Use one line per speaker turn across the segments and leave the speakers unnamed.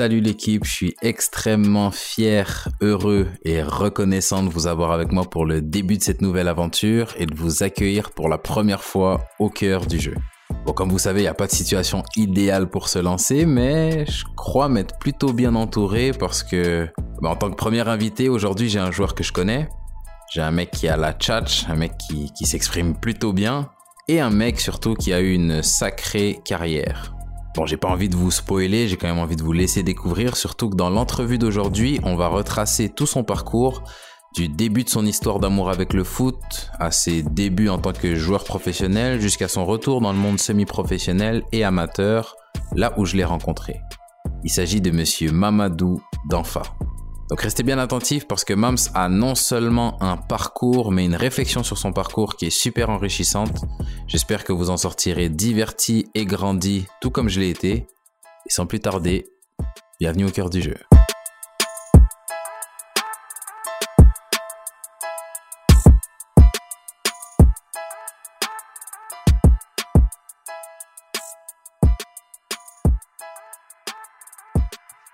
Salut l'équipe, je suis extrêmement fier, heureux et reconnaissant de vous avoir avec moi pour le début de cette nouvelle aventure et de vous accueillir pour la première fois au cœur du jeu. Bon, comme vous savez, il n'y a pas de situation idéale pour se lancer, mais je crois m'être plutôt bien entouré parce que, bah, en tant que premier invité, aujourd'hui, j'ai un joueur que je connais. J'ai un mec qui a la tchatch, un mec qui, qui s'exprime plutôt bien, et un mec surtout qui a eu une sacrée carrière. Bon, j'ai pas envie de vous spoiler, j'ai quand même envie de vous laisser découvrir, surtout que dans l'entrevue d'aujourd'hui, on va retracer tout son parcours, du début de son histoire d'amour avec le foot, à ses débuts en tant que joueur professionnel, jusqu'à son retour dans le monde semi-professionnel et amateur, là où je l'ai rencontré. Il s'agit de monsieur Mamadou Danfa. Donc restez bien attentifs parce que Mams a non seulement un parcours, mais une réflexion sur son parcours qui est super enrichissante. J'espère que vous en sortirez divertis et grandis, tout comme je l'ai été. Et sans plus tarder, bienvenue au cœur du jeu.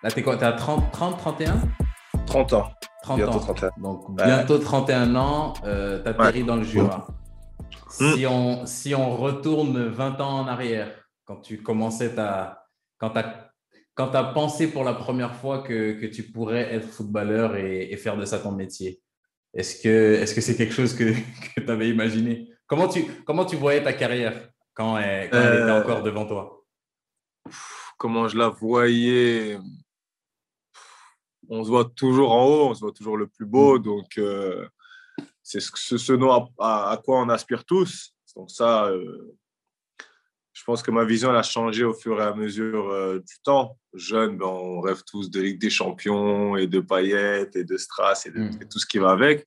Là, t'es quoi T'es à 30, 30, 31
30 ans.
30
bientôt
ans.
31.
Donc, bientôt 31 ans, euh, tu atterris dans le Jura.
Mm.
Si, on, si on retourne 20 ans en arrière, quand tu commençais ta. Quand tu as, quand as pensé pour la première fois que, que tu pourrais être footballeur et, et faire de ça ton métier, est-ce que est-ce que c'est quelque chose que, que tu avais imaginé? Comment tu, comment tu voyais ta carrière quand, elle, quand elle était
Euh,
encore devant toi?
Comment je la voyais? On se voit toujours en haut, on se voit toujours le plus beau. Donc, euh, c'est ce, ce, dont à, à- à quoi on aspire tous. Donc, ça, euh, je pense que ma vision elle a changé au fur et à mesure euh, du temps. Jeune, ben, on rêve tous de Ligue des Champions et de paillettes et de strass et, de,
Mm.
et tout ce qui va avec.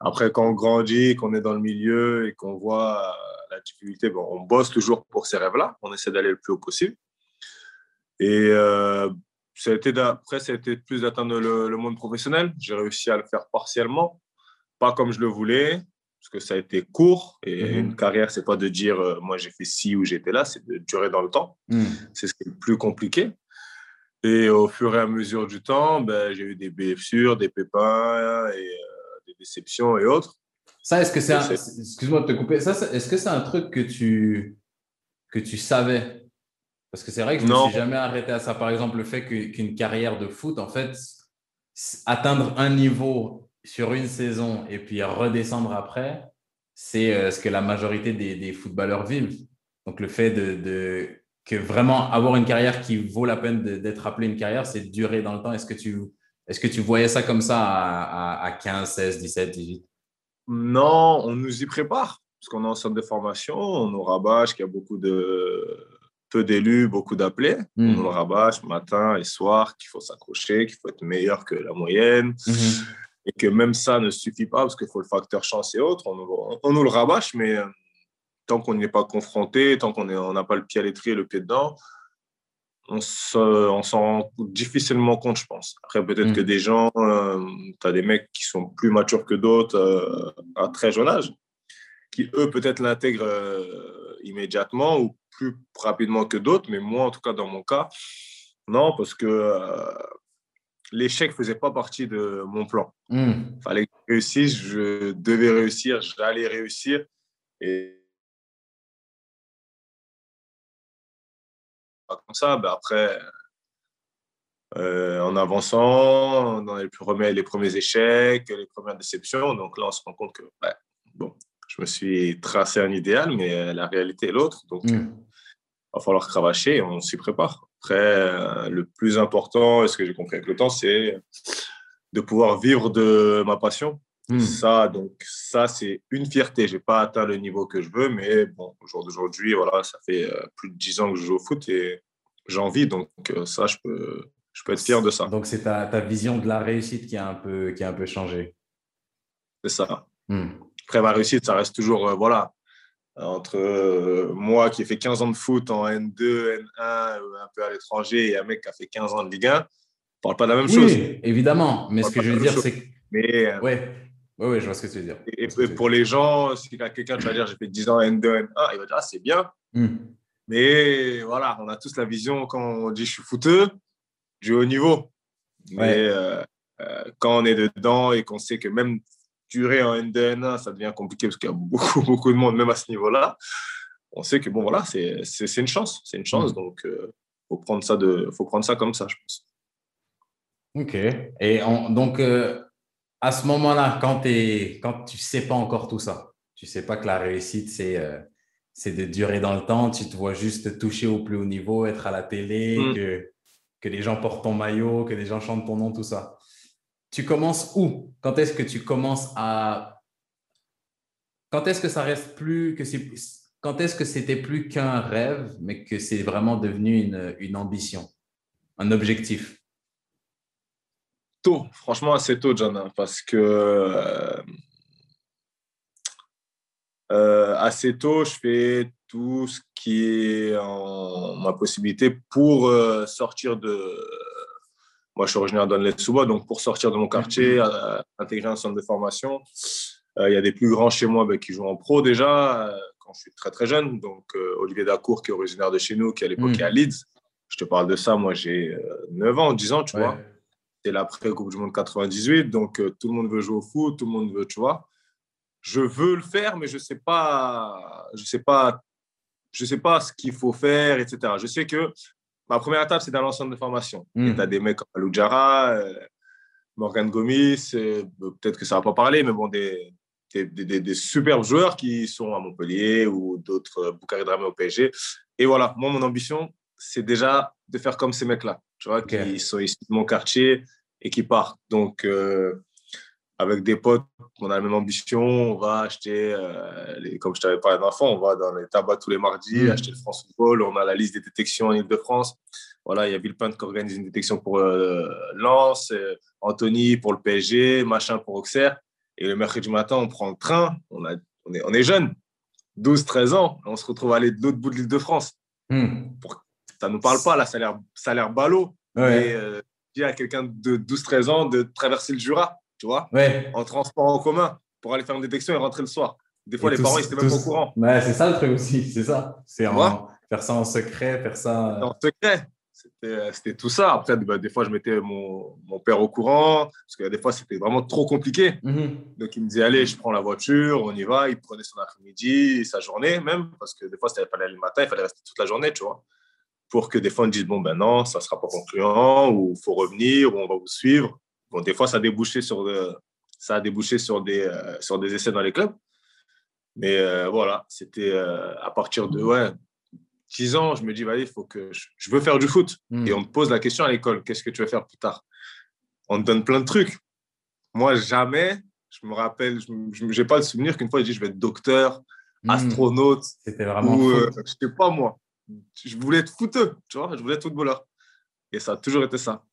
Après, quand on grandit, qu'on est dans le milieu et qu'on voit la difficulté, bon, on bosse toujours pour ces rêves-là. On essaie d'aller le plus haut possible. Et ça a été après, ça a été plus d'atteindre le, le monde professionnel. J'ai réussi à le faire partiellement, pas comme je le voulais, parce que ça a été court. Et
Mhm.
une carrière, c'est pas de dire euh, moi j'ai fait ci ou j'étais là, c'est de durer dans le temps.
Hmm.
C'est ce qui est le plus compliqué. Et au fur et à mesure du temps, ben, j'ai eu des blessures, des pépins et euh, des déceptions et autres.
Ça, est-ce que c'est Excuse-moi de te couper. Ça, est-ce que c'est un truc que tu, que tu savais? Parce que c'est vrai que je ne me suis jamais arrêté à ça. Par exemple, le fait qu'une carrière de foot, en fait, atteindre un niveau sur une saison et puis redescendre après, c'est euh, ce que la majorité des, des footballeurs vivent. Donc, le fait de, de- que vraiment avoir une carrière qui vaut la peine d'être appelée une carrière, c'est durer dans le temps. Est-ce que tu, est-ce que tu voyais ça comme ça à, à- à 15, 16, 17, 18
Non, on nous y prépare, parce qu'on est en centre de formation, on nous rabâche qu'il y a beaucoup de peu d'élus, beaucoup d'appelés. On nous le rabâche matin et soir qu'il faut s'accrocher, qu'il faut être meilleur que la moyenne, et que même ça ne suffit pas, parce qu'il faut le facteur chance et autres. On nous, on nous le rabâche, mais euh, tant qu'on n'y est pas confronté, tant qu'on n'a pas le pied à l'étrier, le pied dedans, on se- on s'en rend difficilement compte, je pense. Après, peut-être
Mm.
que des gens, tu as des mecs qui sont plus matures que d'autres euh, à très jeune âge, qui eux, peut-être l'intègrent euh, immédiatement ou plus rapidement que d'autres, mais moi, en tout cas, dans mon cas, non, parce que euh, l'échec ne faisait pas partie de mon plan.
Hmm.
fallait que je devais réussir, j'allais réussir. Et comme ça, ben après, euh, en avançant, dans les, premiers, les premiers échecs, les premières déceptions, donc là, on se rend compte que, ouais, bon, je me suis tracé un idéal, mais euh, la réalité est l'autre. Donc, il
Hmm.
va falloir cravacher et on s'y prépare. Après, euh, le plus important, et ce que j'ai compris avec le temps, c'est de pouvoir vivre de ma passion.
Hmm.
Ça, donc, ça, c'est une fierté. Je n'ai pas atteint le niveau que je veux, mais bon, au jour d'aujourd'hui, voilà, ça fait euh, plus de 10 ans que je joue au foot et j'en vis. Donc, euh, ça, je peux, je peux être fier de ça.
Donc, c'est ta, ta vision de la réussite qui a un peu, qui a un peu changé.
C'est ça.
Hmm.
Après, ma réussite, ça reste toujours, euh, voilà, entre euh, moi qui ai fait 15 ans de foot en N2, N1, euh, un peu à l'étranger, et un mec qui a fait 15 ans de Ligue 1, on ne parle pas de la même
Oui,
chose.
évidemment. Mais ce que je veux dire, c'est que.
Mais euh,
Ouais. Ouais, ouais, je vois ce que tu veux dire.
et, pour les gens, si quelqu'un tu vas dire j'ai fait 10 ans N2, N1, il va dire ah, c'est bien.
Hmm.
Mais voilà, on a tous la vision quand on dit je suis footeux. du haut niveau. Mais quand on est dedans et qu'on sait que même durer en N2N1, ça devient compliqué parce qu'il y a beaucoup, beaucoup de monde, même à ce niveau-là. On sait que bon, voilà, c'est une chance. C'est une chance. Mm. Donc, il faut, prendre ça de, faut prendre ça comme ça, je pense.
Ok. Et donc, à ce moment-là, quand, quand tu ne sais pas encore tout ça, tu ne sais pas que la réussite, c'est euh, de durer dans le temps, tu te vois juste toucher au plus haut niveau, être à la télé, mm. que, que les gens portent ton maillot, que les gens chantent ton nom, tout ça. Tu commences où? Quand est-ce que tu commences à... Quand est-ce que ça reste plus... que Quand est-ce que c'était plus qu'un rêve, mais que c'est vraiment devenu une, ambition, un objectif?
Tôt, franchement assez tôt, John, parce que euh, euh, assez tôt, je fais tout ce qui est en ma possibilité pour euh, sortir de. Moi, je suis originaire d'Anne-les-sous-Bois, donc pour sortir de mon quartier, mhm. intégrer un centre de formation. Il y a des plus grands chez moi ben, qui jouent en pro déjà, quand je suis très très jeune. Donc Olivier Dacour, qui est originaire de chez nous, qui à l'époque mhm. est à Leeds. Je te parle de ça, moi j'ai 9 ans, 10 ans, tu vois c'est l'après-Coupe du Monde 98, donc euh, tout le monde veut jouer au foot, tout le monde veut, tu vois. Je veux le faire, mais je ne sais pas, je sais pas, je sais pas ce qu'il faut faire, etc. Je sais que ma première étape, c'est dans l'ensemble de formation. Hmm. Tu as des mecs comme Alou Jara, euh, Morgan Gomis, euh, peut-être que ça ne va pas parler, mais bon, des, des, des, des, superbes joueurs qui sont à Montpellier ou d'autres, Boukari Dramé au PSG. Et voilà, moi, mon ambition, c'est déjà de faire comme ces mecs-là tu vois, qui sont ici de mon quartier et qui partent. Donc, euh, avec des potes, on a la même ambition, on va acheter, euh, les, comme je t'avais parlé d'enfants, on va dans les tabacs tous les mardis, mm. acheter le France Football, on a la liste des détections en Ile-de-France. Voilà, il y a Villepinte qui organise une détection pour euh, Lens, Anthony pour le PSG, machin pour Auxerre. Et le mercredi matin, on prend le train, on, a, on, est, on est jeune, 12, 13 ans, on se retrouve à aller de l'autre bout de l'île de France. Mm. Pour ça ne nous parle pas, là, ça a l'air, ballot. Mais euh, dire à quelqu'un de 12-13 ans de traverser le Jura, tu vois, en transport en commun pour aller faire une détection et rentrer le soir. Des fois, les parents, ils étaient même pas au courant.
Ouais, c'est ça le truc aussi, c'est ça. C'est faire ça en secret, faire ça.
En secret. C'était, c'était tout ça. Après, bah, des fois, je mettais mon, mon, père au courant, parce que des fois, c'était vraiment trop compliqué. Mm-hmm. Donc, il me disait, allez, je prends la voiture, on y va. Il prenait son après-midi, sa journée même, parce que des fois, c'était fallait aller le matin, il fallait rester toute la journée, tu vois pour que des fois on dise bon ben non, ça sera pas concluant ou faut revenir ou on va vous suivre. Bon, des fois ça a débouché sur ça a débouché sur des euh, sur des essais dans les clubs. Mais euh, voilà, c'était euh, à partir de ouais, 10 ans, je me dis, il faut que je, veux faire du foot. Hmm. Et on me pose la question à l'école, qu'est-ce que tu veux faire plus tard? On te donne plein de trucs. Moi, jamais, je me rappelle, je n'ai pas le souvenir qu'une fois, j'ai dit, je vais être docteur, hmm. astronaute.
C'était vraiment.
Ou, je sais pas moi je voulais être footeux, tu vois, je voulais être footballeur. Et ça a toujours été ça.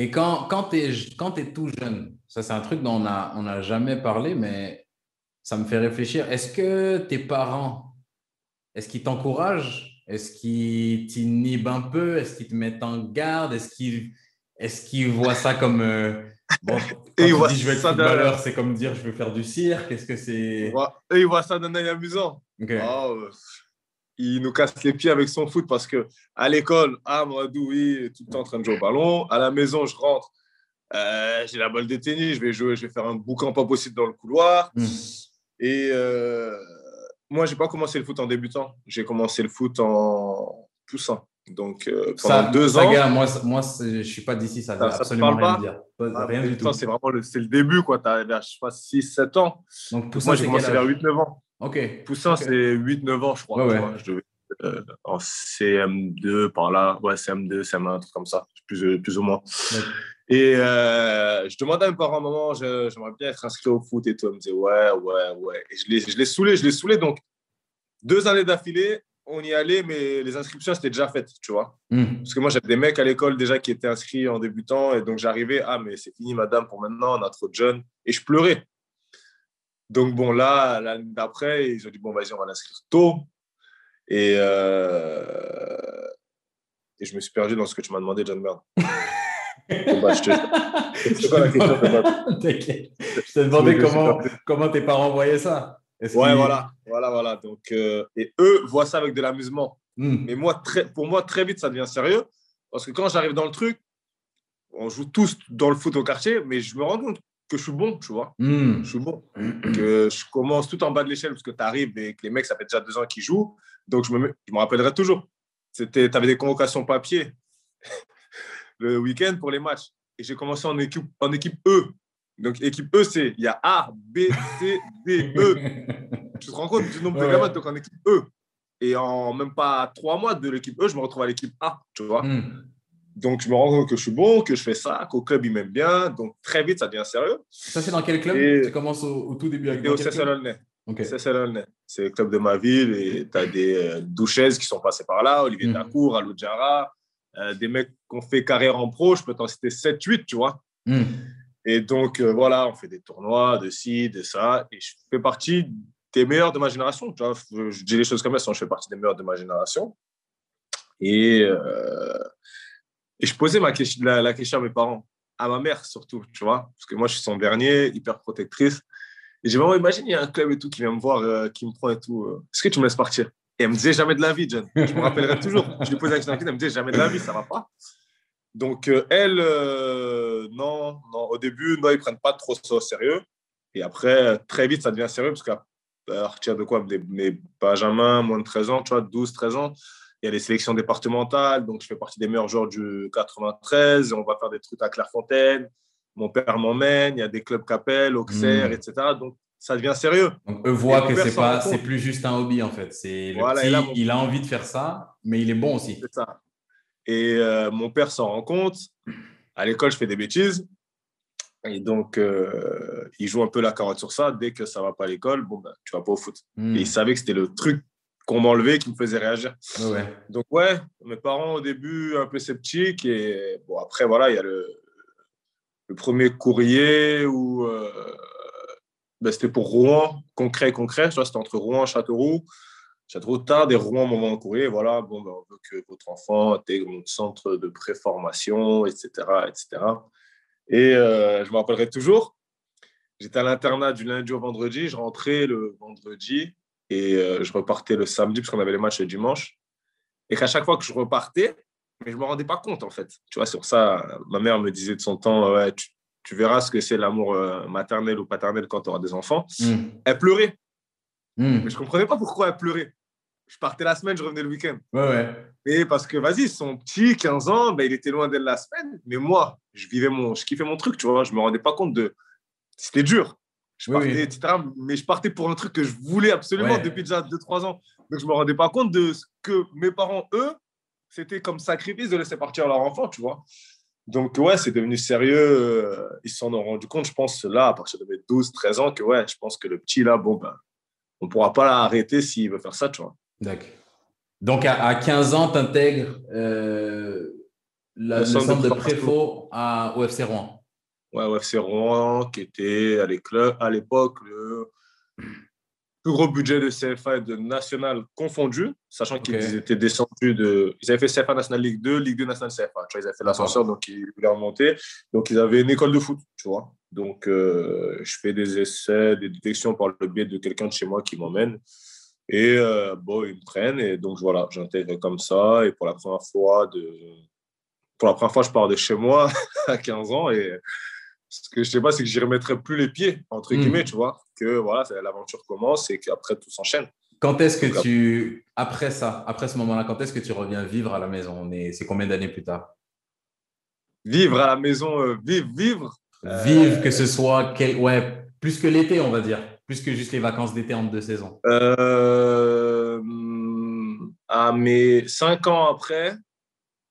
Et quand, quand tu es, quand es tout jeune, ça c'est un truc dont on n'a on a jamais parlé, mais ça me fait réfléchir. Est-ce que tes parents, est-ce qu'ils t'encouragent? Est-ce qu'ils t'inhibent un peu? Est-ce qu'ils te mettent en garde? Est-ce qu'ils est qu'ils voient ça comme... Euh, bon, quand Et tu dis, je vais être footballeur, c'est comme dire je veux faire du cirque. Est-ce que c'est...
Eux, ils voient ça d'un œil amusant. Okay. Oh, il nous casse les pieds avec son foot parce que à l'école, ah, Moadou, oui, tout le temps en train de jouer au ballon. À la maison, je rentre, euh, j'ai la balle de tennis, je vais jouer, je vais faire un boucan pas possible dans le couloir. Hmm. Et euh, moi, j'ai pas commencé le foot en débutant. J'ai commencé le foot en poussant. Donc, euh, pendant deux ans.
Gars, moi, moi je suis pas d'ici, ça ne veut absolument rien dire.
Ah, rien du tout. C'est vraiment le, le début, quoi. Tu as vers, je sais pas, 6-7 ans. Donc, moi, j'ai commencé vers 8-9 ans.
Ok.
Poussin, c'est 8-9 ans, je crois. Je devais, euh, en CM2, par là. Ouais, CM2, CM1, un truc comme ça, plus, plus ou moins. Et euh, je demandais à mes parents, maman, j'aimerais bien être inscrit au foot et tout. Elle me disait, ouais, ouais, ouais. Et je l'ai saoulé, je l'ai saoulé. Donc, deux années d'affilée, on y allait, mais les inscriptions, c'était déjà faites, tu vois. Hmm. Parce que moi, j'avais des mecs à l'école déjà qui étaient inscrits en débutant. Et donc, j'arrivais, ah, mais c'est fini, madame, pour maintenant, on a trop de jeunes. Et je pleurais. Donc, bon, là, l'année d'après, ils ont dit, bon, vas-y, on va l'inscrire tôt. Et, euh, et je me suis perdu dans ce que tu m'as demandé, John Byrne.
bah, je te... La question Je t'ai demandé comment, comment tes parents voyaient ça.
Ouais, voilà, voilà, voilà. Donc, euh, et eux voient ça avec de l'amusement. Hmm. Mais moi, très, pour moi, très vite, ça devient sérieux. Parce que quand j'arrive dans le truc, on joue tous dans le foot au quartier, mais je me rends compte que je suis bon, tu vois. Hmm. Je suis bon. Que je commence tout en bas de l'échelle parce que tu arrives et que les mecs, ça fait déjà deux ans qu'ils jouent. Donc, je me, je me rappellerai toujours. Tu avais des convocations papier le week-end pour les matchs. Et j'ai commencé en équipe, en équipe E. Donc, équipe E, c'est il y a A, B, C, D, E. tu te rends compte du nombre de gamins? Donc en équipe E. Et en même pas trois mois de l'équipe E, je me retrouve à l'équipe A, tu vois. Hmm. Donc, je me rends compte que je suis bon, que je fais ça, qu'au club, il m'aime bien. Donc, très vite, ça devient sérieux.
Ça, c'est dans quel club? Tu commences au, tout début avec
au CSL C'est le club de ma ville et tu as des euh, douchaises qui sont passées par là, Olivier mmh. Dacour, Alou euh, des mecs qui ont fait carrière en pro, je peux t'en citer 7-8, tu vois. Hmm. Et donc, euh, voilà, on fait des tournois de ci, de ça. Et je fais partie des meilleurs de ma génération. Tu vois, je dis les choses comme ça, je fais partie des meilleurs de ma génération. Et et je posais la, question à mes parents, à ma mère surtout, tu vois, parce que moi, je suis son dernier, hyper protectrice. Et j'ai vraiment imaginé, il y a un club et tout qui vient me voir, euh, qui me prend et tout. Euh, Est-ce que tu me laisses partir? Et elle me disait jamais de la vie, John. Je me rappellerai toujours. Je lui posais la question, elle me disait jamais de la vie, ça va pas. Donc, euh, elle, non, non, au début, non, ils prennent pas trop ça au sérieux. Et après, très vite, ça devient sérieux parce qu'à partir de quoi? Mes Benjamin, moins de 13 ans, tu vois, 12, 13 ans, il y a les sélections départementales, donc je fais partie des meilleurs joueurs du 93. On va faire des trucs à Clairefontaine. Mon père m'emmène. Il y a des clubs Capel, Auxerre, hmm. etc. Donc ça devient sérieux.
Donc eux voient que c'est pas, c'est plus juste un hobby en fait. C'est il a envie de faire ça, mais il est bon aussi.
C'est ça. Et euh, mon père s'en rend compte. À l'école, je fais des bêtises. Et donc, euh, il joue un peu la carotte sur ça. Dès que ça va pas à l'école, bon, ben, tu vas pas au foot. Et il savait que c'était le truc qu'on m'enlevait qui me faisait réagir. Donc, ouais, mes parents au début un peu sceptiques. Et bon, après, voilà, il y a le, le premier courrier où euh, ben, c'était pour Rouen, concret, concret. C'était entre Rouen et Châteauroux. Châteauroux tard, et Rouen m'envoie un courrier. Voilà, bon, ben, on veut que votre enfant intègre notre centre de préformation, etc. etc. Et euh, je me rappellerai toujours. J'étais à l'internat du lundi au vendredi. Je rentrais le vendredi et euh, je repartais le samedi parce qu'on avait les matchs le dimanche. Et qu'à chaque fois que je repartais, mais je ne me rendais pas compte en fait. Tu vois, sur ça, ma mère me disait de son temps, ouais, tu, tu verras ce que c'est l'amour euh, maternel ou paternel quand tu auras des enfants. Hmm. Elle pleurait. Hmm. Mais je ne comprenais pas pourquoi elle pleurait. Je partais la semaine, je revenais le week-end.
Ouais, ouais.
Et parce que, vas-y, son petit, 15 ans, ben, il était loin d'elle la semaine. Mais moi, je vivais mon, je kiffais mon truc, tu vois. Je ne me rendais pas compte de. C'était dur. Je partais, etc. Mais je partais pour un truc que je voulais absolument depuis déjà 2-3 ans. Donc, je ne me rendais pas compte de ce que mes parents, eux, c'était comme sacrifice de laisser partir leur enfant, tu vois. Donc, ouais, c'est devenu sérieux. Euh, ils s'en ont rendu compte, je pense, là, à partir de mes 12, 13 ans, que ouais, je pense que le petit, là, bon, ben, on ne pourra pas l'arrêter s'il veut faire ça, tu vois.
D'accord. Donc, à, 15 ans, tu intègres euh, le, centre de préfaux à, au FC Rouen.
Ouais, UFC Rouen, qui était à l'époque le plus gros budget de CFA et de national confondu, sachant qu'ils étaient descendus de. Ils avaient fait CFA National League 2, Ligue 2 National CFA. Tu vois, ils avaient fait l'ascenseur, donc ils voulaient remonter. Donc, ils avaient une école de foot, tu vois. Donc, euh, je fais des essais, des détections par le biais de quelqu'un de chez moi qui m'emmène. Et euh, bon, ils me prennent. Et donc, voilà, j'intègre comme ça. Et pour la première fois, de... pour la première fois, je pars de chez moi à 15 ans. Et ce que je sais pas, c'est que j'y remettrai plus les pieds, entre hmm. guillemets, tu vois, que voilà, l'aventure commence et qu'après tout s'enchaîne.
Quand est-ce que tu, après ça, après ce moment-là, quand est-ce que tu reviens vivre à la maison? C'est combien d'années plus tard?
Vivre à la maison, euh, vivre, vivre.
Vivre, que ce soit quel... ouais, plus que l'été, on va dire, plus que juste les vacances d'été entre deux saisons.
Euh, à mes 5 ans après,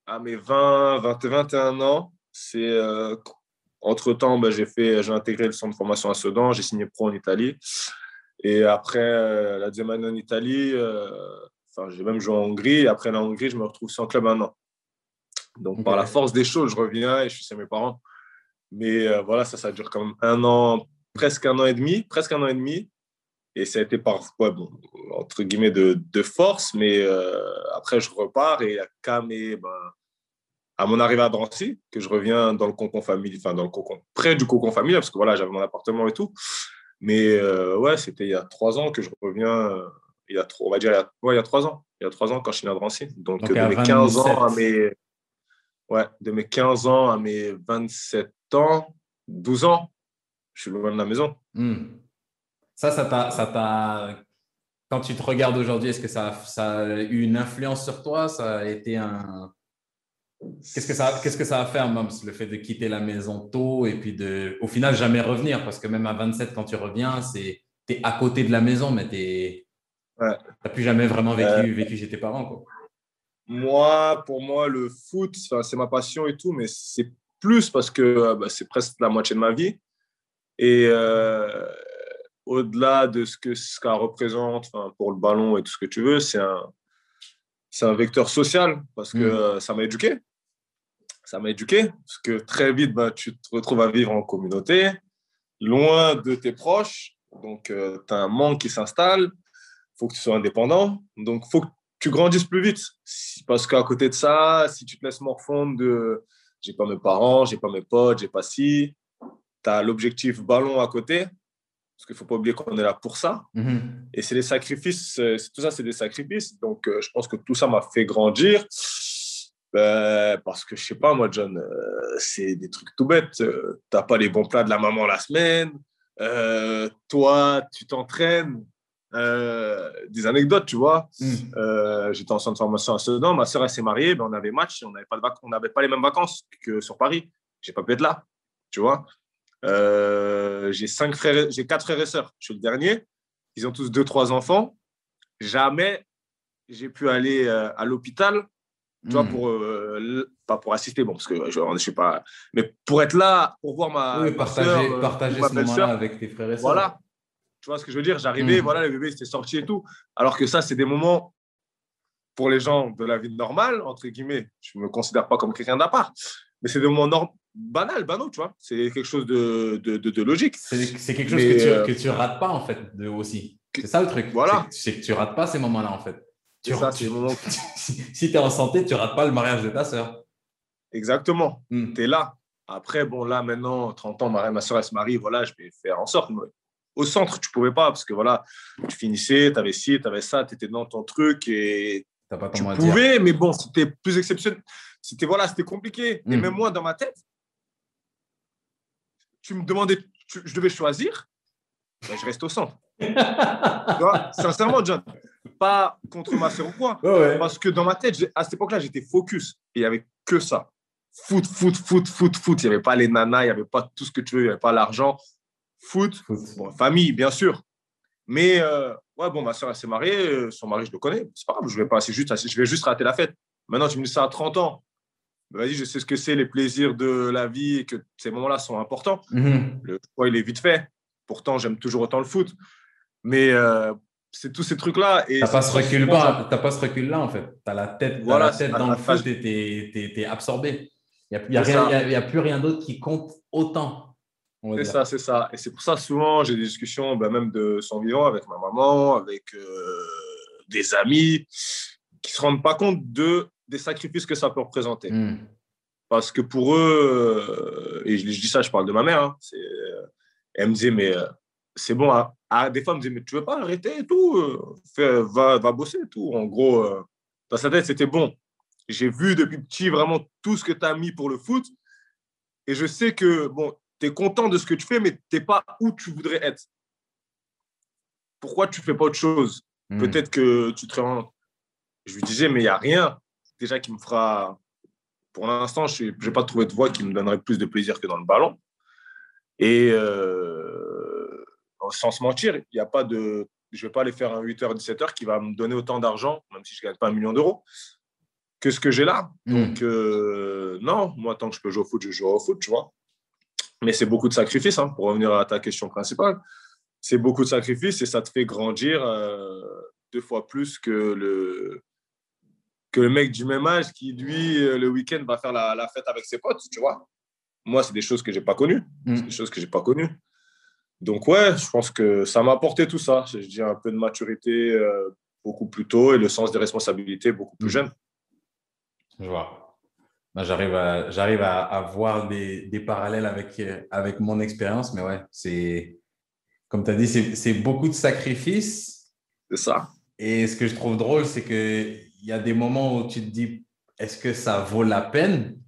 à mes 20, 20 21 ans, c'est euh, entre-temps, ben, j'ai, fait, j'ai intégré le centre de formation à Sedan, j'ai signé pro en Italie. Et après euh, la deuxième année en Italie, euh, enfin, j'ai même joué en Hongrie. Et après la Hongrie, je me retrouve sans club un an. Donc, par la force des choses, je reviens et je suis chez mes parents. Mais euh, voilà, ça, ça dure quand même un an, presque un an et demi, presque un an et demi. Et ça a été par, bon, entre guillemets, de, de force. Mais après, je repars et à Cam et ben, à mon arrivée à Drancy, que je reviens dans le cocon familial, enfin dans le cocon, près du cocon familial, parce que voilà, j'avais mon appartement et tout. Mais euh, ouais, c'était il y a trois ans que je reviens, euh, il y a trois, on va dire, il y a, ouais, il y a trois ans. Il y a trois ans quand je suis né à Drancy. Donc, de mes 15 ans à mes. Ouais, de mes 15 ans à mes 27 ans, 12 ans, je suis loin de la maison.
Hmm. Ça, ça t'a. Quand tu te regardes aujourd'hui, est-ce que ça, ça, a eu une influence sur toi? Ça a été un. Qu'est-ce que ça, qu'est-ce que ça faire, Mams, le fait de quitter la maison tôt et puis de, au final, jamais revenir? Parce que même à 27, quand tu reviens, c'est, tu es à côté de la maison, mais tu n'as plus jamais vraiment vécu, euh, vécu chez tes parents. Quoi.
Moi, pour moi, le foot, c'est ma passion et tout, mais c'est plus parce que euh, bah, c'est presque la moitié de ma vie. Et euh, au-delà de ce que ça représente pour le ballon et tout ce que tu veux, c'est un, c'est un vecteur social parce que mm. euh, ça m'a éduqué. Ça m'a éduqué parce que très vite, bah, tu te retrouves à vivre en communauté, loin de tes proches. Donc, euh, tu as un manque qui s'installe. Il faut que tu sois indépendant. Donc, il faut que tu grandisses plus vite. Parce qu'à côté de ça, si tu te laisses morfondre de j'ai pas mes parents, j'ai pas mes potes, j'ai pas si, tu as l'objectif ballon à côté, parce qu'il ne faut pas oublier qu'on est là pour ça. Mhm. Et c'est des sacrifices, tout ça, c'est des sacrifices. Donc, euh, je pense que tout ça m'a fait grandir. Ben, parce que, je sais pas, moi, John, euh, c'est des trucs tout bêtes. Euh, tu n'as pas les bons plats de la maman la semaine. toi, tu t'entraînes. des anecdotes, tu vois. Mhm. J'étais en centre de formation à Sedan. Ma soeur, elle s'est mariée. Ben, on avait match. On n'avait pas, de pas les mêmes vacances que sur Paris. J'ai pas pu être là, tu vois. Euh, j'ai cinq frères, j'ai quatre frères et sœurs. Je suis le dernier. Ils ont tous deux, trois enfants. Jamais j'ai pu aller euh, à l'hôpital, tu vois, hmm. pour euh, pas pour assister, bon, parce que je, ne sais pas, mais pour être là, pour voir ma,
oui, partager, partager ce moment-là avec tes frères et sœurs.
Voilà. Tu vois ce que je veux dire? J'arrivais, hmm. voilà, les bébés étaient sortis et tout. Alors que ça, c'est des moments pour les gens de la vie normale, entre guillemets. Je ne me considère pas comme quelqu'un d'à part, mais c'est des moments banal, banal, tu vois. C'est quelque chose de, de, de, logique.
C'est quelque chose que, tu, euh, que tu rates pas, en fait, aussi. C'est ça le truc.
Voilà.
C'est que tu rates pas ces moments-là, en fait.
Tu, ça, tu,
si tu es en santé, tu rates pas le mariage de ta sœur.
Exactement. Hmm. Tu es là. Après, bon, là, maintenant, 30 ans, ma, ma soeur, elle se marie, voilà, je vais faire en sorte. au centre, tu pouvais pas, parce que voilà, tu finissais, tu avais ci, tu avais ça, tu étais dans ton truc et
pas
tu pouvais, mais bon, c'était plus exceptionnel. C'était voilà, c'était compliqué. Et hmm. même moi, dans ma tête, tu me demandais, je devais choisir, ben, je reste au centre. Sincèrement, John, pas contre ma soeur ou quoi. Parce que dans ma tête, à cette époque-là, j'étais focus et il n'y avait que ça. Foot, foot, foot, foot, foot. Il n'y avait pas les nanas, il n'y avait pas tout ce que tu veux, il n'y avait pas l'argent. Foot, Bon, famille, bien sûr. Mais euh, ouais, bon, ma soeur, elle s'est mariée, euh, son mari, je le connais. C'est pas grave, je vais pas, juste, je vais juste rater la fête. Maintenant, tu me dis ça à 30 ans. Bah, vas-y, je sais ce que c'est les plaisirs de la vie et que ces moments-là sont importants. Mhm. Le choix, il est vite fait. Pourtant, j'aime toujours autant le foot. Mais euh, c'est tous ces trucs-là.
Tu n'as pas, ce recul pas ce recul-là, en fait. Tu as la tête, voilà, la tête dans le foot et tu es, absorbé. Il n'y a, y a, plus rien d'autre qui compte autant.
C'est ça, c'est ça. Et c'est pour ça, souvent, j'ai des discussions, ben, même de son vivant, avec ma maman, avec euh, des amis, qui ne se rendent pas compte de des sacrifices que ça peut représenter. Hmm. Parce que pour eux, euh, et je, dis ça, je parle de ma mère, hein, euh, elle me disait, mais euh, c'est bon, hein. ah, des fois, elle me disait, mais tu veux pas arrêter et tout, va, va bosser et tout. En gros, dans sa tête, c'était bon. J'ai vu depuis petit vraiment tout ce que tu as mis pour le foot. Et je sais que, bon, tu es content de ce que tu fais, mais tu n'es pas où tu voudrais être. Pourquoi tu ne fais pas autre chose? Hmm. Peut-être que tu te rends. Je lui disais, mais il n'y a rien déjà qui me fera. Pour l'instant, je n'ai pas trouvé de voix qui me donnerait plus de plaisir que dans le ballon. Et euh, sans se mentir, il n'y a pas de. Je ne vais pas aller faire un 8h, 17h qui va me donner autant d'argent, même si je ne gagne pas un million d'euros, que ce que j'ai là. Hmm. Donc, euh, non, moi, tant que je peux jouer au foot, je joue au foot, tu vois. Mais c'est beaucoup de sacrifices, hein, pour revenir à ta question principale. C'est beaucoup de sacrifices et ça te fait grandir euh, deux fois plus que le, que le mec du même âge qui, lui, euh, le week-end, va faire la, fête avec ses potes, tu vois. Moi, c'est des choses que j'ai pas connues. Mm. C'est des choses que j'ai pas connues. Donc, ouais, je pense que ça m'a apporté tout ça. Je dis un peu de maturité euh, beaucoup plus tôt et le sens des responsabilités beaucoup plus mm. jeune.
Je vois. J'arrive à, j'arrive à, à, voir des, des, parallèles avec, avec mon expérience, mais ouais, c'est, comme tu as dit, c'est beaucoup de sacrifices.
C'est ça.
Et ce que je trouve drôle, c'est que y a des moments où tu te dis, est-ce que ça vaut la peine?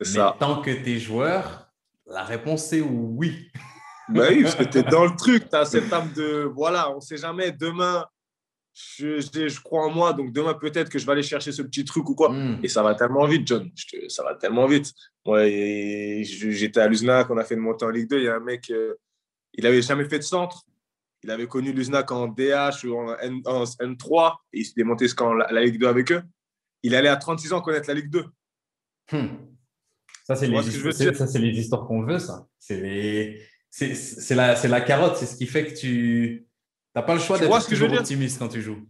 Mais tant que tu es joueur, la réponse c'est oui.
Bah oui, parce que tu es dans le truc, tu as cette âme de voilà, on ne sait jamais, demain, je, je, crois en moi, donc demain peut-être que je vais aller chercher ce petit truc ou quoi. Hmm. Et ça va tellement vite, John. ça va tellement vite. Ouais, j'étais à Luznac, on a fait une montée en Ligue 2. Il y a un mec, euh, il n'avait jamais fait de centre. Il avait connu Luznac en DH ou en, N, 3 et il s'est démonté quand la, la, Ligue 2 avec eux. Il allait à 36 ans connaître la Ligue 2.
Hmm. Ça, c'est les, les, histoires qu'on veut, ça. C'est la, la carotte, c'est ce qui fait que tu n'as pas le choix d'être toujours optimiste quand tu joues.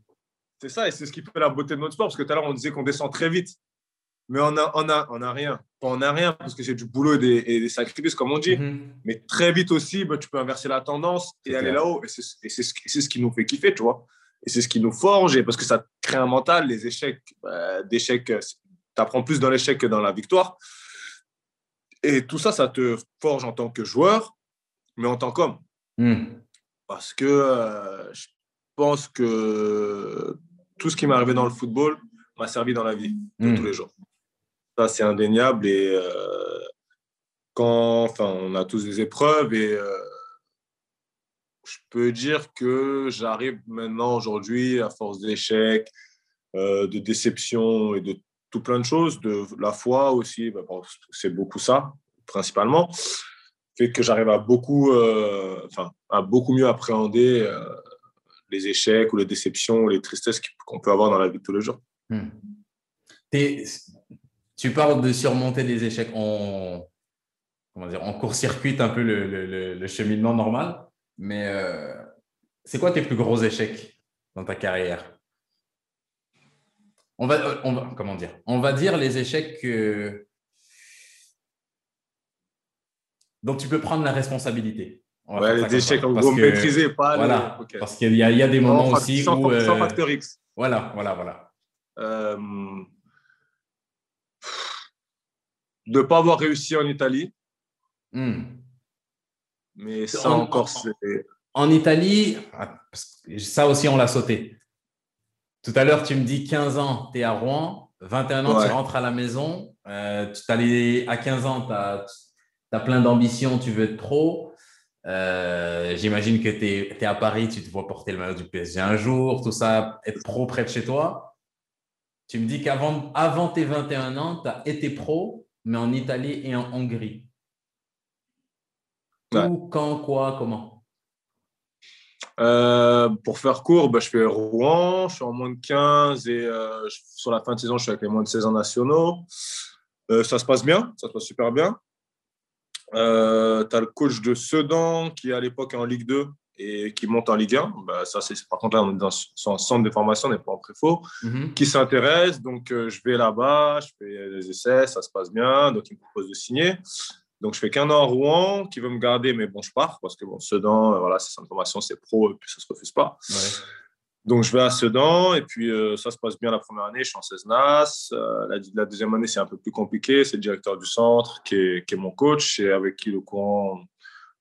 C'est ça, et c'est ce qui fait la beauté de notre sport, parce que tout à l'heure, on disait qu'on descend très vite. Mais on n'a on a, on a rien. On n'a rien parce que c'est du boulot et des, sacrifices, comme on dit. Mhm. Mais très vite aussi, bah, tu peux inverser la tendance et aller là-haut. Et c'est ce, qui nous fait kiffer, tu vois. Et c'est ce qui nous forge. Et parce que ça crée un mental, les échecs, bah, d'échecs, tu apprends plus dans l'échec que dans la victoire. Et tout ça, ça te forge en tant que joueur, mais en tant qu'homme. Hmm. Parce que euh, je pense que tout ce qui m'est arrivé dans le football m'a servi dans la vie de hmm. tous les jours. Ça, c'est indéniable. Et euh, quand, enfin, on a tous des épreuves et euh, je peux dire que j'arrive maintenant aujourd'hui, à force d'échecs, euh, de déceptions et de tout plein de choses, de la foi aussi, bah, c'est beaucoup ça, principalement, fait que j'arrive à beaucoup, enfin, à beaucoup mieux appréhender les échecs ou les déceptions ou les tristesses qu'on peut avoir dans la vie de tous les jours. Hmm
tu parles de surmonter des échecs. en comment dire, court-circuite un peu le, cheminement normal. Mais euh, c'est quoi tes plus gros échecs dans ta carrière? On va, on va, comment dire? On va dire les échecs dont tu peux prendre la responsabilité.
Ouais, les échecs en gros maîtriser, pas.
Voilà, parce qu'il y, y, a des moments aussi
sans,
où.
Sans euh, facteur X.
Voilà, voilà, voilà.
Euh, de ne pas avoir réussi en Italie. Hmm. Mais ça encore, c'est.
En Italie, ça aussi, on l'a sauté. Tout à l'heure, tu me dis 15 ans, tu es à Rouen. 21 ans, tu rentres à la maison. Euh, tu à 15 ans, tu as, plein d'ambitions, tu veux être pro. Euh, j'imagine que tu es, à Paris, tu te vois porter le maillot du PSG un jour, tout ça, être pro près de chez toi. Tu me dis qu'avant avant tes 21 ans, tu as été pro, mais en Italie et en Hongrie. Où, quand, quoi, comment?
Euh, Pour faire court, bah, je fais Rouen, je suis en moins de 15 et euh, sur la fin de saison, je suis avec les moins de 16 ans nationaux. Euh, ça se passe bien, ça se passe super bien. tu as le coach de Sedan qui, à l'époque, est en Ligue 2 et qui monte en Ligue 1. Bah, ça, c'est, par contre, là, on est dans son centre de formation, on n'est pas en préfaux, mhm. qui s'intéresse. Donc, euh, je vais là-bas, je fais des essais, ça se passe bien. Donc, il me propose de signer. Donc, je fais qu'un an à Rouen, qui veut me garder, mais bon, je pars parce que bon, Sedan, euh, voilà, c'est centre de formation, c'est pro, et puis ça ne se refuse pas. Donc, je vais à Sedan, et puis euh, ça se passe bien la première année, je suis en 16 NAS. la, la, deuxième année, c'est un peu plus compliqué. C'est le directeur du centre qui est, qui est mon coach et avec qui le courant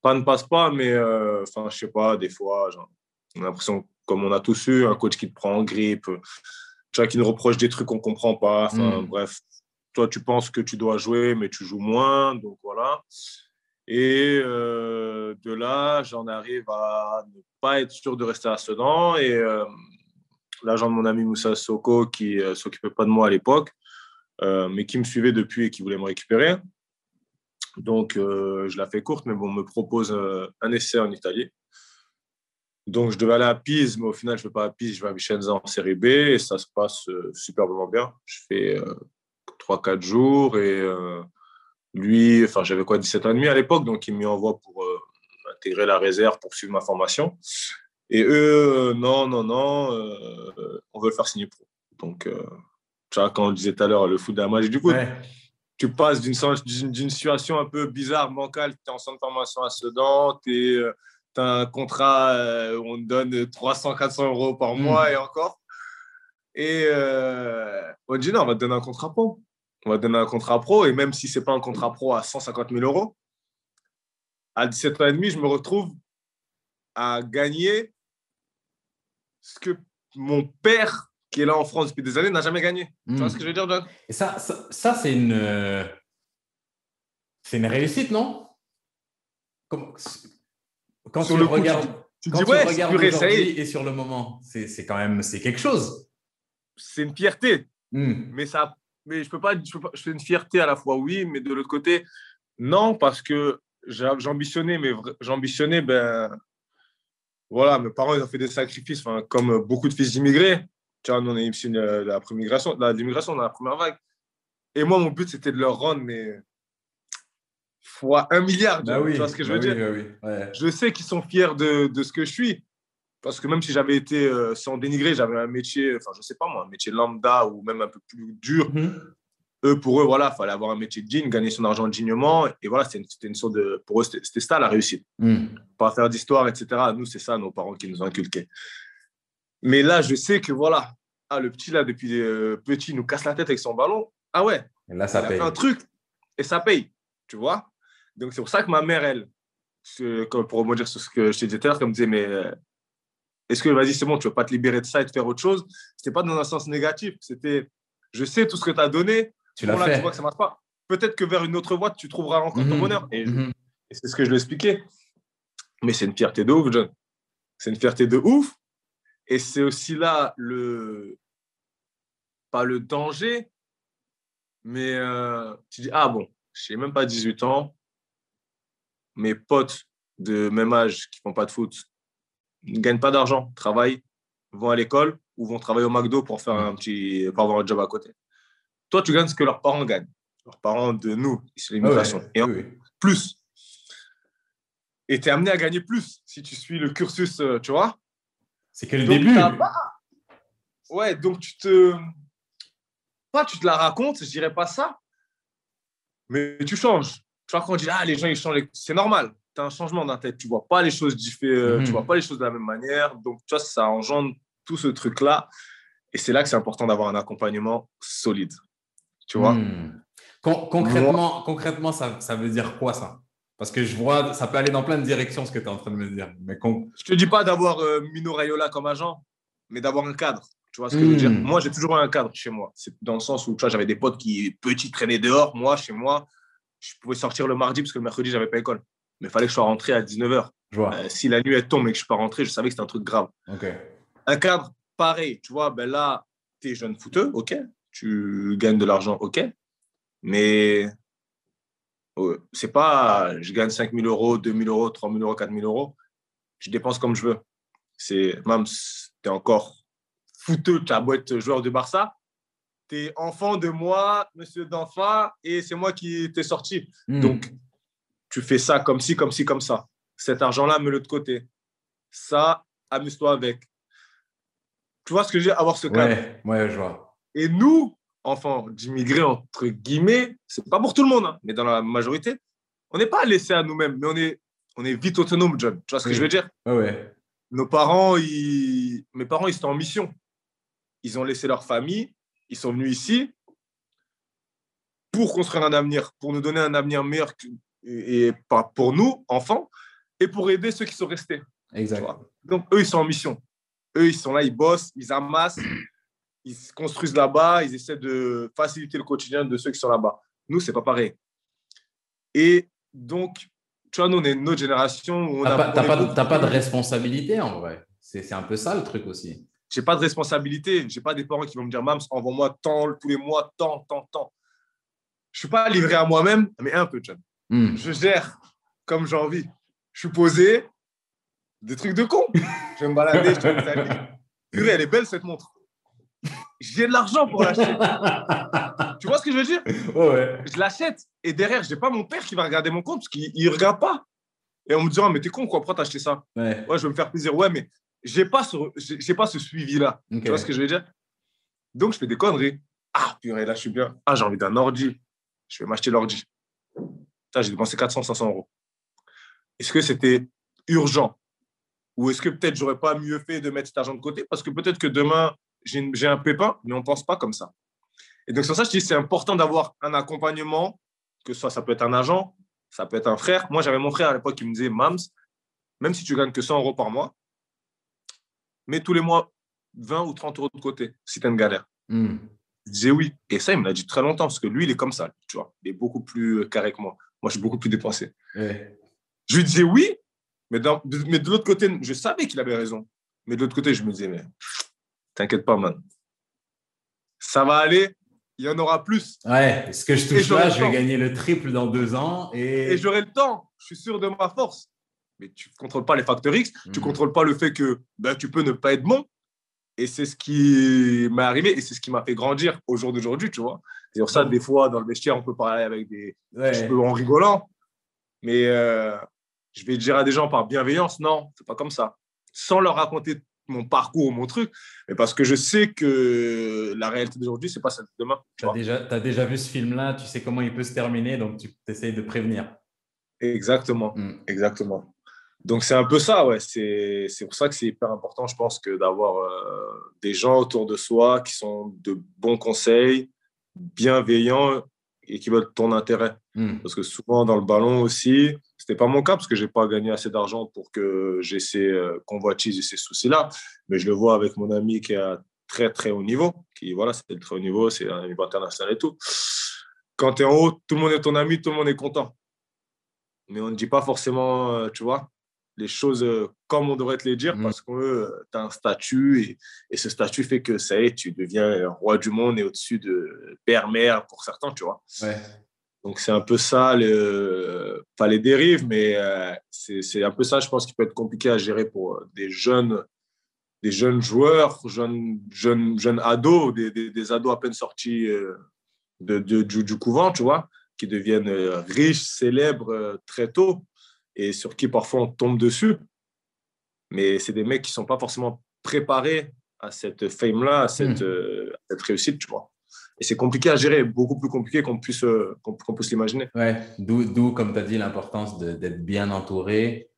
ne passe pas, mais euh, enfin, je sais pas, des fois, on a l'impression, comme on a tous eu, un coach qui te prend en grippe, tu vois, qui nous reproche des trucs qu'on comprend pas. Enfin, mm. bref, toi, tu penses que tu dois jouer, mais tu joues moins, donc voilà. Et euh, de là, j'en arrive à ne pas être sûr de rester à Sedan. Et euh, l'agent de mon ami Moussa Soko, qui ne s'occupait pas de moi à l'époque, mais qui me suivait depuis et qui voulait me récupérer, donc, euh, je la fais courte, mais bon, on me propose euh, un essai en Italie. Donc, je devais aller à Pise, mais au final, je ne vais pas à Pise, je vais à Vicenza en série B et ça se passe euh, superbement bien. Je fais 3-4 jours et lui, enfin, j'avais quoi, 17 ans et demi à l'époque, donc il m'y envoie pour intégrer la réserve pour suivre ma formation. Et eux, non, non, non, on veut le faire signer pro. Donc, tu vois, quand on disait tout à l'heure, le foot d'un match du coup, tu passes d'une situation un peu bizarre, bancale, tu es en centre de formation à Sedan, tu as un contrat euh, où on te donne 300, 400 euros par hmm. mois et encore. Et euh, on dit non, on va te donner un contrat pro. On va te donner un contrat pro, et même si ce n'est pas un contrat pro à 150 000 euros, à 17 ans et demi, je me retrouve à gagner ce que mon père qui est là en France depuis des années, n'a jamais gagné. Tu vois hmm. ce que je veux dire, John
Et ça, ça, c'est une. C'est une réussite, non? Quand sur tu le regardes, tu, quand tu regardes aujourd'hui et sur le moment, c'est quand même c'est quelque chose.
C'est une fierté, hmm. mais ça, mais je peux pas, je peux pas, une fierté à la fois, oui, mais de l'autre côté, non, parce que j'ambitionnais, mais j'ambitionnais, ben voilà, mes parents ils ont fait des sacrifices, comme beaucoup de fils d'immigrés. Vois, nous on est issus de la, l'immigration, la, l'immigration dans la première vague. Et moi, mon but c'était de leur rendre, mais fois un milliard.
Bah
tu vois ce que je veux
bah
dire? bah Je sais qu'ils sont fiers de, de, ce que je suis. Parce que même si j'avais été euh, sans dénigrer, j'avais un métier, enfin, je sais pas moi, un métier lambda ou même un peu plus dur. Mhm. Eux, pour eux, voilà, il fallait avoir un métier digne, gagner son argent dignement. Et voilà, c'était une, une, sorte de. Pour eux, c'était ça la réussite. Mhm. Pas faire d'histoire, etc. Nous, c'est ça, nos parents qui nous ont inculqué. Mais là, je sais que voilà, ah, le petit, là, depuis euh, petit, nous casse la tête avec son ballon. Ah ouais.
Et là, ça paye.
un truc et ça paye. Tu vois donc, c'est pour ça que ma mère, elle, pour rebondir sur ce que je te disais tout à l'heure, comme disait, mais euh, est-ce que, vas-y, c'est bon, tu ne vas pas te libérer de ça et te faire autre chose? Ce n'était pas dans un sens négatif. C'était, je sais tout ce que tu as donné.
Tu l'as fait.
Tu vois que ça marche pas. Peut-être que vers une autre voie, tu trouveras encore ton mhm. bonheur. Mhm. Et, c'est ce que je lui expliquais. Mais c'est une fierté de ouf, John. C'est une fierté de ouf. Et c'est aussi là le. Pas le danger, mais euh, tu dis, ah bon, je n'ai même pas 18 ans, mes potes de même âge qui font pas de foot ne gagnent pas d'argent, travaillent, vont à l'école ou vont travailler au McDo pour faire un petit, pour avoir un job à côté. Toi, tu gagnes ce que leurs parents gagnent. Leurs parents de nous, c'est l'immigration. et en plus. Et tu es amené à gagner plus si tu suis le cursus, euh, tu vois.
C'est que le début.
Ouais, donc tu te. Pas tu te la racontes, je dirais pas ça. Mais tu changes tu vois, quand on dit, ah, les gens, ils changent, c'est normal. Tu as un changement dans ta tête. Tu vois pas les choses différentes, euh, tu mhm. vois pas les choses de la même manière. Donc, tu vois, ça engendre tout ce truc-là. Et c'est là que c'est important d'avoir un accompagnement solide. Tu vois?
Hmm. concrètement, concrètement ça, ça veut dire quoi, ça? Parce que je vois, ça peut aller dans plein de directions, ce que tu es en train de me dire. Mais con...
Je te dis pas d'avoir euh, Mino Raiola comme agent, mais d'avoir un cadre. Tu vois ce que je veux dire? Hmm. Moi, j'ai toujours eu un cadre chez moi. C'est dans le sens où, tu vois, j'avais des potes qui, petits, traînaient dehors. Moi, chez moi, je pouvais sortir le mardi parce que le mercredi, j'avais pas école. Mais il fallait que je sois rentré à 19h. Euh, si la nuit elle tombe et que je suis pas rentré, je savais que c'était un truc grave. Un cadre pareil, tu vois, ben là, tu es jeune footeux, ok. Tu gagnes de l'argent, ok. Mais c'est pas je gagne 5 000 euros, 2 000 euros, 3 000 euros, 4 000 euros. Je dépense comme je veux. C'est même, tu es encore fouteux, tu as beau être joueur de Barça, tu es enfant de moi, monsieur d'enfant, et c'est moi qui t'ai sorti. Hmm. Donc, tu fais ça comme ci, comme ci, comme ça. Cet argent-là, mets-le de côté. Ça, amuse-toi avec. Tu vois ce que dire Avoir ce cadre?
Ouais, ouais, je vois.
Et nous, enfants d'immigrés, entre guillemets, c'est pas pour tout le monde, hein, mais dans la majorité, on n'est pas laissé à nous-mêmes, mais on est, on est vite autonome, John. Tu vois ce que je veux dire?
Ouais.
Nos parents, ils... mes parents, ils étaient en mission. Ils ont laissé leur famille, ils sont venus ici pour construire un avenir, pour nous donner un avenir meilleur et, pas pour nous, enfants, et pour aider ceux qui sont restés.
Exact.
Donc, eux, ils sont en mission. Eux, ils sont là, ils bossent, ils amassent, ils se construisent là-bas, ils essaient de faciliter le quotidien de ceux qui sont là-bas. Nous, c'est pas pareil. Et donc, tu vois, nous, on est une autre génération.
Tu n'as pas, pas, de responsabilité en vrai. C'est un peu ça le truc aussi
j'ai pas de responsabilité. J'ai pas des parents qui vont me dire, Mams, envoie-moi tant tous les mois, tant, tant, tant. Je suis pas livré à moi-même, mais un peu, John. Hmm. Je gère comme j'ai envie. Je suis posé, des trucs de con. je vais me balader, je vais Purée, elle est belle cette montre. J'ai de l'argent pour l'acheter. tu vois ce que je veux dire?
Ouais.
Je l'achète et derrière, je n'ai pas mon père qui va regarder mon compte parce qu'il ne regarde pas. Et on me dira, mais t'es con, quoi, pourquoi t'as acheté ça?
Ouais.
ouais. je vais me faire plaisir. Ouais, mais j'ai pas ce, j'ai pas ce suivi-là. Tu vois ce que je veux dire? Donc, je fais des conneries. Ah, purée, là, je suis bien. Ah, j'ai envie d'un ordi. Je vais m'acheter l'ordi. J'ai dépensé 400, 500 euros. Est-ce que c'était urgent? Ou est-ce que peut-être j'aurais pas mieux fait de mettre cet argent de côté? Parce que peut-être que demain, j'ai un pépin, mais on ne pense pas comme ça. Et donc, sur ça, je dis c'est important d'avoir un accompagnement, que ce soit, ça peut être un agent, ça peut être un frère. Moi, j'avais mon frère à l'époque qui me disait, Mams, même si tu gagnes que 100 euros par mois, mets tous les mois 20 ou 30 euros de côté si tu as une galère.
Hmm.
Je disais oui. Et ça, il me l'a dit très longtemps parce que lui, il est comme ça, tu vois. Il est beaucoup plus euh, carré que moi. Moi, je suis beaucoup plus dépensé. Je lui disais oui, mais, mais de l'autre côté, je savais qu'il avait raison. Mais de l'autre côté, je me disais, mais t'inquiète pas, man. Ça va aller, il y en aura plus.
Ouais, ce que je touche là, je vais gagner le triple dans deux ans. Et,
et j'aurai le temps, je suis sûr de ma force. Mais tu ne contrôles pas les facteurs X, tu ne mhm. contrôles pas le fait que ben, tu peux ne pas être bon. Et c'est ce qui m'est arrivé et c'est ce qui m'a fait grandir au jour d'aujourd'hui, tu vois. C'est pour ça, des fois, dans le vestiaire, on peut parler avec des. Ouais. en rigolant. Mais euh, je vais dire à des gens par bienveillance, non, c'est pas comme ça. Sans leur raconter mon parcours, mon truc, mais parce que je sais que la réalité d'aujourd'hui, c'est pas celle de demain.
Tu as déjà, as déjà vu ce film-là, tu sais comment il peut se terminer, donc tu essayes de prévenir.
Exactement, mm. exactement. Donc c'est un peu ça, ouais. C'est pour ça que c'est hyper important, je pense, que d'avoir euh, des gens autour de soi qui sont de bons conseils, bienveillants et qui veulent ton intérêt. Mm. Parce que souvent dans le ballon aussi, c'était pas mon cas parce que j'ai pas gagné assez d'argent pour que j'ai ces euh, convoitises et ces soucis-là. Mais je le vois avec mon ami qui est à très très haut niveau, qui voilà, c'est le très haut niveau, c'est un niveau international et tout. Quand tu es en haut, tout le monde est ton ami, tout le monde est content. Mais on ne dit pas forcément, euh, tu vois, les choses euh, comme on devrait te les dire mm. parce que tu as un statut et, et, ce statut fait que ça y est, tu deviens roi du monde et au-dessus de père-mère pour certains, tu vois.
Ouais.
Donc, c'est un peu ça, le, pas les dérives, mais euh, c'est un peu ça, je pense, qui peut être compliqué à gérer pour des jeunes, des jeunes joueurs, jeunes, jeunes, jeunes ados, des, des, ados à peine sortis euh, de, de du, du, couvent, tu vois, qui deviennent euh, riches, célèbres très tôt et sur qui parfois on tombe dessus. Mais c'est des mecs qui ne sont pas forcément préparés à cette fame-là, à cette, hmm. à cette réussite, tu vois. Et c'est compliqué à gérer, beaucoup plus compliqué qu'on puisse, euh, qu'on puisse l'imaginer.
Ouais, d'où, comme tu as dit, l'importance d'être bien entouré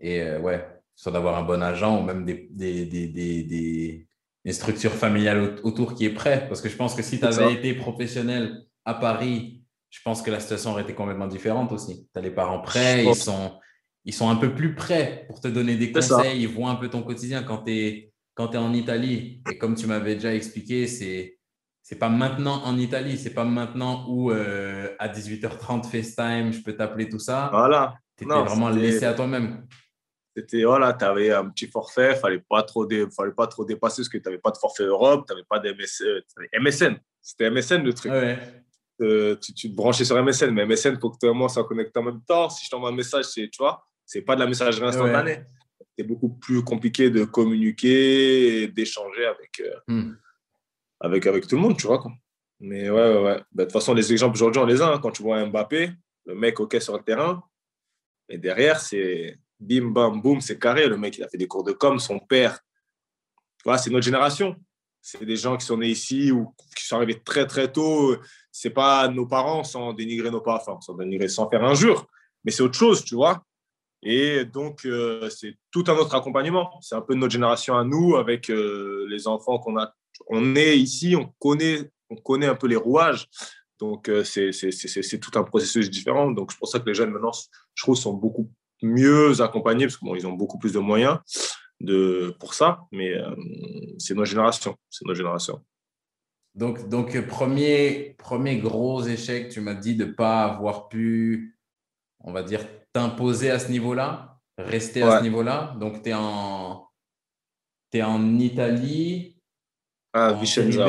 et euh, ouais, soit d'avoir un bon agent ou même des, des, des, des, des structures familiales autour qui est prêt. Parce que je pense que si tu avais été professionnel à Paris, je pense que la situation aurait été complètement différente aussi. Tu as les parents prêts, ils sont, ils sont un peu plus prêts pour te donner des conseils, ils voient un peu ton quotidien quand tu es, quand es en Italie. Et comme tu m'avais déjà expliqué, c'est c'est pas maintenant en Italie, c'est pas maintenant où euh, à 18h30 FaceTime, je peux t'appeler tout ça.
Voilà.
Tu étais vraiment laissé à toi-même.
C'était, voilà, tu avais un petit forfait, il fallait pas trop fallait pas trop dépasser parce que tu n'avais pas de forfait Europe, tu n'avais pas d'MSN. MSN. C'était MSN le truc. Euh, tu, tu, te branchais sur MSN, mais MSN, faut que toi et moi, ça connecte en même temps. Si je t'envoie un message, c'est, tu vois, c'est pas de la messagerie instantanée. C'est beaucoup plus compliqué de communiquer d'échanger avec. Euh, hmm avec, avec tout le monde, tu vois. Quoi. Mais ouais, ouais, ouais. Bah, de toute façon, les exemples aujourd'hui, on les a. Hein. Quand tu vois Mbappé, le mec, OK, sur le terrain, et derrière, c'est bim, bam, boum, c'est carré. Le mec, il a fait des cours de com, son père. Voilà, c'est notre génération. C'est des gens qui sont nés ici ou qui sont arrivés très, très tôt. C'est pas nos parents sans dénigrer nos parents, sans dénigrer, sans faire injure. Mais c'est autre chose, tu vois. Et donc, euh, c'est tout un autre accompagnement. C'est un peu notre génération à nous, avec euh, les enfants qu'on a on est ici, on connaît, on connaît un peu les rouages. Donc, euh, c'est tout un processus différent. Donc, c'est pour ça que les jeunes, maintenant, je trouve, sont beaucoup mieux accompagnés parce qu'ils ont beaucoup plus de moyens de, pour ça. Mais euh, c'est notre génération. C'est notre génération.
Donc, donc premier, premier gros échec, tu m'as dit de ne pas avoir pu, on va dire, t'imposer à ce niveau-là, rester à ce niveau-là. Donc, tu es en, es en Italie,
ah, Vicenza,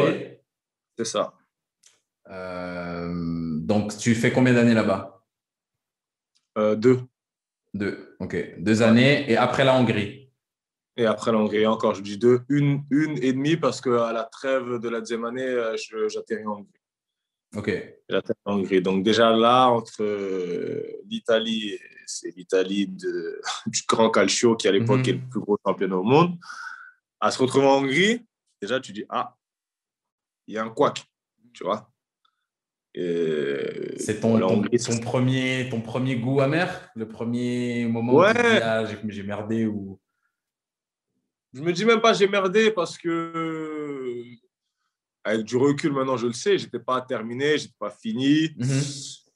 c'est ça.
Euh, donc, tu fais combien d'années là-bas?
Euh, Deux.
Deux, ok. Deux années. Et après la Hongrie?
Et après la Hongrie, encore, je dis deux. Une, une et demie parce qu'à la trêve de la deuxième année, euh, j'atterris en Hongrie.
Ok.
J'atterris en Hongrie. Donc, déjà là, entre l'Italie, c'est l'Italie du Grand Calcio qui à l'époque mhm. est le plus gros championnat au monde, à se retrouver en Hongrie, déjà, tu dis, ah, il y a un couac, tu vois.
C'est ton, ton, premier, ton premier goût amer? Le premier moment
où tu dis,
ah, j'ai merdé ou...
Je me dis même pas j'ai merdé parce que, avec du recul maintenant, je le sais, j'étais pas terminé, j'étais pas fini. Mhm.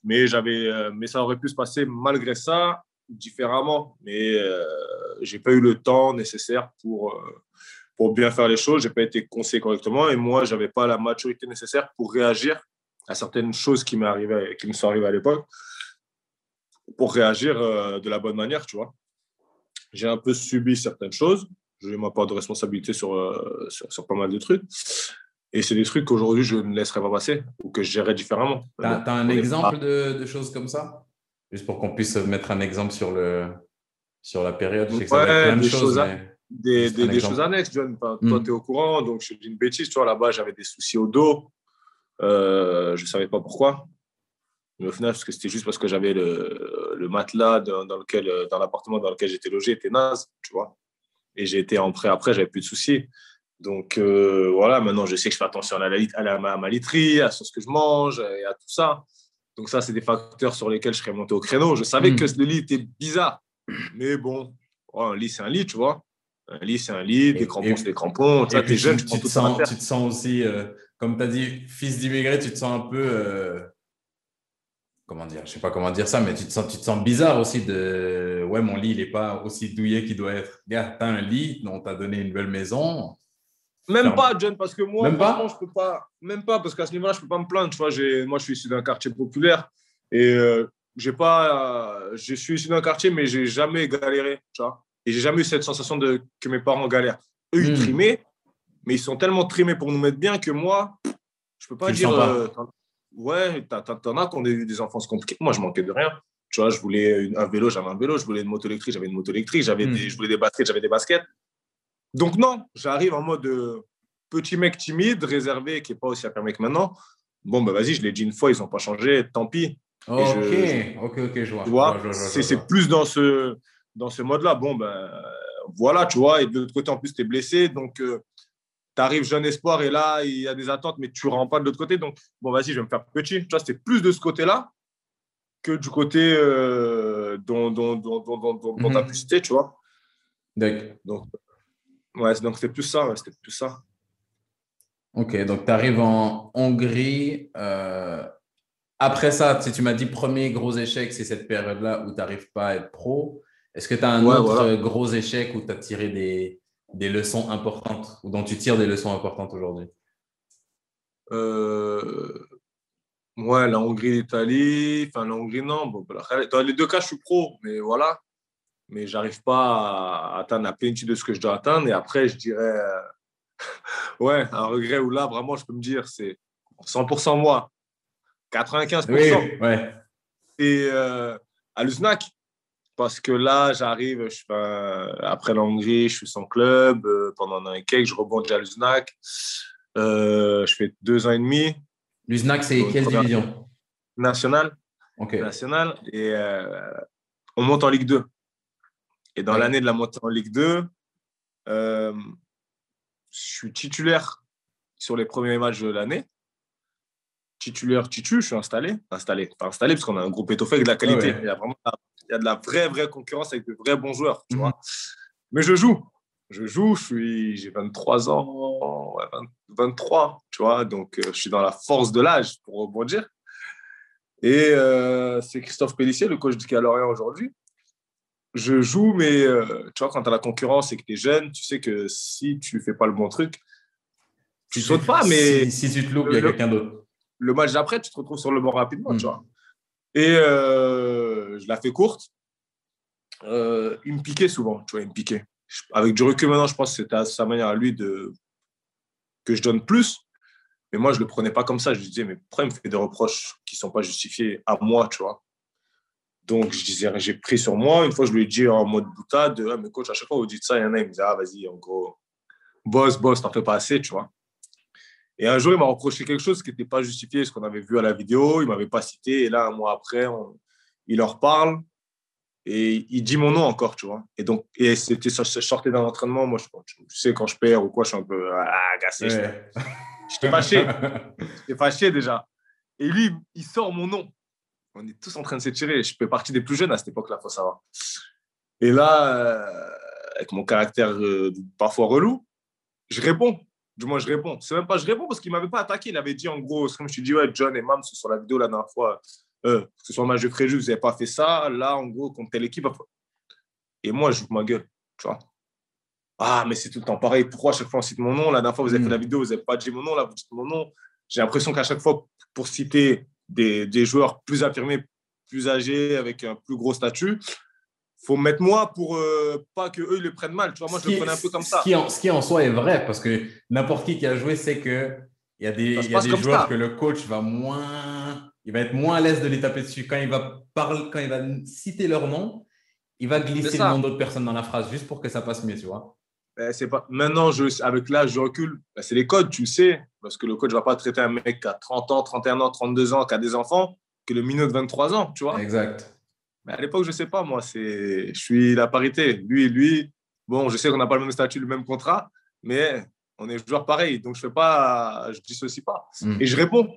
Mais, j'avais, euh, mais ça aurait pu se passer malgré ça différemment. Mais euh, j'ai pas eu le temps nécessaire pour, euh, pour bien faire les choses. Je n'ai pas été conseillé correctement et moi, je n'avais pas la maturité nécessaire pour réagir à certaines choses qui, qui me sont arrivées à l'époque. pour réagir de la bonne manière, tu vois. J'ai un peu subi certaines choses. J'ai ma part de responsabilité sur, sur, sur, pas mal de trucs. Et c'est des trucs qu'aujourd'hui, je ne laisserai pas passer ou que je gérerais différemment.
Tu as, un exemple de, de, choses comme ça? Juste pour qu'on puisse mettre un exemple sur, le, sur la période. Je sais que ça plein de choses.
Des, des, choses annexes, John. toi, hmm. tu es au courant, donc je dis une bêtise. Tu vois, là-bas, j'avais des soucis au dos. Euh, je ne savais pas pourquoi. Mais au final, parce que c'était juste parce que j'avais le, le, matelas dans, dans lequel, dans l'appartement dans lequel j'étais logé était naze, tu vois. Et j'ai été en prêt après, j'avais plus de soucis. Donc euh, voilà, maintenant je sais que je fais attention à, la, à, la, à ma literie, à ce que je mange et à tout ça. Donc ça, c'est des facteurs sur lesquels je serais monté au créneau. Je savais hmm. que le lit était bizarre. Mais bon, un lit, c'est un lit, tu vois. Un lit, c'est un lit, des crampons, c'est des crampons. Tu es jeune, tu,
te sens, tu te sens aussi, euh, comme tu as dit, fils d'immigré, tu te sens un peu. Euh, comment dire Je sais pas comment dire ça, mais tu te sens, tu te sens bizarre aussi de. Ouais, mon lit, il n'est pas aussi douillet qu'il doit être. Regarde, tu as un lit, on t'a donné une belle maison.
Même pas, John, parce que moi, même pas? je peux pas. Même pas, parce qu'à ce niveau-là, je peux pas me plaindre. Tu vois, moi, je suis issu d'un quartier populaire et euh, j'ai pas. je suis issu d'un quartier, mais j'ai jamais galéré. Tu vois, et j'ai jamais eu cette sensation de que mes parents galèrent. Eux, ils hmm. trimaient, mais ils sont tellement trimés pour nous mettre bien que moi, je peux pas dire. Euh, ouais, t'en as qui ont des, des enfances compliquées. Moi, je manquais de rien. Tu vois, je voulais un vélo, j'avais un vélo. Je voulais une moto électrique, j'avais une moto électrique. J'avais hmm. je voulais des baskets, j'avais des baskets. Donc non, j'arrive en mode euh, petit mec timide, réservé, qui n'est pas aussi affirmé que maintenant. Bon, ben vas-y, je l'ai dit une fois, ils n'ont pas changé, tant pis.
ok, ok, ok, je vois.
Tu vois, c'est plus dans ce, dans ce mode-là. Bon, ben voilà, tu vois. Et de l'autre côté, en plus, tu es blessé. Donc, euh, tu arrives jeune espoir et là, il y a des attentes, mais tu ne rends pas de l'autre côté. Donc, bon, vas-y, je vais me faire petit. Tu vois, c'était plus de ce côté-là que du côté euh, dont, dont, dont, dont, tu as pu citer, tu vois.
D'accord.
Donc, Ouais, donc c'était plus ça, c'était plus ça.
Ok, donc tu arrives en Hongrie. Euh, après ça, si tu m'as dit premier gros échec, c'est cette période-là où tu n'arrives pas à être pro. Est-ce que tu as un autre gros échec où tu as tiré des, des, leçons importantes ou dont tu tires des leçons importantes aujourd'hui?
Euh... Ouais, la Hongrie, l'Italie. Enfin, la Hongrie, non. Bon, dans les deux cas, je suis pro, mais voilà mais j'arrive pas à atteindre la plénitude de ce que je dois atteindre. Et après, je dirais, euh, ouais, un regret où là, vraiment, je peux me dire, c'est 100% moi, 95%.
Oui, ouais.
Et euh, à Luznac, parce que là, j'arrive, je, euh, après la Hongrie, je suis sans club. pendant un an et quelques, je rebondis à Luznac. je fais deux ans et demi.
Luznac, c'est quelle division?
Nationale.
Ok.
Nationale. Et on monte en Ligue 2. Et dans l'année de la montée en Ligue 2, euh, je suis titulaire sur les premiers matchs de l'année. Titulaire, titu, je suis installé. Installé, pas installé parce qu'on a un groupe étoffé avec de la qualité. Il, y a vraiment, il y a de la vraie, vraie concurrence avec de vrais bons joueurs. Tu mhm. vois Mais je joue. Je joue, j'ai 23 ans, 23, tu vois, donc euh, je suis dans la force de l'âge pour rebondir. Et euh, c'est Christophe Pellissier, le coach du Calorient aujourd'hui, je joue, mais euh, tu vois, quand tu as la concurrence et que tu es jeune, tu sais que si tu fais pas le bon truc, tu ne sautes pas, mais.
Si, tu te loupes, il y a quelqu'un d'autre.
Le match d'après, tu te retrouves sur le bord rapidement, tu hmm. vois. Et euh, je la fais courte. Euh, il me piquait souvent, tu vois, il me piquait. Avec du recul maintenant, je pense que c'était sa manière à lui de que je donne plus. Mais moi, je ne le prenais pas comme ça. Je lui disais, mais pourquoi il me fait des reproches qui ne sont pas justifiés à moi, tu vois? Donc, je disais, j'ai pris sur moi. Une fois, je lui ai dit en mode boutade, ah, mais coach, à chaque fois, vous dites ça, il y en a, il me dit, ah, vas-y, en gros, boss, boss, t'en fais pas assez, tu vois? Et un jour, il m'a reproché quelque chose qui n'était pas justifié, ce qu'on avait vu à la vidéo, il ne m'avait pas cité. Et là, un mois après, il leur parle et il dit mon nom encore, tu vois. Et donc, et c'était sortais d'un entraînement. Moi, je, tu sais, quand je perds ou quoi, je suis un peu ah, agacé. Ouais. J'étais fâché. J'étais fâché déjà. Et lui, il sort mon nom on est tous en train de s'étirer. Je fais partie des plus jeunes à cette époque-là, il faut savoir. Et là, euh, avec mon caractère euh, parfois relou, je réponds. Du moins, je réponds. C'est même pas je réponds parce qu'il m'avait pas attaqué. Il avait dit en gros, comme je te dis, ouais, John et Mam, sur la vidéo la dernière fois, euh, ce soit le match de Fréjus, vous n'avez pas fait ça. Là, en gros, contre telle équipe. Et moi, je joue ma gueule. Tu vois. Ah, mais c'est tout le temps pareil. Pourquoi à chaque fois on cite mon nom? La dernière fois, vous avez fait la hmm. vidéo, vous n'avez pas dit mon nom. Là, vous dites mon nom. J'ai l'impression qu'à chaque fois, pour citer des, des, joueurs plus affirmés, plus âgés, avec un plus gros statut. Faut mettre moi pour euh, pas que eux ils le prennent mal. Tu vois, moi, je le prenais un peu comme ça.
Ce qui, en, ce qui en soi est vrai, parce que n'importe qui qui a joué sait que il y a des, y a des joueurs que le coach va moins, il va être moins à l'aise de les taper dessus. Quand il va parler, quand il va citer leur nom, il va glisser le nom d'autres personnes dans la phrase juste pour que ça passe mieux, tu vois.
Ben, c'est pas... Maintenant, je, avec l'âge, je recule. Ben, c'est les codes, tu sais. Parce que le coach ne va pas traiter un mec qui a 30 ans, 31 ans, 32 ans, qui a des enfants, que le minot de 23 ans, tu vois.
Exact.
Mais à l'époque, je ne sais pas, moi, c'est... je suis la parité. Lui et lui, bon, je sais qu'on n'a pas le même statut, le même contrat, mais on est joueurs pareils. Donc, je fais pas, je dissocie pas. Hmm. Et je réponds.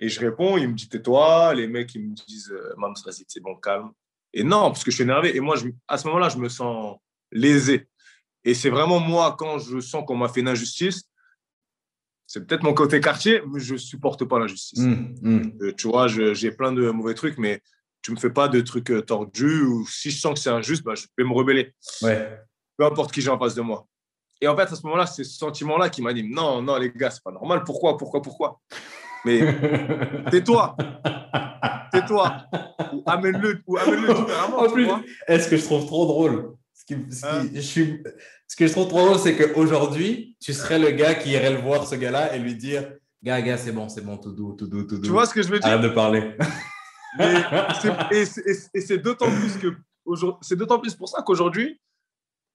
Et je réponds, il me dit tais-toi. Les mecs, ils me disent euh, Mams, vas-y, c'est bon, calme. Et non, parce que je suis énervé. Et moi, je, à ce moment-là, je me sens lésé. Et c'est vraiment moi, quand je sens qu'on m'a fait une injustice, c'est peut-être mon côté quartier, mais je supporte pas l'injustice. Mmh, mmh. Euh, tu vois, j'ai plein de mauvais trucs, mais tu me fais pas de trucs euh, tordus ou si je sens que c'est injuste, bah, je vais me rebeller.
Ouais.
Peu importe qui j'ai en face de moi. Et en fait, à ce moment-là, c'est ce sentiment-là qui m'a dit non, non, les gars, c'est pas normal. Pourquoi, pourquoi, pourquoi? Mais tais-toi. Tais-toi. Ou amène-le amène différemment.
Est-ce que je trouve trop drôle? Ce, hein? je suis, ce que je trouve trop drôle, c'est qu'aujourd'hui, tu serais le gars qui irait le voir, ce gars-là, et lui dire Gars, gars, c'est bon, c'est bon, tout doux, tout doux, tout doux.
Tu vois ce que je veux dire?
Arrête de parler.
Et c'est d'autant plus que c'est d'autant plus pour ça qu'aujourd'hui,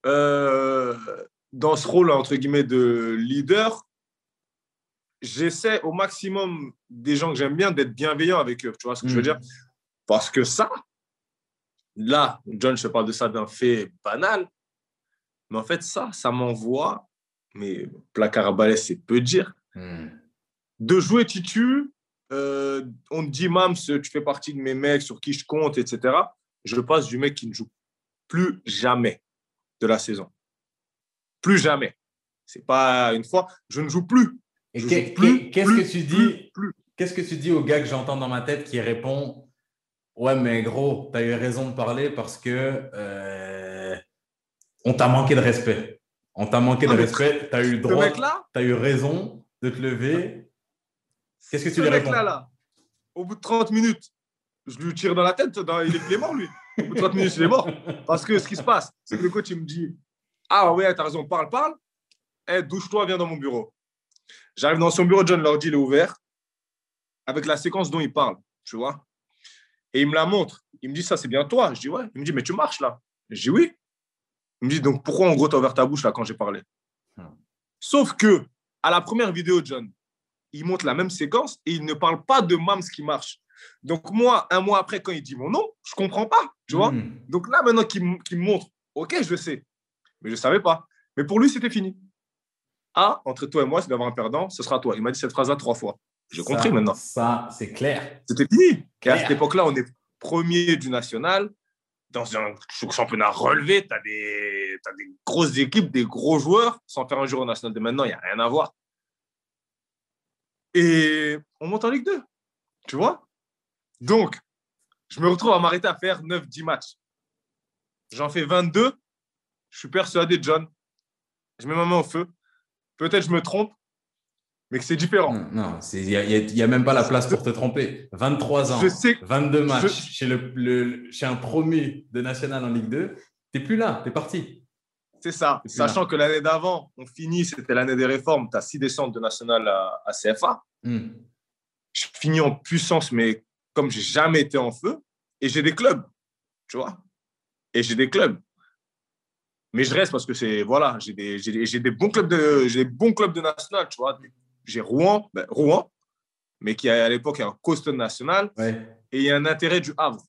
euh, dans ce rôle entre guillemets de leader, j'essaie au maximum des gens que j'aime bien d'être bienveillant avec eux. Tu vois ce que je veux hmm. dire? Parce que ça, là, John, je parle de ça d'un fait banal, mais en fait, ça, ça m'envoie, mais placard à balai, c'est peu dire, hmm. de jouer Titu. Euh, on dit, Mams, tu fais partie de mes mecs sur qui je compte, etc. Je passe du mec qui ne joue plus jamais de la saison. Plus jamais. C'est pas une fois, je ne joue plus.
Et qu'est-ce que tu dis Qu'est-ce que tu dis au gars que j'entends dans ma tête qui répond Ouais, mais gros, tu as eu raison de parler parce que euh, on t'a manqué de respect. On t'a manqué de ah, respect. Tu as eu le droit. Tu as eu raison de te lever. Qu'est-ce que tu lui réponds
là, là, au bout de 30 minutes, je lui tire dans la tête. il, est, mort, lui. Au bout de 30 minutes, il est mort. Parce que ce qui se passe, c'est que le coach, il me dit Ah ouais, t'as raison, parle, parle. Eh, douche-toi, viens dans mon bureau. J'arrive dans son bureau, John, l'ordi, il est ouvert. Avec la séquence dont il parle, tu vois. Et il me la montre. Il me dit, ça, c'est bien toi. Je dis, ouais. Il me dit, mais tu marches là. Je dis, oui. Il me dit, donc pourquoi en gros, tu as ouvert ta bouche là quand j'ai parlé? Hmm. Sauf que, à la première vidéo, John, il montre la même séquence et il ne parle pas de Mams qui marche. Donc, moi, un mois après, quand il dit mon nom, je ne comprends pas. Tu vois hmm. Donc là, maintenant qu'il me montre, OK, je sais. Mais je ne savais pas. Mais pour lui, c'était fini. Ah, entre toi et moi, c'est d'avoir un perdant, ce sera toi. Il m'a dit cette phrase-là trois fois. J'ai compris maintenant.
Ça, c'est clair.
C'était fini. Et à cette époque-là, on est premier du national. Dans un championnat relevé, tu as, des, des grosses équipes, des gros joueurs, sans faire un jour au national de maintenant, il n'y a rien à voir. Et on monte en Ligue 2. Tu vois? Donc, je me retrouve à m'arrêter à faire 9-10 matchs. J'en fais 22. Je suis persuadé, John. Je mets ma main au feu. Peut-être je me trompe, mais que c'est différent.
Non, il n'y a, même pas la place pour te tromper. 23 ans, 22 matchs chez, le, chez un promu de national en Ligue 2, tu n'es plus là, tu es parti.
C'est ça. Sachant que l'année d'avant, on finit, c'était l'année des réformes, tu as six descentes de national à, CFA. Hmm. Je finis en puissance, mais comme j'ai jamais été en feu, et j'ai des clubs, tu vois. Et j'ai des clubs. Mais je reste parce que c'est voilà, j'ai des, des, bons clubs de j'ai des bons clubs de national, tu vois, j'ai Rouen, ben, Rouen, mais qui à l'époque est un costaud national. Et il y a un intérêt du Havre.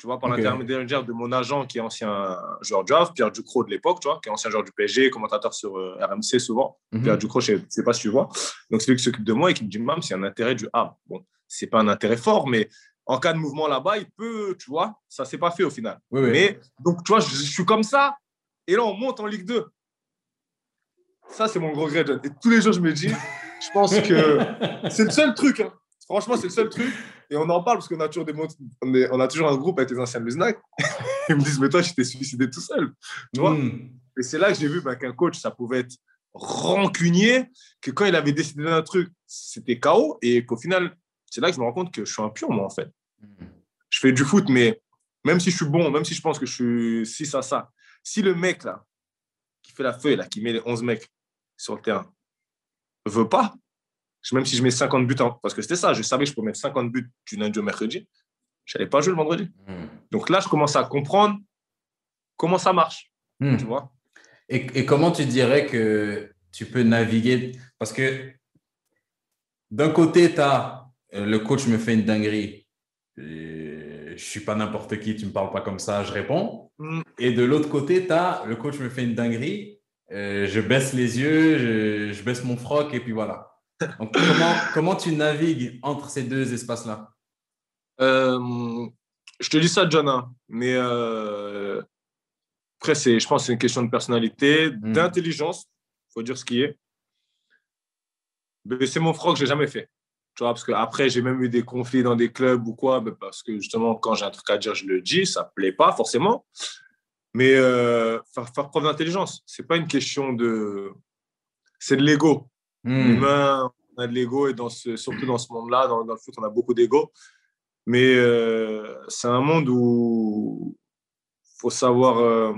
Tu vois, par l'intermédiaire de mon agent qui est ancien joueur du Havre, Pierre Ducrot de l'époque, tu vois, qui est ancien joueur du PSG, commentateur sur euh, RMC souvent. Mhm. Pierre Ducrot, je ne sais pas si tu vois. Donc, c'est lui qui s'occupe de moi et qui me dit, même, c'est un intérêt du Havre. Bon, c'est pas un intérêt fort, mais en cas de mouvement là-bas, il peut, tu vois, ça s'est pas fait au final. mais donc, tu vois, je, je, suis comme ça. Et là, on monte en Ligue 2. Ça, c'est mon gros regret. Et tous les jours, je me dis, je pense que c'est le seul truc. Hein. Franchement, c'est le seul truc. Et on en parle parce qu'on a toujours des on, on, a toujours un groupe avec les anciens Muznac. Ils me disent, mais toi, je t'ai suicidé tout seul. Tu vois hmm. Et c'est là que j'ai vu bah, qu'un coach, ça pouvait être rancunier, que quand il avait décidé d'un truc, c'était chaos. Et qu'au final, c'est là que je me rends compte que je suis un pion, moi, en fait. Hmm. Je fais du foot, mais même si je suis bon, même si je pense que je suis si ça, ça, si le mec là, qui fait la feuille, là, qui met les 11 mecs sur le terrain, veut pas, même si je mets 50 buts, parce que c'était ça, je savais que je pouvais mettre 50 buts du lundi au mercredi, je n'allais pas jouer le vendredi. Hmm. Donc là, je commence à comprendre comment ça marche. Hmm. Tu vois
et, et, comment tu dirais que tu peux naviguer? Parce que d'un côté, tu as euh, le coach me fait une dinguerie. Je ne suis pas n'importe qui, tu ne me parles pas comme ça, je réponds. Hmm. Et de l'autre côté, tu as le coach me fait une dinguerie. Euh, je baisse les yeux, je, baisse mon froc et puis voilà. Donc, comment, comment tu navigues entre ces deux espaces-là?
Euh, Je te dis ça, hein, mais après, je pense que c'est une question de personnalité, hmm. d'intelligence, il faut dire ce qui est. C'est mon froc, je n'ai jamais fait. Tu vois, parce qu'après, j'ai même eu des conflits dans des clubs ou quoi, parce que justement, quand j'ai un truc à dire, je le dis, ça ne plaît pas forcément. Mais euh, faire, faire, preuve d'intelligence, ce n'est pas une question de. C'est de l'ego. Hmm. Humain, on a de l'ego, et dans ce, surtout dans ce monde-là, dans, le foot, on a beaucoup d'ego. Mais euh, c'est un monde où faut savoir, euh,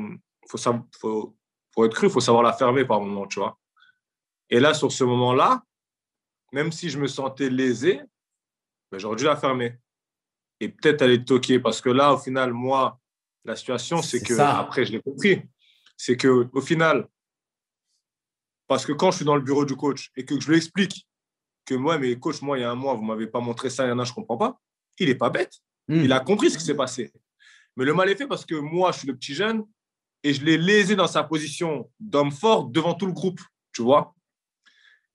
faut, faut, pour être cru, il faut savoir la fermer par moment, tu vois. Et là, sur ce moment-là, même si je me sentais lésé, ben, j'aurais dû la fermer. Et peut-être aller toquer, parce que là, au final, moi, la situation, c'est que, après, je l'ai compris, c'est que au final, parce que quand je suis dans le bureau du coach et que je lui explique que moi, mais coach, moi, il y a un mois, vous ne m'avez pas montré ça, il y en a, je ne comprends pas, il n'est pas bête. Hmm. Il a compris ce qui s'est passé. Mais le mal est fait parce que moi, je suis le petit jeune et je l'ai lésé dans sa position d'homme fort devant tout le groupe, tu vois.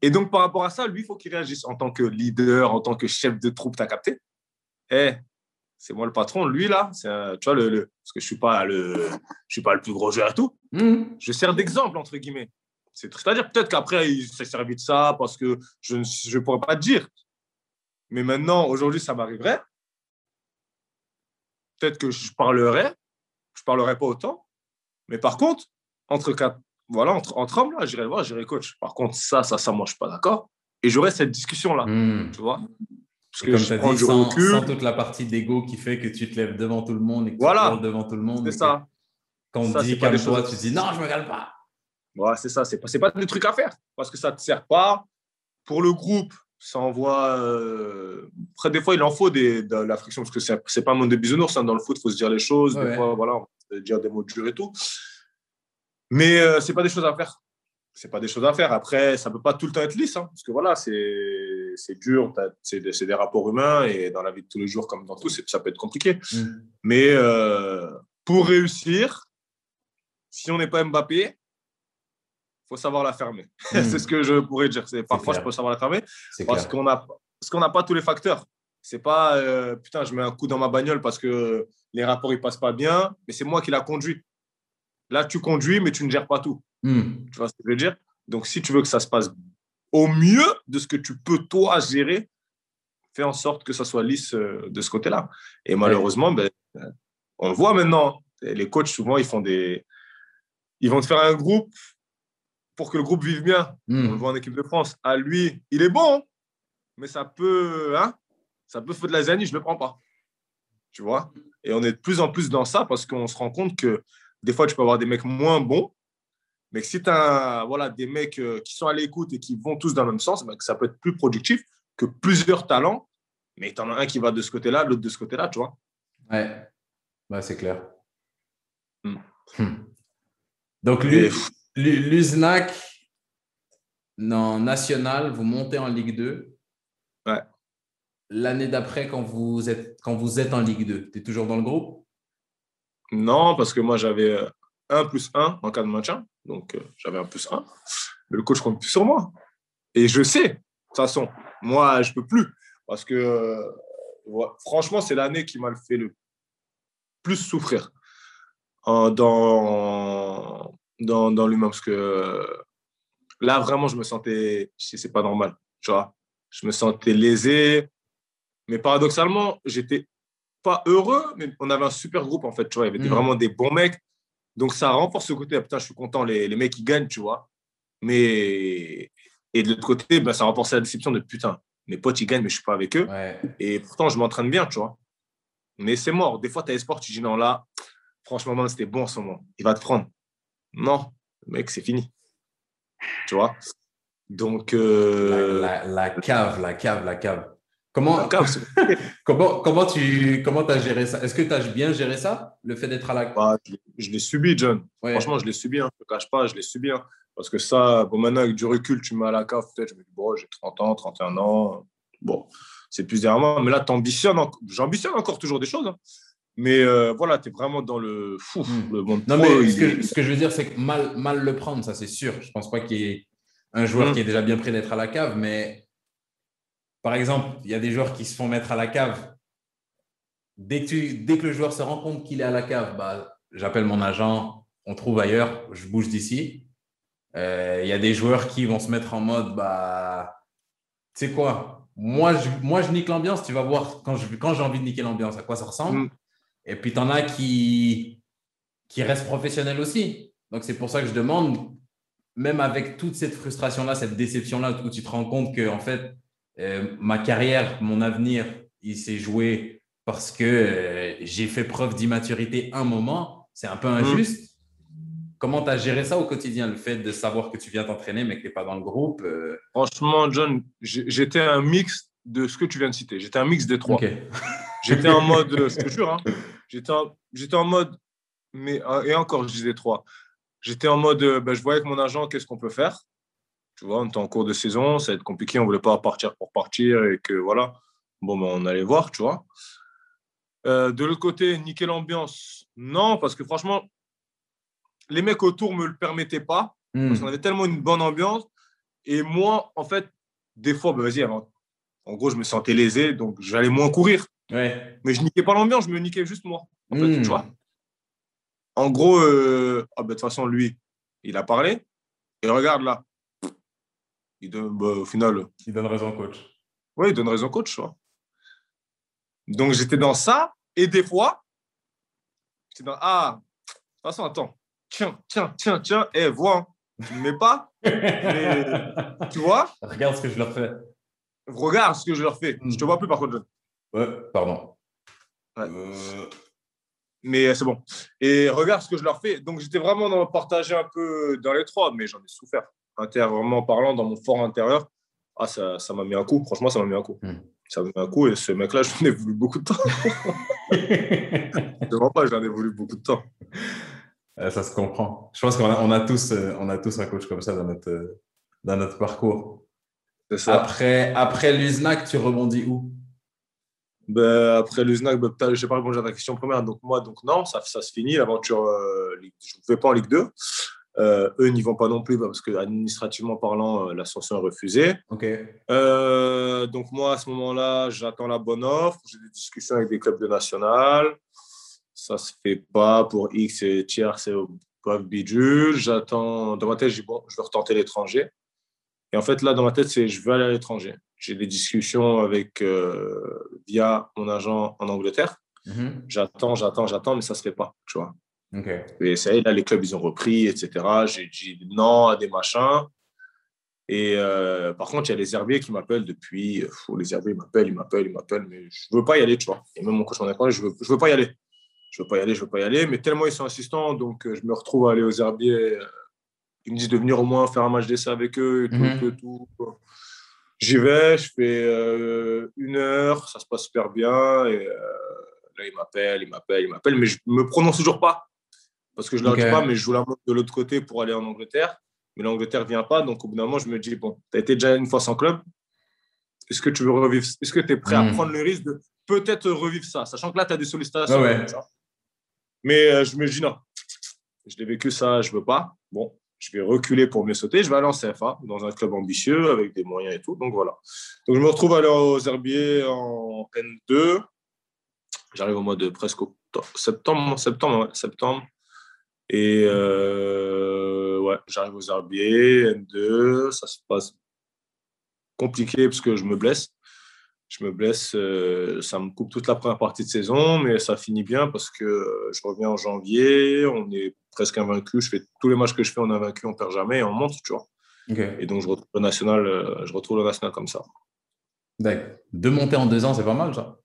Et donc, par rapport à ça, lui, il faut qu'il réagisse en tant que leader, en tant que chef de troupe, tu as capté? Eh, c'est moi le patron. Lui, là, c'est tu vois, le, parce que je ne suis, pas le, je suis pas le plus gros joueur et tout. Mmh. Je sers d'exemple, entre guillemets. C'est-à-dire, peut-être qu'après, il s'est servi de ça parce que je ne pourrais pas te dire. Mais maintenant, aujourd'hui, ça m'arriverait peut-être que je parlerai, je parlerai pas autant. Mais par contre, entre quatre, voilà, entre, entre hommes, là, j'irai voir, j'irai coach. Par contre, ça, ça, ça, moi, je suis pas d'accord. Et j'aurai cette discussion-là,
hmm.
tu vois?
Parce que comme je prends dit, sans, sans, toute la partie d'ego qui fait que tu te lèves devant tout le monde et que
voilà.
tu parles devant tout le monde.
C'est ça.
Quand on dit calme-toi, tu dis non, je me calme pas.
Voilà, c'est ça. C'est pas, pas des trucs à faire parce que ça te sert pas. Pour le groupe, ça envoie. Euh... Après, des fois, il en faut des, de la friction parce que c'est, pas un monde de bisounours. Hein. Dans le foot, il faut se dire les choses. Des fois, voilà, on peut dire des mots durs et tout. Mais euh, c'est pas des choses à faire. C'est pas des choses à faire. Après, ça peut pas tout le temps être lisse, hein, parce que voilà, c'est, dur. C'est des, des, rapports humains et dans la vie de tous les jours, comme dans tout, ça peut être compliqué. Mm. Mais euh, pour réussir, si on n'est pas Mbappé, faut savoir la fermer. c'est hmm. ce que je pourrais dire. C'est, parfois, je peux savoir la fermer parce qu'on a, parce qu'on n'a pas tous les facteurs. C'est pas, euh, putain, je mets un coup dans ma bagnole parce que les rapports ils passent pas bien, mais c'est moi qui la conduit. Là, tu conduis, mais tu ne gères pas tout. Hmm. Tu vois ce que je veux dire? Donc, si tu veux que ça se passe au mieux de ce que tu peux toi gérer, fais en sorte que ça soit lisse euh, de ce côté-là. Et malheureusement, ben, on le voit maintenant. Les coachs, souvent, ils font des. Ils vont te faire un groupe pour que le groupe vive bien. Hmm. On le voit en équipe de France. À lui, il est bon, mais ça peut, hein, ça peut faire de la zanie, je ne le prends pas. Tu vois? Et on est de plus en plus dans ça parce qu'on se rend compte que des fois, tu peux avoir des mecs moins bons, mais que si tu as voilà, des mecs euh, qui sont à l'écoute et qui vont tous dans le même sens, ben, ça peut être plus productif que plusieurs talents, mais tu en as un qui va de ce côté-là, l'autre de ce côté-là, tu vois?
Ouais, bah, c'est clair. Hmm. Hmm. Donc, lui, L'USNAC, non, national, vous montez en Ligue 2.
Ouais.
L'année d'après, quand vous êtes, quand vous êtes en Ligue 2, tu es toujours dans le groupe?
Non, parce que moi, j'avais 1 plus 1 en cas de maintien. Donc, euh, j'avais un plus 1. Mais le coach compte plus sur moi. Et je sais, de toute façon, moi, je ne peux plus. Parce que, euh, franchement, c'est l'année qui m'a fait le plus souffrir. dans, dans, dans l'humain parce que là, vraiment, je me sentais, c'est pas normal, tu vois. Je me sentais lésé, mais paradoxalement, j'étais pas heureux, mais on avait un super groupe en fait, tu vois. Il y avait mm. vraiment des bons mecs. Donc ça renforce ce côté, ah, putain, je suis content, les, les mecs qui gagnent, tu vois. Mais, et de l'autre côté, ben, ça renforçait la déception de putain, mes potes ils gagnent, mais je suis pas avec eux. Et pourtant, je m'entraîne bien, tu vois. Mais c'est mort. Des fois, tu as espoir, tu dis non, là, franchement, c'était bon en ce moment. Il va te prendre. Non, mec, c'est fini. Tu vois? Donc.
Euh, la, cave, la cave, la cave. Comment, comment, comment tu comment as géré ça? Est-ce que tu as bien géré ça, le fait d'être à la cave
bah, Je l'ai subi, John. Franchement, je l'ai subi, hein. je ne te cache pas, je l'ai subi. Hein. Parce que ça, bon, maintenant, avec du recul, tu mets à la cave, peut-être, je me dis, bon, j'ai 30 ans, 31 ans. Bon, c'est plus derrière moi. Mais là, ambitionnes, j'ambitionne encore toujours des choses. Hein. Mais euh, voilà, tu es vraiment dans le fou. Hmm. Le
monde non, mais ce que, ce que, je veux dire, c'est que mal, mal le prendre, ça c'est sûr. Je pense pas qu'il y ait un joueur hmm. qui est déjà bien prêt d'être à la cave, mais par exemple, il y a des joueurs qui se font mettre à la cave. Dès que, tu, dès que le joueur se rend compte qu'il est à la cave, bah, j'appelle mon agent, on trouve ailleurs, je bouge d'ici. Euh, il y a des joueurs qui vont se mettre en mode, bah, tu sais quoi, moi je, moi, je nique l'ambiance, tu vas voir quand j'ai quand envie de niquer l'ambiance, à quoi ça ressemble? Hmm. Et puis, tu en as qui, qui restent professionnels aussi. Donc, c'est pour ça que je demande, même avec toute cette frustration-là, cette déception-là, où tu te rends compte que, en fait, euh, ma carrière, mon avenir, il s'est joué parce que euh, j'ai fait preuve d'immaturité un moment. C'est un peu injuste. Comment tu as géré ça au quotidien, le fait de savoir que tu viens t'entraîner, mais que tu n'es pas dans le groupe euh?
Franchement, John, j'étais un mix de ce que tu viens de citer. J'étais un mix des trois. J'étais en mode, je te jure, hein, J'étais en, en, mode, mais, euh, et encore, je disais trois. J'étais en mode, euh, ben, je voyais avec mon agent qu'est-ce qu'on peut faire. Tu vois, on était en cours de saison, ça va être compliqué, on ne voulait pas partir pour partir et que voilà. Bon, ben, on allait voir, tu vois. Euh, de l'autre côté, niquer l'ambiance, non, parce que franchement, les mecs autour ne me le permettaient pas. Hmm. Parce qu'on avait tellement une bonne ambiance. Et moi, en fait, des fois, ben, vas-y, en gros, je me sentais lésé, donc j'allais moins courir.
Ouais.
Mais je niquais pas l'ambiance, je me niquais juste moi. En fait, tu hmm. vois. En gros, euh, ah, bah, de toute façon, lui, il a parlé. Et regarde là. Il donne, bah, au final.
Il donne raison coach.
Oui, il donne raison coach. Tu vois. Donc j'étais dans ça. Et des fois, j'étais dans Ah, de toute façon, attends. Tiens, tiens, tiens, tiens. Eh, vois. Tu ne mets pas. tu vois
Regarde ce que je leur fais.
Regarde ce que je leur fais. Je te vois plus par contre.
Ouais, pardon.
Euh, mais c'est bon. Et regarde ce que je leur fais. Donc, j'étais vraiment dans partager un peu dans les trois, mais j'en ai souffert. Intérieurement parlant, dans mon fort intérieur, ah, ça, ça m'a mis un coup. Franchement, ça m'a mis un coup. Hmm. Ça m'a mis un coup et ce mec-là, j'en ai voulu beaucoup de temps. je ne pas, j'en ai voulu beaucoup de temps.
Ça se comprend. Je pense qu'on a, on a, tous, euh, on a tous un coach comme ça dans notre, dans notre parcours. Ça. Après, après l'USNAC, tu rebondis où?
Ben, après l'USNAC, ben, je n'ai pas répondu à ta question première. Donc, moi, donc non, ça, ça se finit. L'aventure, euh, je ne vais pas en Ligue 2. Euh, eux n'y vont pas non plus parce que administrativement parlant, euh, l'ascension est refusée. donc moi, à ce moment-là, j'attends la bonne offre. J'ai des discussions avec des clubs de national. Ça ne se fait pas pour X et tiers, c'est au bidule. J'attends. Dans ma tête, je dis bon, je vais retenter l'étranger. Et en fait, là, dans ma tête, c'est je veux aller à l'étranger. J'ai des discussions avec euh, via mon agent en Angleterre. Mhm. J'attends, j'attends, j'attends, mais ça ne se fait pas, tu vois. Et ça y est, là, les clubs, ils ont repris, etc. J'ai dit non à des machins. Et euh, par contre, il y a les herbiers qui m'appellent depuis. les herbiers, ils m'appellent, ils m'appellent, ils m'appellent, mais je ne veux pas y aller, tu vois. Et même mon coach m'en a parlé, je ne veux, je veux pas y aller. Je ne veux pas y aller, je ne veux pas y aller. Mais tellement ils sont insistants, donc euh, je me retrouve à aller aux herbiers ils me disent de venir au moins faire un match d'essai avec eux et tout. Mhm. tout, J'y vais, je fais euh, une heure, ça se passe super bien. Et euh, là, ils m'appellent, ils m'appellent, ils m'appellent, mais je ne me prononce toujours pas. Parce que je ne leur dis pas, mais je joue la montre de l'autre côté pour aller en Angleterre. Mais l'Angleterre ne vient pas. Donc, au bout d'un moment, je me dis, bon, tu as été déjà une fois sans club. Est-ce que tu veux revivre Est-ce que tu es prêt à mhm. prendre le risque de peut-être revivre ça Sachant que là, tu as des sollicitations. Mais euh, je me dis, non, je l'ai vécu ça, je ne veux pas. Bon, je vais reculer pour mieux sauter, je vais aller en CFA, dans un club ambitieux, avec des moyens et tout. Donc voilà. Donc je me retrouve aller aux Herbiers en N2. J'arrive au mois de presque septembre, septembre, septembre. Et euh, ouais, j'arrive aux Herbiers, N2. Ça se passe compliqué parce que je me blesse je me blesse, euh, ça me coupe toute la première partie de saison, mais ça finit bien parce que euh, je reviens en janvier, on est presque invaincu, je fais tous les matchs que je fais, on est invaincu, on perd jamais et on monte, tu vois. Et donc je retrouve le national, euh, je retrouve le national comme ça.
D'accord. Deux montées en deux ans, c'est pas mal ça.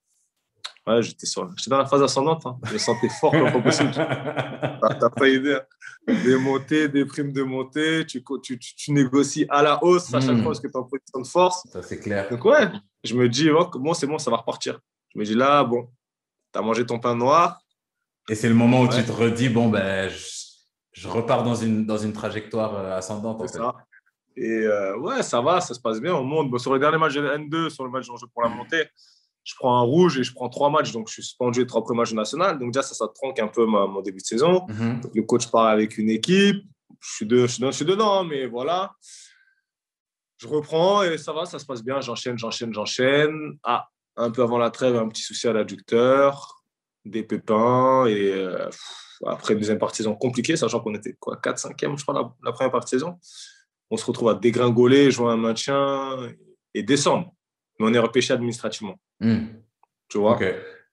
Ouais, j'étais, dans la phase ascendante. Hein. Je me sentais fort comme pas possible. T'as pas idée. Hein. Des montées, des primes de montée. Tu, tu, tu, négocies à la hausse à chaque hmm. fois parce que tu es en position de force.
Ça, c'est clair.
Donc, ouais, je me dis, oh, bon, c'est bon, ça va repartir. Je me dis, là, bon, tu as mangé ton pain noir.
Et c'est le moment où tu te redis, bon, ben, je, repars dans une, dans une trajectoire euh, ascendante. En fait.
ça. Et euh, ouais, ça va, ça se passe bien. On monte. sur le dernier match de N2, sur le match en jeu pour la montée, je prends un rouge et je prends trois matchs. Donc, je suis suspendu les trois premiers matchs national. Donc, déjà, ça, ça tronque un peu mon début de saison. Mhm. le coach part avec une équipe. Je suis, de, je suis, dedans, mais voilà. Je reprends et ça va, ça se passe bien. J'enchaîne, j'enchaîne, j'enchaîne. Ah, un peu avant la trêve, un petit souci à l'adducteur, des pépins. Et euh, après une deuxième partie saison compliquée, sachant qu'on était quoi, 4-5e, je crois, la, la première partie saison on se retrouve à dégringoler, jouer un maintien et descendre. Mais on est repêché administrativement. Hmm. Tu vois?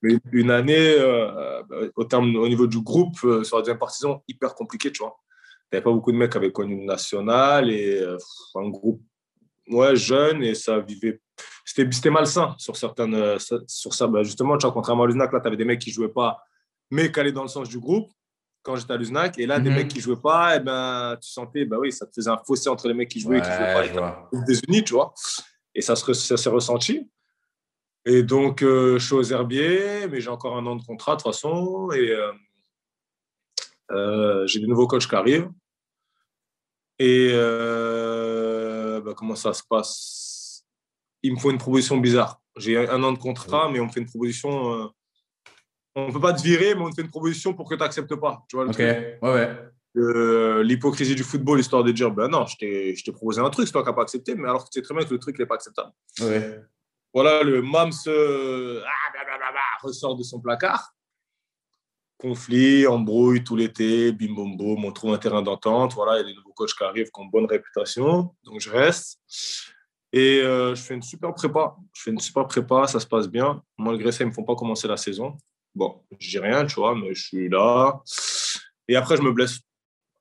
Mais une année, euh, au, terme, au niveau du groupe, euh, sur la deuxième partisan, hyper compliqué, tu vois. Il n'y avait pas beaucoup de mecs qui avaient connu une nationale et euh, un groupe ouais, jeune et ça vivait. C'était malsain sur certaines. sur ça, bah, justement, tu vois, contrairement à l'USNAC, là, tu avais des mecs qui ne jouaient pas, mais qui allaient dans le sens du groupe quand j'étais à l'USNAC. Et là, des mhm. mecs qui jouaient pas, et eh ben, tu sentais, bah oui, ça te faisait un fossé entre les mecs qui jouaient et qui jouaient pas. Des unis, tu vois. Et ça, ça s'est ressenti. Et donc, euh, je suis aux herbiers, mais j'ai encore un an de contrat de toute façon. Et euh, euh, j'ai des nouveaux coachs qui arrivent. Et bah, comment ça se passe? Il me faut une proposition bizarre. J'ai un an de contrat, mais on me fait une proposition on ne peut pas te virer, mais on te fait une proposition pour que tu n'acceptes pas. Tu vois,
ok, ouais, ouais.
Euh, l'hypocrisie du football, histoire de dire, ben non, je t'ai proposé un truc, c'est toi qui n'as pas accepté, mais alors que tu sais très bien que le truc n'est pas acceptable.
Ouais.
Voilà, le MAM se ah, ressort de son placard. Conflit, embrouille tout l'été, bim bom boum, on trouve un terrain d'entente. Voilà, il y a des nouveaux coachs qui arrivent qui ont bonne réputation, donc je reste. Et euh, je fais une super prépa. Je fais une super prépa, ça se passe bien. Malgré ça, ils ne me font pas commencer la saison. Bon, je dis rien, tu vois, mais je suis là. Et après, je me blesse.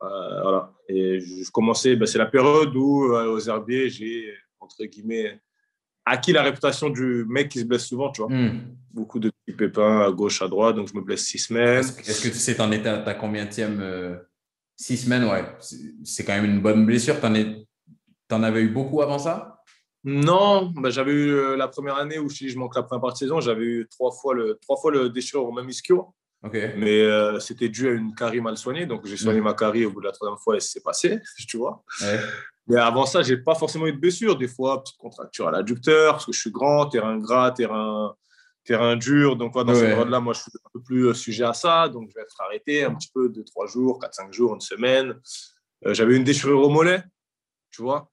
Euh, voilà. Et je commençais, ben, c'est la période où, euh, aux herbiers, j'ai, entre guillemets, acquis la réputation du mec qui se blesse souvent, tu vois. Hmm. Beaucoup de petits pépins à gauche, à droite, donc je me blesse six semaines.
Est-ce que tu sais, t'en étais à ta combienième euh, Six semaines, ouais. C'est quand même une bonne blessure. T'en, es... en avais eu beaucoup avant ça?
Non, bah, j'avais eu euh, la première année où je, je manque la première partie de saison, j'avais eu trois fois le, trois fois le déchirure au même ischio. Mais euh, c'était dû à une carie mal soignée. Donc, j'ai soigné ma carie au bout de la troisième fois et c'est passé, tu vois. Mais avant ça, j'ai pas forcément eu de blessure. Des fois, petite contracture à l'adducteur, parce que je suis grand, terrain gras, terrain, terrain dur. Donc, dans cette période-là, moi, je suis un peu plus euh, sujet à ça. Donc, je vais être arrêté un petit peu, de trois jours, quatre, cinq jours, une semaine. j'avais une déchirure au mollet, tu vois.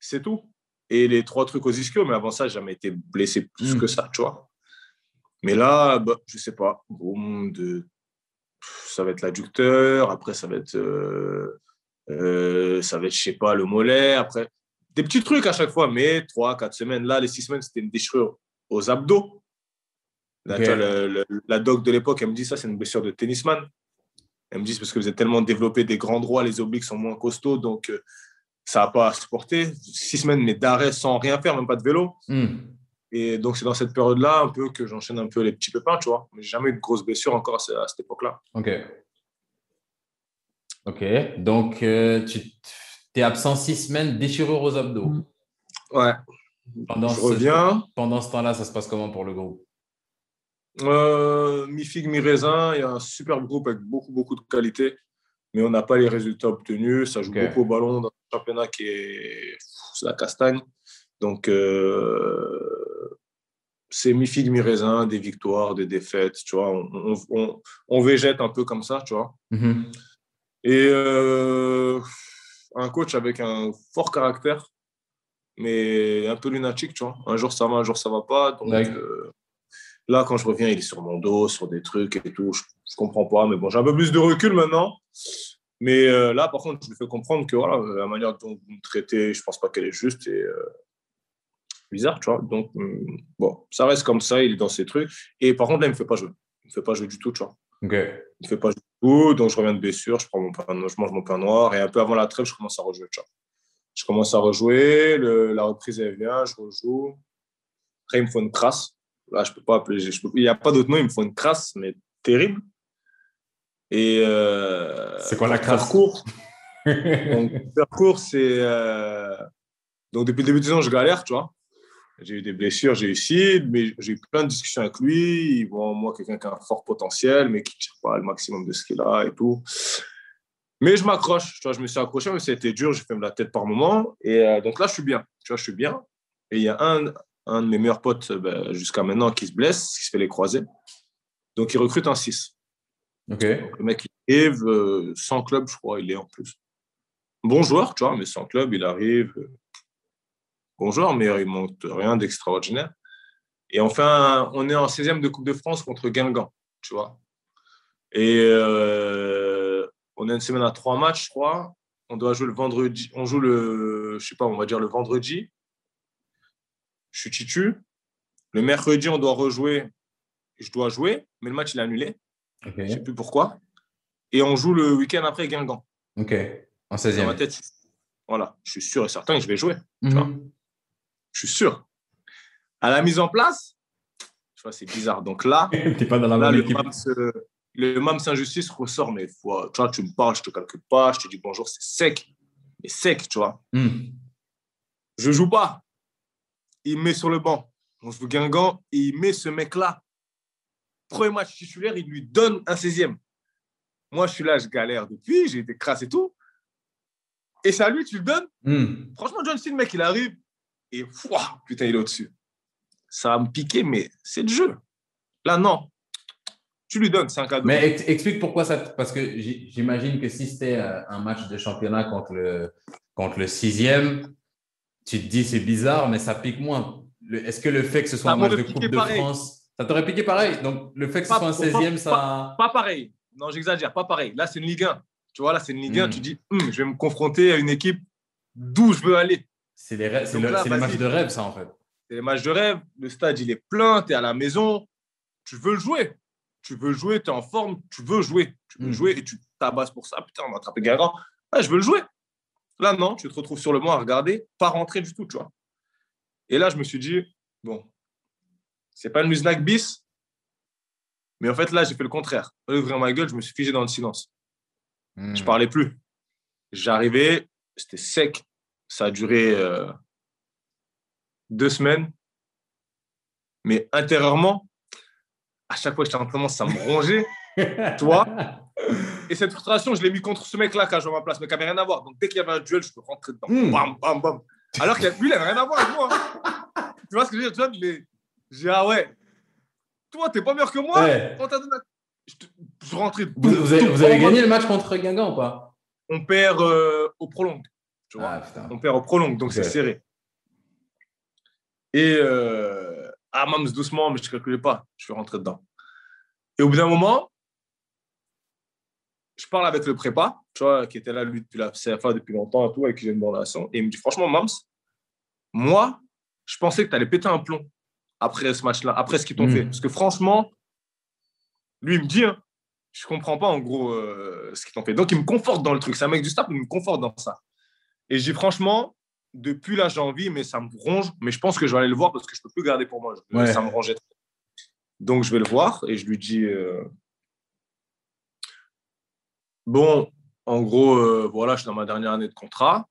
C'est tout et les trois trucs aux ischios. Mais avant ça, j'ai jamais été blessé plus hmm. que ça, tu vois. Mais là, bah, je sais pas. de... Ça va être l'adducteur. Après, ça va être, euh, euh, ça va être, je sais pas, le mollet. Après, des petits trucs à chaque fois. Mais trois, quatre semaines. Là, les six semaines, c'était une déchirure aux abdos. la doc de l'époque, elle me dit ça, c'est une blessure de tennisman. Elle me dit parce que vous êtes tellement développé des grands droits, les obliques sont moins costauds, donc euh, ça n'a pas supporté. Six semaines, mais d'arrêt sans rien faire, même pas de vélo. Hmm. Et donc, c'est dans cette période-là un peu que j'enchaîne un peu les petits pépins, tu vois. Mais j'ai jamais eu de grosses blessures encore à, cette époque-là.
Ok. Ok. Donc, euh, tu es absent six semaines, déchirure aux abdos.
Ouais.
Pendant Je reviens. Pendant ce temps-là, ça se passe comment pour le groupe?
Euh, Mi-figue, mi-raisin. Il y a un super groupe avec beaucoup, beaucoup de qualité mais on n'a pas les résultats obtenus. Ça joue beaucoup au ballon dans un championnat qui est, la castagne. Donc, euh, c'est mi-figue, mi-raisin, des victoires, des défaites, tu vois. On, on, végète un peu comme ça, tu vois. Mm-hmm. Et euh, un coach avec un fort caractère, mais un peu lunatique, tu vois. Un jour ça va, un jour ça va pas. Donc, euh, là, quand je reviens, il est sur mon dos, sur des trucs et tout. Je, je comprends pas, mais bon, j'ai un peu plus de recul maintenant. Mais euh, là, par contre, je lui fais comprendre que voilà, la manière dont vous me traitez, je pense pas qu'elle est juste et bizarre, tu vois. Donc, hum, bon, ça reste comme ça, il est dans ses trucs. Et par contre, là, il me fait pas jouer. Il me fait pas jouer du tout, tu vois.
Ok.
Il me fait pas tout, donc je reviens de blessure, je, prends mon pain, je mange mon pain noir et un peu avant la trêve, je commence à rejouer, tu vois. Je commence à rejouer, la reprise, elle vient, je rejoue. Après, il me faut une trace là, je peux pas appeler. Je peux, il n'y a pas d'autre nom, il me faut une crasse, mais terrible. Et. Euh,
c'est quoi la crasse
court Donc, faire court, c'est. Euh, donc, depuis le début de saison, je galère, tu vois. J'ai eu des blessures, j'ai eu Sid, mais j'ai eu plein de discussions avec lui. Il voit en moi quelqu'un qui a un fort potentiel, mais qui ne tire pas le maximum de ce qu'il a et tout. Mais je m'accroche, tu vois, je me suis accroché, mais c'était dur, j'ai fait la tête par moment. Et euh, donc là, je suis bien, tu vois, je suis bien. Et il y a un, un de mes meilleurs potes ben, jusqu'à maintenant qui se blesse, qui se fait les croisés. Donc il recrute un 6.
Ok.
le mec, il arrive euh, sans club, je crois, il est en plus. Bon joueur, tu vois, mais sans club, il arrive. Euh, bon joueur, mais il monte rien d'extraordinaire. Et enfin, on est en 16e de Coupe de France contre Guingamp, tu vois. Et euh, on a une semaine à trois matchs, je crois. On doit jouer le vendredi. On joue le, je sais pas, on va dire le vendredi. Je suis titu. Le mercredi, on doit rejouer. Je dois jouer, mais le match il est annulé. Je ne sais plus pourquoi. Et on joue le week-end après Guingamp.
Ok. En 16e. Dans ma
tête, voilà, je suis sûr et certain que je vais jouer. Mhm. Je suis sûr. À la mise en place, tu vois, c'est bizarre. Donc là,
pas dans la
le, MAMS, le injustice ressort, mais tu vois, tu me parles, je te calcule pas, je te dis bonjour, c'est sec. Mais sec, tu vois. Je hmm. Je joue pas. Il met sur le banc. On joue Guingamp et il met ce mec-là. Premier match titulaire, il lui donne un 16e. Moi, je suis là, je galère depuis, j'ai été crasse et tout. Et c'est à lui, tu le donnes. Hmm. Franchement, John Cena, mec, il arrive, et putain, il est au-dessus. Ça va me piquer, mais c'est le jeu. Là, non. Tu lui donnes, c'est un cadeau.
Mais explique pourquoi ça. Parce que j'imagine que si c'était euh, un match de championnat contre le, contre le sixième, tu te dis c'est bizarre, mais ça pique moins. Est-ce que le fait que ce soit un match de Coupe de France, ça t'aurait piqué pareil? Donc le fait que ce soit un 16e,
ça. Pas, pareil. Non, j'exagère, pas pareil. Là, c'est une Ligue 1. Tu vois, là, c'est une Ligue 1. Hmm. Tu dis, hum, je vais me confronter à une équipe d'où je veux aller.
C'est les, matchs de rêve, ça, en fait.
C'est les matchs de rêve. Le stade, il est plein, tu es à la maison. Tu veux le jouer. Tu veux jouer, tu es en forme, tu veux jouer. Tu veux hmm. jouer et tu tabasses pour ça. Putain, on va attraper Guingamp. Je veux le jouer. Là, non, tu te retrouves sur le banc à regarder, pas rentrer du tout, tu vois. Et là, je me suis dit, bon, c'est pas une musnac bis, mais en fait, là, j'ai fait le contraire. Au lieu d'ouvrir ma gueule, je me suis figé dans le silence. Je Je hmm. parlais plus. J'arrivais, c'était sec, ça a duré euh, deux semaines. Mais intérieurement, à chaque fois que j'étais en entraînement, ça me rongeait. tu vois Et cette frustration, je l'ai mis contre ce mec-là quand je ma place, mais qui n'avait rien à voir. Donc dès qu'il y avait un duel, je peux rentrer dedans. Hmm. Bam, bam, bam. Alors que lui, il n'avait rien à voir avec moi. Hein. tu vois ce que je veux dire Tu vois, j'ai ah ouais. Toi, t'es pas meilleur que moi. Je, je rentrais.
Vous, vous, avez, vous avez gagné le match contre Guingamp ou pas?
On perd euh, au prolong. Ah, on perd au prolong, donc c'est serré. Et euh, ah, Mams, doucement, mais je ne calculais pas. Je suis rentré dedans. Et au bout d'un moment, je parle avec le prépa, tu vois, qui était là, lui, depuis la CFA depuis longtemps et tout, avec qui j'ai une bonne relation. Et il me dit, franchement, Mams, moi, je pensais que tu allais péter un plomb après ce match-là, après ce qu'ils t'ont hmm. fait. Parce que franchement, lui, il me dit, hein, je ne comprends pas en gros euh, ce qu'ils t'ont fait. Donc, il me conforte dans le truc. C'est un mec du staff, il me conforte dans ça. Et j'ai franchement, depuis là, j'ai envie, mais ça me ronge. Mais je pense que je vais aller le voir parce que je ne peux plus garder pour moi. Ça me rongeait. Donc, je vais le voir et je lui dis euh, Bon, en gros, euh, voilà, je suis dans ma dernière année de contrat.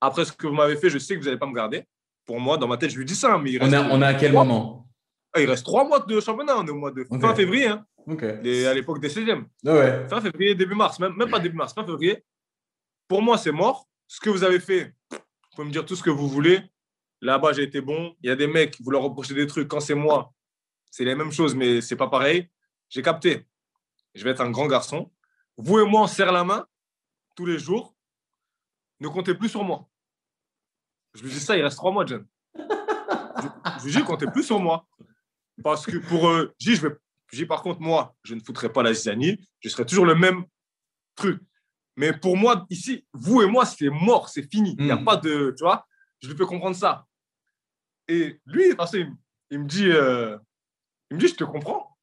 Après ce que vous m'avez fait, je sais que vous n'allez pas me garder. Pour moi, dans ma tête, je lui dis ça. Mais
on, est, à quel moment?
Ah, Il reste trois mois de championnat. On est au mois de fin février. Hein. à l'époque des 16e.
Ah
fin février, début mars. Même, même pas début mars, fin février. Pour moi, c'est mort ce que vous avez fait, vous pouvez me dire tout ce que vous voulez. Là-bas, j'ai été bon. Il y a des mecs, vous leur reprochez des trucs. Quand c'est moi, c'est les mêmes choses, mais c'est pas pareil. J'ai capté. Je vais être un grand garçon. Vous et moi, on serre la main tous les jours. Ne comptez plus sur moi. Je lui dis ça, il reste trois mois, John. Je, lui dis, comptez plus sur moi. Parce que pour eux, je vais, par contre, moi, je ne foutrai pas la zizanie. Je serai toujours le même truc. Mais pour moi, ici, vous et moi, c'est mort, c'est fini. Il n'y a hmm. pas de. Tu vois, je lui fais comprendre ça. Et lui, parce il, me dit, euh, il me dit, je te comprends.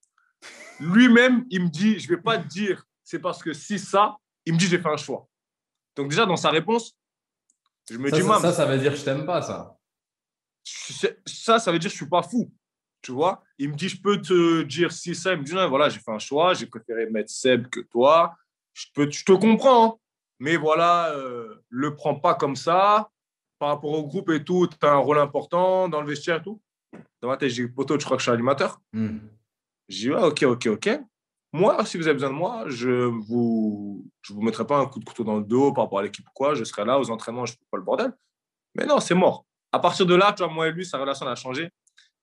Lui-même, il me dit, je ne vais pas te dire, c'est parce que si ça, il me dit, j'ai fait un choix. Donc déjà, dans sa réponse, je me
ça,
dis,
ça, ça, ça veut dire, je t'aime pas, ça.
Ça, ça veut dire, je suis pas fou. tu vois. Il me dit, je peux te dire si ça. Il me dit, non, voilà, j'ai fait un choix, j'ai préféré mettre Seb que toi. Je, peux, je te comprends, hein. mais voilà, euh, le prends pas comme ça. Par rapport au groupe et tout, tu as un rôle important dans le vestiaire et tout. Dans ma tête, j'ai dit, poteau, je crois que je suis animateur.
Hmm.
J'ai dit, ah, ok, ok, ok. Moi, si vous avez besoin de moi, je vous, je vous mettrai pas un coup de couteau dans le dos par rapport à l'équipe ou quoi. Je serai là aux entraînements, je ne fais pas le bordel. Mais non, c'est mort. À partir de là, tu vois, moi et lui, sa relation a changé.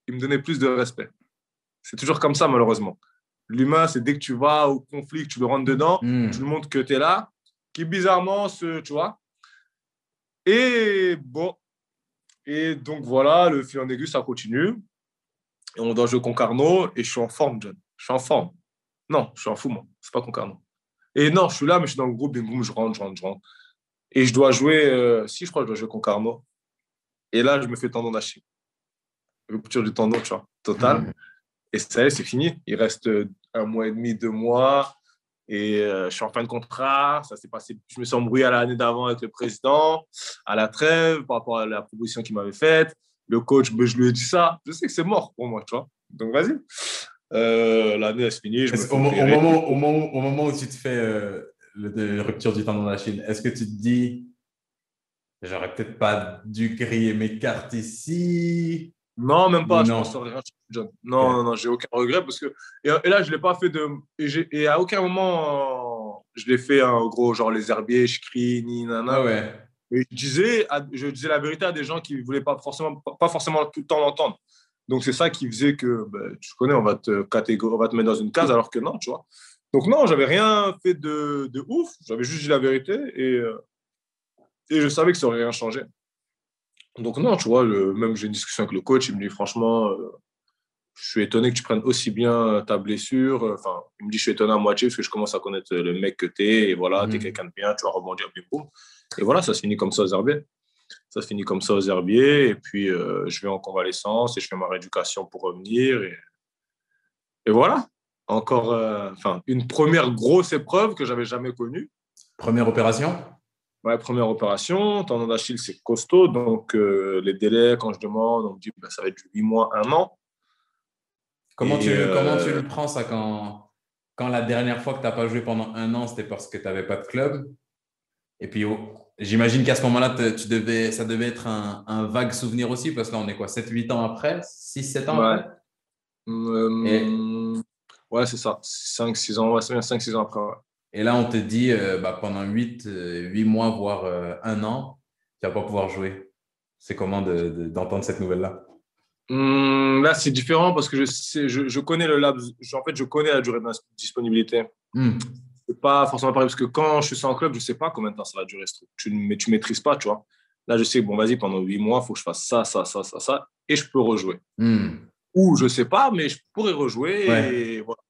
Il me donnait plus de respect. C'est toujours comme ça, malheureusement. L'humain, c'est dès que tu vas au conflit, que tu le rentres dedans,
Hmm.
tu lui montres que tu es là, qui bizarrement, se, tu vois. Et bon. Et donc voilà, le fil en aiguille, ça continue. Et on doit jouer Concarneau et je suis en forme, John. Je suis en forme. Non, je suis en fou, moi. C'est pas Concarneau. Et non, je suis là, mais je suis dans le groupe, bim, boum, je rentre, je rentre, je rentre. Et je dois jouer, euh, si je crois que je dois jouer Concarneau. Et là, je me fais tendon d'Achille. Rupture du tendon, tu vois, total.
Hmm.
Et ça y est, c'est fini. Il reste euh, un mois et demi, deux mois. Et euh, je suis en fin de contrat. Ça s'est passé. Je me suis embrouillé à l'année d'avant avec le président, à la trêve, par rapport à la proposition qu'il m'avait faite. Le coach, ben, je lui ai dit ça. Je sais que c'est mort pour moi, tu vois. Donc, vas-y. Euh, l'année, elle se finit. Je me
Au, mo- au
opérer.
moment, au, moment, au moment où tu te fais euh, le, de rupture du tendon d'Achille, est-ce que tu te dis, j'aurais peut-être pas dû griller mes cartes ici?
Non, même pas. Je
non.
pense rien John. Non, non, non, j'ai aucun regret parce que. Et, et là, je l'ai pas fait de. Et, à aucun moment, je l'ai fait en gros, genre les herbiers, je crie, ni nana.
Ah ouais.
Et je disais, je disais la vérité à des gens qui ne voulaient pas forcément, pas forcément tout le temps l'entendre. Donc, c'est ça qui faisait que, ben, tu connais, on va, te catégor- on va te mettre dans une case, alors que non, tu vois. Donc, non, j'avais rien fait de, de ouf. J'avais juste dit la vérité et, euh, et je savais que ça aurait rien changé. Donc, non, tu vois, le, même j'ai une discussion avec le coach, il me dit, franchement, euh, je suis étonné que tu prennes aussi bien ta blessure. Enfin, il me dit, je suis étonné à moitié parce que je commence à connaître le mec que tu es et voilà, tu es
Mhm.
quelqu'un de bien, tu vas rebondir, bim, boum. Et voilà, ça se finit comme ça aux herbiers. Ça se finit comme ça aux herbiers. Et puis, euh, je vais en convalescence et je fais ma rééducation pour revenir. Et, et voilà. Encore euh, une première grosse épreuve que j'avais jamais connue.
Première opération?
Première opération, tendon d'Achille, c'est costaud. Donc, euh, les délais, quand je demande, on me dit bah, ça va être 8 mois, 1 an.
comment,
Et,
tu,
euh,
comment tu le prends ça quand, quand la dernière fois que tu n'as pas joué pendant un an, c'était parce que tu n'avais pas de club? Et puis, oh, j'imagine qu'à ce moment-là, te- tu devais, ça devait être un, un vague souvenir aussi, parce que là, on est quoi 7-8 ans après? 6-7 ans
Ouais.
après
Euh, Ouais, c'est ça. 5-6 ans, ouais, c'est bien 5-6 ans après. ouais.
Et là, on te dit euh, bah, pendant 8, euh, 8 mois, voire euh, un an, tu vas pas pouvoir jouer. C'est comment de- de- d'entendre cette nouvelle-là?
Hum, là, c'est différent parce que je, sais, je, je connais le laps. je- en fait, je connais la durée de disponibilité.
Hmm.
C'est pas forcément pareil parce que quand je suis sans club, je sais pas combien de temps ça va durer. ce truc. Tu, tu maîtrises pas, tu vois. Là, je sais, bon, vas-y, pendant 8 mois, il faut que je fasse ça, ça, ça, ça, ça, et je peux rejouer.
Hmm.
Ou je sais pas, mais je pourrais rejouer.
Ouais.
Et voilà.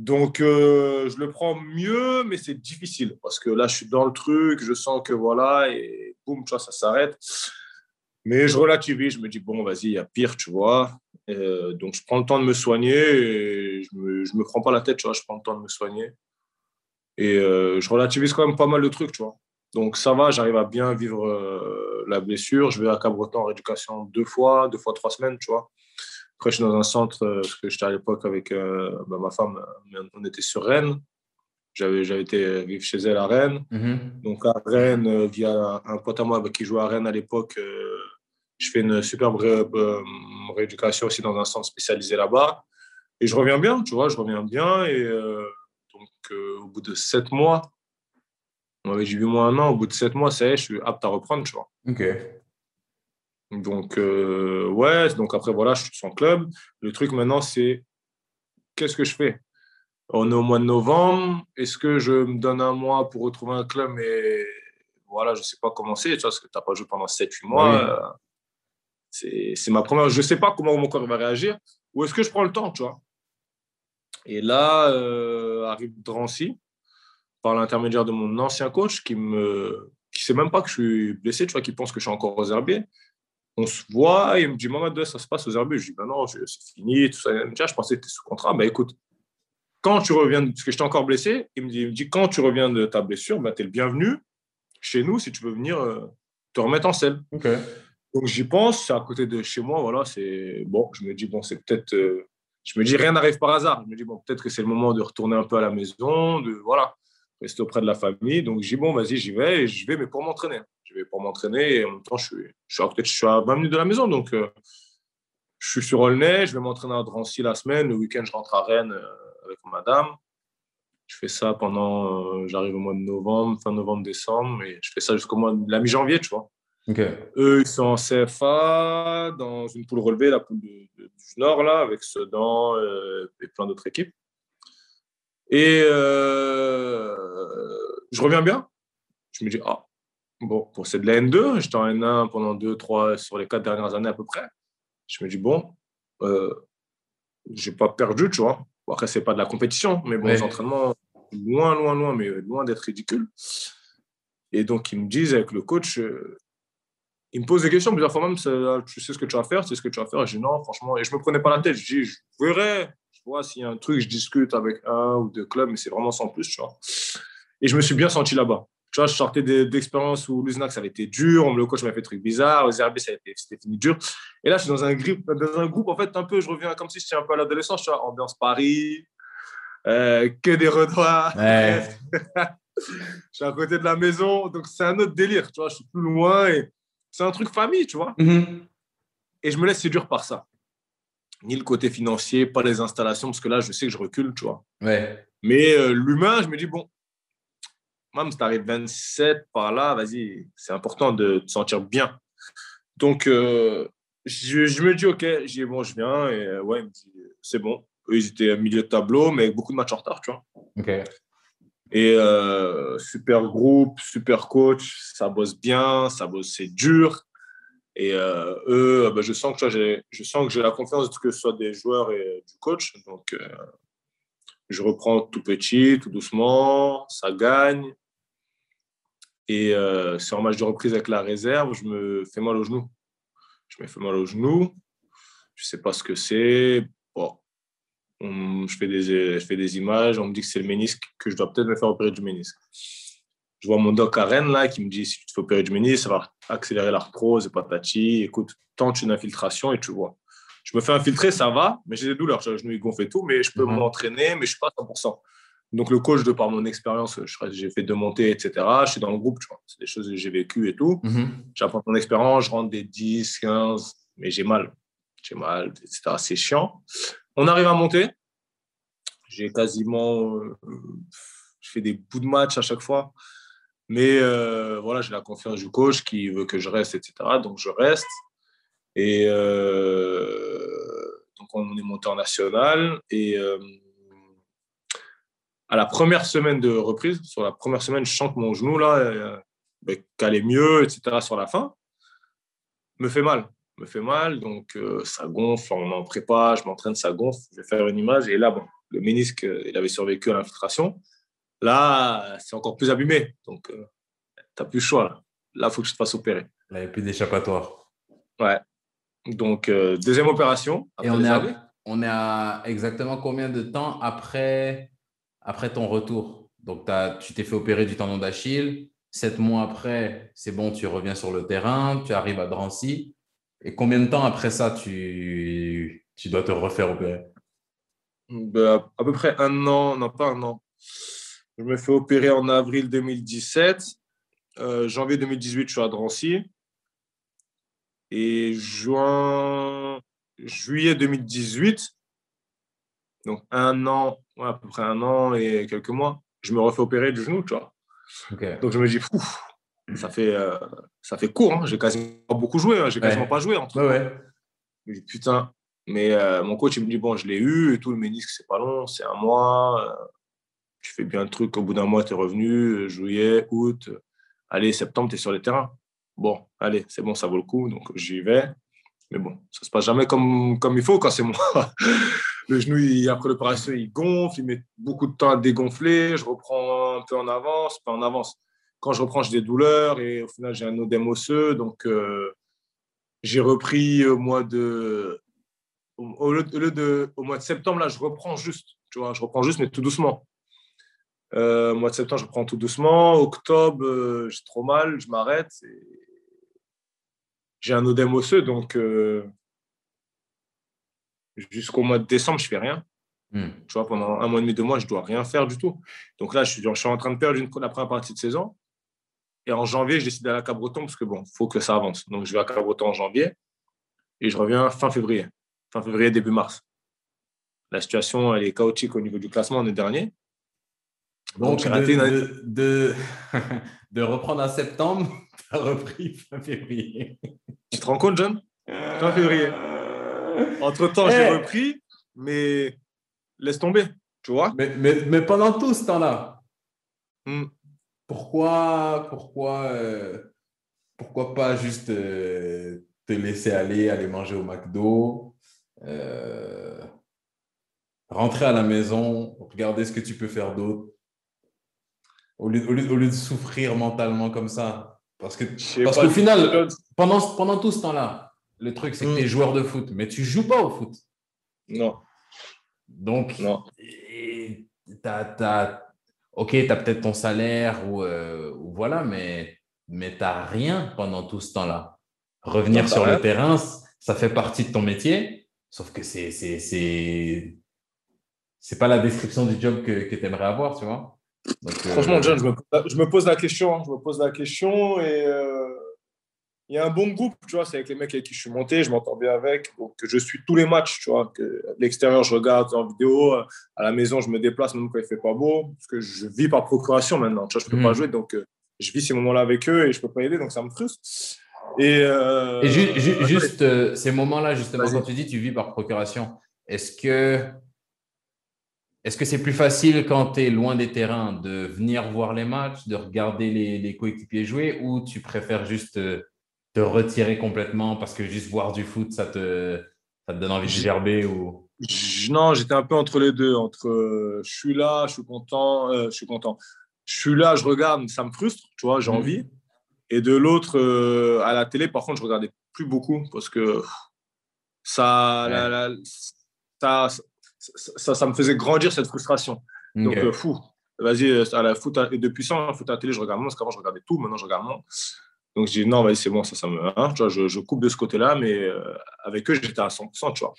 Donc, euh, je le prends mieux, mais c'est difficile parce que là, je suis dans le truc, je sens que voilà, et boum, tu vois, ça s'arrête. Mais je relativise, je me dis, bon, vas-y, il y a pire, tu vois. Euh, donc, je prends le temps de me soigner et je me, je me prends pas la tête, tu vois, je prends le temps de me soigner. Et euh, je relativise quand même pas mal de trucs, tu vois. Donc, ça va, j'arrive à bien vivre la blessure. Je vais à Cabreton en rééducation deux fois, deux fois trois semaines, tu vois. Après, je suis dans un centre, euh, parce que j'étais à l'époque avec euh, bah, ma femme, on était sur Rennes. J'avais j'avais été vivre chez elle à Rennes.
Mhm.
Donc à Rennes, euh, via un pote à moi bah, qui jouait à Rennes à l'époque, je fais une superbe ré- rééducation aussi dans un centre spécialisé là-bas. Et je reviens bien, tu vois, je reviens bien. Et euh, donc euh, au bout de sept mois, on m'avait dit huit mois, un an, au bout de sept mois, ça y est, je suis apte à reprendre, tu vois.
Ok.
Donc, euh, ouais, donc après, voilà, je suis sans club. Le truc maintenant, c'est qu'est-ce que je fais? On est au mois de novembre. Est-ce que je me donne un mois pour retrouver un club Et voilà, je ne sais pas comment c'est, tu vois, parce que tu n'as pas joué pendant 7-8 mois.
Oui.
euh, c'est c'est ma première. Je ne sais pas comment mon corps va réagir. Ou est-ce que je prends le temps, tu vois? Et là, euh, arrive Drancy, par l'intermédiaire de mon ancien coach, qui me qui sait même pas que je suis blessé, tu vois, qui pense que je suis encore aux herbiers on se voit, et il me dit, Maman, ça se passe aux herbiers. Je dis, ben non, c'est fini, tout ça. Je pensais que tu étais sous contrat. Ben écoute, quand tu reviens, parce que j'étais encore blessé, il me dit, il me dit quand tu reviens de ta blessure, ben, tu es le bienvenu chez nous si tu veux venir euh, te remettre en selle. Donc j'y pense, c'est à côté de chez moi, voilà, c'est bon, je me dis, bon, c'est peut-être, euh, je me dis, rien n'arrive par hasard. Je me dis, bon, peut-être que c'est le moment de retourner un peu à la maison, de, voilà, rester auprès de la famille. Donc j'ai dis, bon, vas-y, j'y vais, et je vais, mais pour m'entraîner. Je vais pour m'entraîner, et en même temps, je suis, je suis, je suis à 20 minutes de la maison, donc euh, je suis sur Aulnay, je vais m'entraîner à Drancy la semaine, le week-end, je rentre à Rennes euh, avec madame. Je fais ça pendant, j'arrive au mois de novembre, fin novembre, décembre, et je fais ça jusqu'au mois de la mi-janvier, tu vois. Eux, ils sont en CFA, dans une poule relevée, la poule du, Nord, là, avec Sedan euh, et plein d'autres équipes. Et euh, je reviens bien. Je me dis, ah, bon, c'est de la N2. J'étais en N1 pendant 2, 3, sur les 4 dernières années à peu près. Je me dis, bon, euh, j'ai pas perdu, tu vois. Bon, après, c'est pas de la compétition, mais bon, les entraînements, loin, loin, loin, mais loin d'être ridicule. Et donc, ils me disent avec le coach, euh, il me pose des questions plusieurs fois même, tu sais ce que tu vas faire, c'est ce que tu vas faire. je dis non, franchement, et je me prenais pas la tête. Je dis, je verrai, je vois s'il y a un truc, je discute avec un ou deux clubs, mais c'est vraiment sans plus, tu vois. Et je me suis bien senti là-bas. Tu vois, je sortais d'expériences où l'USNAC, ça avait été dur, le coach m'avait fait des trucs bizarres, aux RB, c'était fini dur. Et là, je suis dans un, groupe, dans un groupe, en fait, un peu, je reviens comme si j'étais un peu à l'adolescence, tu vois, ambiance Paris, euh, que des redroits. je suis à côté de la maison, donc c'est un autre délire, tu vois, je suis plus loin et c'est un truc famille, tu vois. Mhm. Et je me laisse séduire par ça. Ni le côté financier, pas les installations, parce que là, je sais que je recule, tu vois.
Ouais.
Mais euh, l'humain, je me dis, bon, même si tu arrives 27 par là, vas-y, c'est important de te sentir bien. Donc, euh, je, me dis, OK, j'ai bon, je viens. Et euh, ouais, il me dit, c'est bon. Eux, ils étaient à milieu de tableau, mais avec beaucoup de matchs en retard, tu vois.
OK.
Et euh, super groupe, super coach, ça bosse bien, ça bosse, c'est dur. Et euh, eux, bah, je sens que j'ai, je sens que j'ai la confiance que ce soit des joueurs et du coach. Donc, je reprends tout petit, tout doucement, ça gagne. Et c'est en match de reprise avec la réserve, je me fais mal au genou. Je me fais mal au genou. Je sais pas ce que c'est. Bon, je, fais des, je fais des images, on me dit que c'est le ménisque, que je dois peut-être me faire opérer du ménisque. Je vois mon doc à Rennes là, qui me dit si tu te fais opérer du ménisque, ça va accélérer l'arthrose et patati. Écoute, tente une infiltration et tu vois. Je me fais infiltrer, ça va, mais j'ai des douleurs. J'ai le genou, gonfle et tout, mais je peux mhm. m'entraîner, mais je ne suis pas à 100%. Donc, le coach, de par mon expérience, j'ai fait deux montées, etc. Je suis dans le groupe, tu vois. C'est des choses que j'ai vécues et tout. Mhm. J'apprends mon expérience, je rentre des 10, 15, mais j'ai mal. J'ai mal, etc. C'est chiant. On arrive à monter. J'ai quasiment. Euh, je fais des bouts de match à chaque fois. Mais euh, voilà, j'ai la confiance du coach qui veut que je reste, etc. Donc je reste. Et euh, donc on est monté en national. Et à la première semaine de reprise, sur la première semaine, je sens que mon genou, là, ben, qu'allait mieux, etc. sur la fin, me fait mal me fait mal, donc euh, ça gonfle, on en prépa, je m'entraîne, ça gonfle, je vais faire une image, et là, bon, le ménisque, euh, il avait survécu à l'infiltration. Là, c'est encore plus abîmé, donc euh, tu n'as plus le choix. Là, il faut que je te fasse opérer.
il n'y a plus d'échappatoire.
Ouais. Donc, deuxième opération.
Et on est, à, on est à exactement combien de temps après, après ton retour Donc, tu t'es fait opérer du tendon d'Achille. Sept mois après, c'est bon, tu reviens sur le terrain, tu arrives à Drancy. Et combien de temps après ça, tu, tu dois te refaire opérer?
Ben, À peu près un an, non pas un an. Je me fais opérer en avril 2017. Euh, janvier 2018, je suis à Drancy. Et juin, juillet 2018, donc un an, à peu près un an et quelques mois, je me refais opérer du genou, tu vois. Donc je me dis, fou, ça fait, euh, ça fait court. Hein. J'ai quasiment pas beaucoup joué. Hein. J'ai quasiment pas joué. En
tout ouais,
Mais putain. Mais euh, mon coach, il me dit bon, je l'ai eu et tout. Le ménisque, c'est pas long, c'est un mois. Euh, tu fais bien le truc. Au bout d'un mois, tu es revenu. Juillet, août. Allez, septembre, tu es sur les terrains. Bon, allez, c'est bon, ça vaut le coup. Donc, j'y vais. Mais bon, ça se passe jamais comme, comme il faut quand c'est moi. le genou, après l'opération, il gonfle. Il met beaucoup de temps à dégonfler. Je reprends un peu en avance, pas en avance quand je reprends, j'ai des douleurs et au final, j'ai un odème osseux. Donc, euh, j'ai repris au mois de, au mois de septembre, là, je reprends juste. Tu vois, je reprends juste, mais tout doucement. Euh, au mois de septembre, je reprends tout doucement. Octobre, euh, j'ai trop mal, je m'arrête. J'ai un odème osseux, donc jusqu'au mois de décembre, je fais rien. Hmm. Tu vois, pendant un mois et demi, deux mois, je dois rien faire du tout. Donc là, je suis, je suis en train de perdre une, la première partie de saison. Et en janvier, je décide d'aller à Cabreton parce que bon, il faut que ça avance. Donc je vais à Cabreton en janvier et je reviens fin février. Fin février, début mars. La situation, elle est chaotique au niveau du classement, on est dernier.
Donc, de, de, de, reprendre en septembre, tu as repris fin février.
Tu te rends compte, John? Fin février. Entre-temps, j'ai repris, mais laisse tomber, tu vois.
Mais, mais, mais, pendant tout ce temps-là, hmm. pourquoi, pourquoi, euh, pourquoi pas juste euh, te laisser aller, aller manger au McDo, euh, rentrer à la maison, regarder ce que tu peux faire d'autre, au lieu, au, lieu, au lieu, de souffrir mentalement comme ça. Parce que parce qu'au final, pendant, pendant tout ce temps-là, le truc, c'est que tu es hmm. joueur de foot, mais tu joues pas au foot.
Non.
Donc, non. ok, tu as peut-être ton salaire euh, ou, voilà, mais, mais tu n'as rien pendant tout ce temps-là. Revenir sur le terrain, ça fait partie de ton métier, sauf que c'est c'est pas la description du job que, que tu aimerais avoir, tu vois.
Franchement, euh, John, je me, je me, pose la question. Hein. Je me pose la question et euh, il y a un bon groupe, tu vois, c'est avec les mecs avec qui je suis monté, je m'entends bien avec, donc je suis tous les matchs, tu vois, que l'extérieur je regarde en vidéo, à la maison je me déplace même quand il fait pas beau, parce que je vis par procuration maintenant, tu vois, je peux pas mm. jouer, donc euh, je vis ces moments-là avec eux et je peux pas aider, donc ça me frustre.
Et, euh, juste euh, ces moments-là, justement, quand tu dis tu vis par procuration, est-ce que est-ce que c'est plus facile quand tu es loin des terrains de venir voir les matchs, de regarder les, les coéquipiers jouer, ou tu préfères juste te retirer complètement parce que juste voir du foot, ça te, ça te donne envie de gerber ou...
Non, j'étais un peu entre les deux. Entre euh, je suis là, je suis content, euh, je suis content. Je suis là, je regarde, ça me frustre, tu vois, j'ai mhm. envie. Et de l'autre, euh, à la télé, par contre, je regardais plus beaucoup parce que ça, ça, ça, ça, me faisait grandir cette frustration. Donc, fou. Vas-y, à la foot, et depuis ça, foot à la télé, je regarde moins parce qu'avant, je regardais tout, maintenant, je regarde moins. Donc, je dis non, c'est bon, ça, ça me. Hein, tu vois, je, je, coupe de ce côté-là, mais euh, avec eux, j'étais à 100%, tu vois.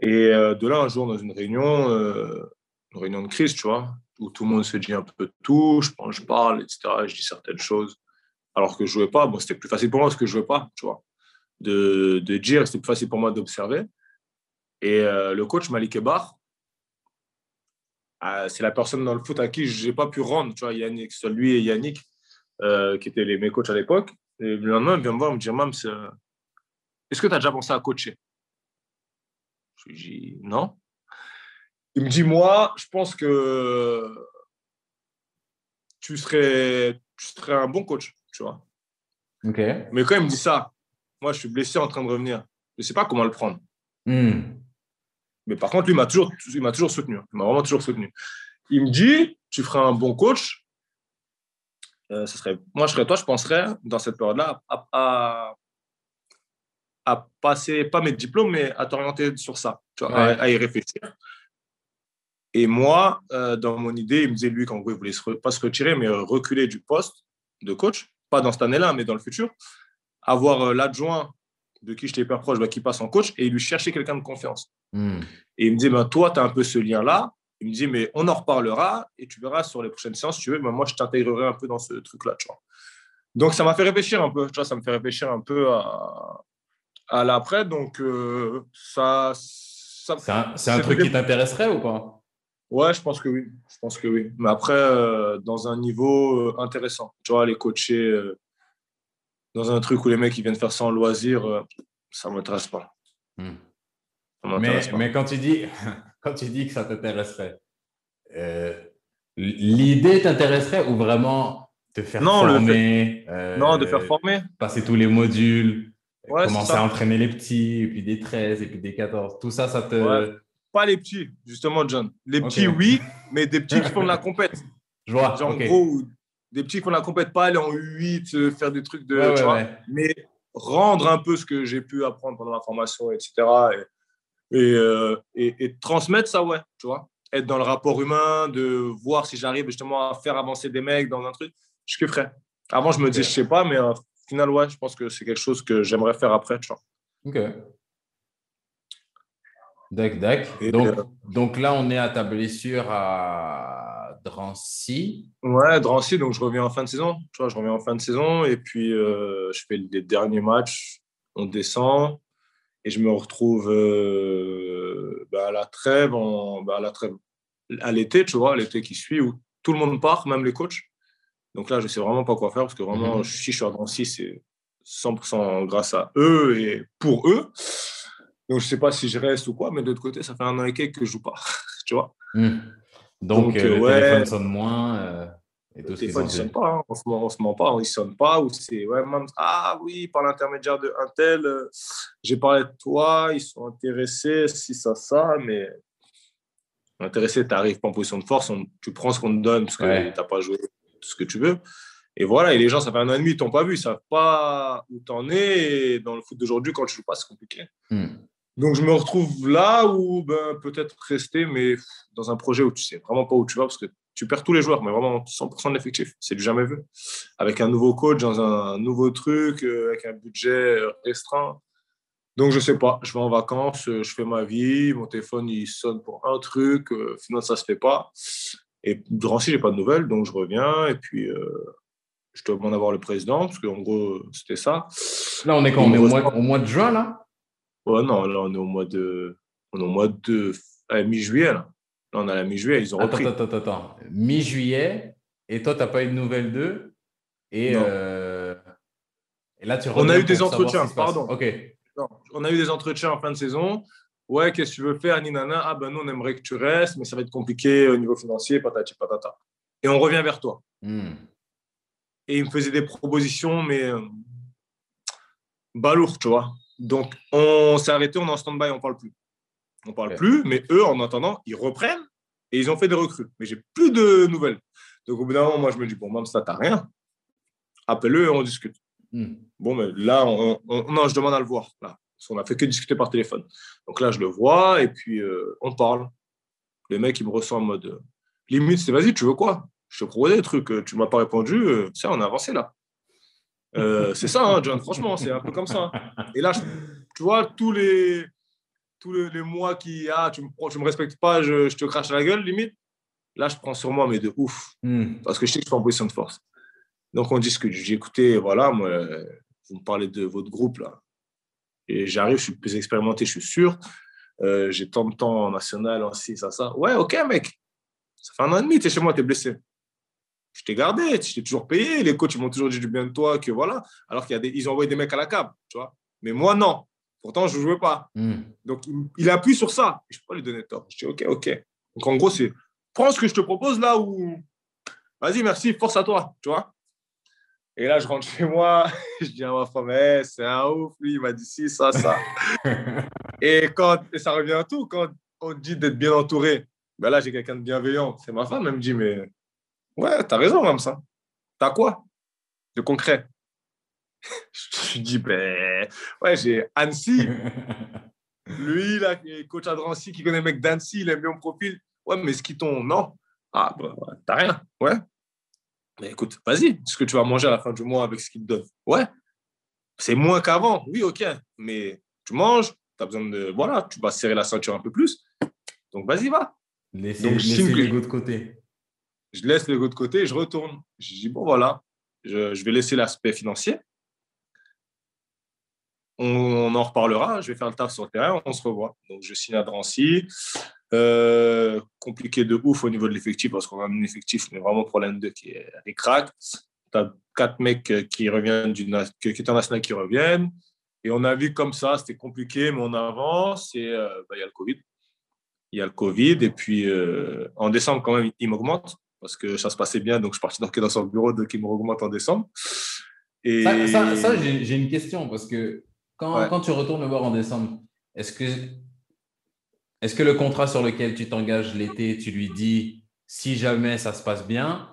Et euh, de là, un jour, dans une réunion, euh, une réunion de crise, tu vois, où tout le monde se dit un peu tout, je, je parle, etc., je dis certaines choses, alors que je ne jouais pas. Bon, c'était plus facile pour moi parce que je ne jouais pas, tu vois, de, de dire, c'était plus facile pour moi d'observer. Et le coach Malik Ebar, c'est la personne dans le foot à qui je n'ai pas pu rendre, tu vois, Yannick, lui et Yannick euh, qui étaient les, mes coachs à l'époque. Et le lendemain, il vient me voir, me dire Mams, euh, est-ce que tu as déjà pensé à coacher? Je lui dis non. Il me dit Moi, je pense que tu serais, tu serais un bon coach, tu vois.
Ok.
Mais quand il me dit ça, moi, je suis blessé en train de revenir. Je ne sais pas comment le prendre. Hmm. Mais par contre, lui, il m'a toujours, il m'a toujours soutenu. Il m'a vraiment toujours soutenu. Il me dit, tu feras un bon coach, euh, serait, moi, je serais toi, je penserais, dans cette période-là, à, à, passer, pas mes diplômes, mais à t'orienter sur ça, à, y réfléchir. Et moi, euh, dans mon idée, il me disait, lui, qu'en gros, il voulait pas se retirer, mais reculer du poste de coach, pas dans cette année-là, mais dans le futur, avoir euh, l'adjoint de qui j'étais hyper proche, bah, qui passe en coach, et lui chercher quelqu'un de confiance. Hmm. Et il me dit, ben, toi, tu as un peu ce lien-là, il me dit, mais on en reparlera et tu verras sur les prochaines séances, si tu veux, mais moi, je t'intégrerai un peu dans ce truc-là, tu vois. Donc, ça m'a fait réfléchir un peu, tu vois, ça me fait réfléchir un peu à, à l'après. Donc, euh, ça. ça
c'est un, truc qui t'intéresserait ou pas?
Ouais, je pense que oui. Je pense que oui. Mais après, euh, dans un niveau euh, intéressant. Tu vois, les coacher dans un truc où les mecs ils viennent faire ça en loisir, ça ne m'intéresse pas.
Hmm. Mais, pas. mais quand tu dis quand tu dis que ça t'intéresserait, euh, l'idée t'intéresserait ou vraiment te faire former
euh, Non, de faire former.
Passer tous les modules, commencer à entraîner les petits, et puis des 13, et puis des 14. Tout ça, ça te.
Pas les petits, justement, John. Les petits, oui, mais des petits qui font de la compète.
Je vois.
Genre, en gros, des petits qui font la compète, pas aller en U8, euh, faire des trucs de. tu vois, mais rendre un peu ce que j'ai pu apprendre pendant la formation, etc. Et, euh, et, et, transmettre ça, ouais, tu vois. Être dans le rapport humain, de voir si j'arrive justement à faire avancer des mecs dans un truc, je kifferais. Avant, je me disais, je sais pas, mais euh, final, ouais, je pense que c'est quelque chose que j'aimerais faire après, tu vois.
Ok. Dac, Donc, euh, donc là, on est à ta blessure à Drancy.
Ouais, Drancy, donc je reviens en fin de saison. Tu vois, je reviens en fin de saison et puis euh, je fais les derniers matchs, on descend et je me retrouve euh, bah, à la trêve, en, bah, à la trêve, à l'été, tu vois, l'été qui suit où tout le monde part, même les coachs. Donc là, je sais vraiment pas quoi faire parce que vraiment, mhm. si je suis à Drancy, c'est 100% grâce à eux et pour eux. Donc, je ne sais pas si je reste ou quoi, mais de l'autre côté, ça fait un an et quelques que je ne joue pas. tu vois
hmm. Donc, euh, le téléphone sonne moins. Euh, et tout le téléphone
ne sonne pas. Hein. On ne se, ment pas. Il ne sonne pas. Ou c'est, ouais, ah oui, par l'intermédiaire de un tel, euh, j'ai parlé de toi, ils sont intéressés, si ça, ça, mais intéressé, tu n'arrives pas en position de force, tu prends ce qu'on te donne parce que tu n'as pas joué tout ce que tu veux. Et voilà, et les gens, ça fait un an et demi, ils t'ont pas vu, ils savent pas où tu en es. Et dans le foot d'aujourd'hui, quand tu joues pas, c'est compliqué. Hmm. Donc, je me retrouve là où ben, peut-être rester, mais dans un projet où tu sais vraiment pas où tu vas parce que tu perds tous les joueurs, mais vraiment 100% de l'effectif. C'est du jamais vu. Avec un nouveau coach, dans un nouveau truc, euh, avec un budget restreint. Donc, je sais pas. Je vais en vacances, euh, je fais ma vie, mon téléphone, il sonne pour un truc, euh, finalement, ça se fait pas. Et durant je j'ai pas de nouvelles, donc je reviens et puis je dois demander à voir le président, parce qu'en gros, c'était ça.
Là, on est quand? On est au mois, au mois de juin, là?
Ouais, non, là, on est au mois de. On est au mois de. mi-juillet, là. Là, on a la mi-juillet, ils ont repris.
Attends, attends, attends. Mi-juillet, et toi, tu n'as pas eu de nouvelles d'eux. Et, euh, et là, tu
On a eu des entretiens, pardon. OK. on a eu des entretiens en fin de saison. Ouais, qu'est-ce que tu veux faire, Ninana Ah, ben nous, on aimerait que tu restes, mais ça va être compliqué au niveau financier, patati patata. Et on revient vers toi. Hmm. Et il me faisait des propositions, mais euh, balourd, tu vois. Donc, on s'est arrêté, on est en stand-by, on ne parle plus. On ne parle plus, mais eux, en attendant, ils reprennent et ils ont fait des recrues. Mais j'ai plus de nouvelles. Donc, au bout d'un moment, moi, je me dis, bon, même ça, tu n'as rien. Appelle-le et on discute. Hmm. Bon, mais là, on, non, je demande à le voir. Là, parce qu'on n'a fait que discuter par téléphone. Donc là, je le vois et puis euh, on parle. Les mecs, ils me reçoivent en mode euh, limite, c'est vas-y, tu veux quoi? Je te proposais des trucs, euh, tu ne m'as pas répondu. ça, on a avancé là. Euh, c'est ça, hein, John, franchement, c'est un peu comme ça. Et là, tu vois, tous les, tous les, mois qui, ah, tu ne me, respectes pas, je, je, te crache à la gueule, limite. Là, je prends sur moi, mais de ouf. Hmm. Parce que je sais que je suis en position de force. Donc, on discute. J'ai écouté, voilà, moi, vous me parlez de votre groupe, là. Et j'arrive, je suis plus expérimenté, je suis sûr. Euh, j'ai tant de temps en national, en 6, ça, ça. Ouais, ok, mec. Ça fait un an et demi, tu es chez moi, tu es blessé je t'ai gardé, je t'ai toujours payé. Les coachs m'ont toujours dit du bien de toi, que voilà. Alors qu'ils des, ont envoyé des mecs à la cave, tu vois. Mais moi, non. Pourtant, je ne jouais pas. Hmm. Donc, il, appuie sur ça. Je ne peux pas lui donner tort. Je dis, OK, OK. Donc, en gros, c'est prends ce que je te propose là où. Vas-y, merci, force à toi, tu vois. Et là, je rentre chez moi, je dis à ma femme, hey, c'est un ouf, lui, il m'a dit ci, ça, ça. et, quand, et ça revient à tout, quand on dit d'être bien entouré, ben là, j'ai quelqu'un de bienveillant. C'est ma femme, elle me dit, mais Ouais, t'as raison, comme ça. T'as quoi? De concret? Je dis, ben, ouais, j'ai Annecy. Lui, là, coach à Drancy, qui connaît le mec d'Annecy, il aime bien mon profil. Ouais, mais ce qui tombe, non. Ah, bah, t'as rien. Ouais. Mais écoute, vas-y, ce que tu vas manger à la fin du mois avec ce qu'il te donne. Ouais. C'est moins qu'avant. Oui, ok. Mais tu manges, tu as besoin de. Voilà, tu vas serrer la ceinture un peu plus. Donc, vas-y, va.
Laissez, Donc, laissez l'ego de côté
je laisse l'ego de côté et je retourne. Je dis, bon, voilà, je, vais laisser l'aspect financier. On, en reparlera, je vais faire le taf sur le terrain, on se revoit. Donc, je signe à Drancy. Euh, compliqué de ouf au niveau de l'effectif parce qu'on a un effectif, mais vraiment problème de qui est des cracks. Tu as quatre mecs qui reviennent du qui est national qui reviennent. Et on a vu comme ça, c'était compliqué, mais on avance et euh, bah, il y a le Covid. Il y a le Covid et puis euh, en décembre, quand même, il m'augmente parce que ça se passait bien, donc je suis parti dans, dans son bureau de, qui me augmente en décembre.
Et... Ça, ça, j'ai une question, parce que quand, quand, tu retournes le voir en décembre, est-ce que, est que le contrat sur lequel tu t'engages l'été, tu lui dis, si jamais ça se passe bien,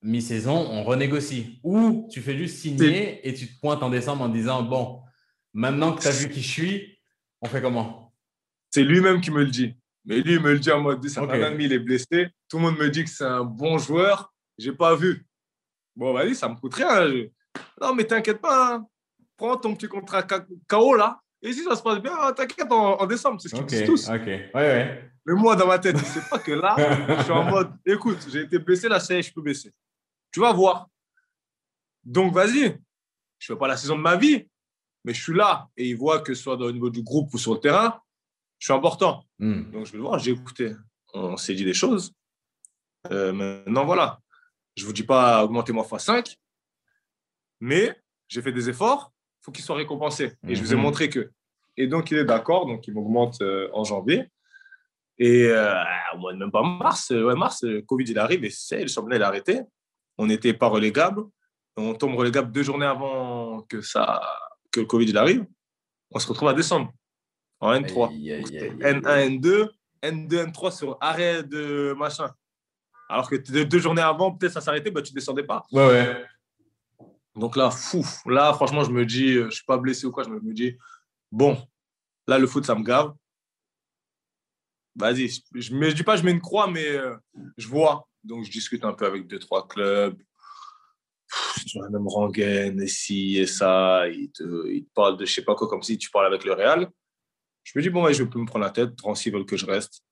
mi-saison, on renégocie? Ou tu fais juste signer et tu te pointes en décembre en disant, bon, maintenant que tu as vu qui je suis, on fait comment?
C'est lui-même qui me le dit. Mais lui, il me le dit en mode, ça okay. il est blessé. Tout le monde me dit que c'est un bon joueur. Je n'ai pas vu. Bon, vas-y, ça me coûte rien. Non, mais t'inquiète pas. Hein. Prends ton petit contrat KO là. Et si ça se passe bien, hein, t'inquiète, en, décembre, c'est ce qu'ils disent tous.
Ok, ouais, ouais.
Mais moi, dans ma tête, c'est pas que là, je suis en mode, écoute, j'ai été blessé, là, ça je peux baisser. Tu vas voir. Donc, vas-y. Je ne fais pas la saison de ma vie, mais je suis là. Et ils voient que ce soit au niveau du groupe ou sur le terrain, je suis important. Hmm. Donc, je vais voir, j'ai écouté. On s'est dit des choses. Euh, maintenant, voilà. Je ne vous dis pas augmentez-moi x5, mais j'ai fait des efforts, il faut qu'ils soient récompensés. Et je vous ai mhm. montré que. Et donc, il est d'accord, donc il m'augmente euh, en janvier. Et euh, au mois de même pas mars, ouais, mars, Covid, il arrive et c'est, le championnat, il a arrêté. On n'était pas relégable. On tombe relégable deux journées avant que, ça, que le Covid il arrive. On se retrouve à décembre, en N3. N1, N2, N2, N3 sur arrêt de machin. Alors que deux, journées avant, peut-être ça s'arrêtait, bah, tu ne descendais pas.
Ouais, ouais.
Donc là, fou. Là, franchement, je me dis, je ne suis pas blessé ou quoi, je me dis, bon, là, le foot, ça me gave. Vas-y, je ne dis pas je mets une croix, mais euh, je vois. Donc, je discute un peu avec deux, trois clubs. Tu vois, même Rangen, et ci et ça. Ils te, il te parlent de je sais pas quoi, comme si tu parles avec le Real. Je me dis, bon, ouais, je peux me prendre la tête. Transi veulent que je reste.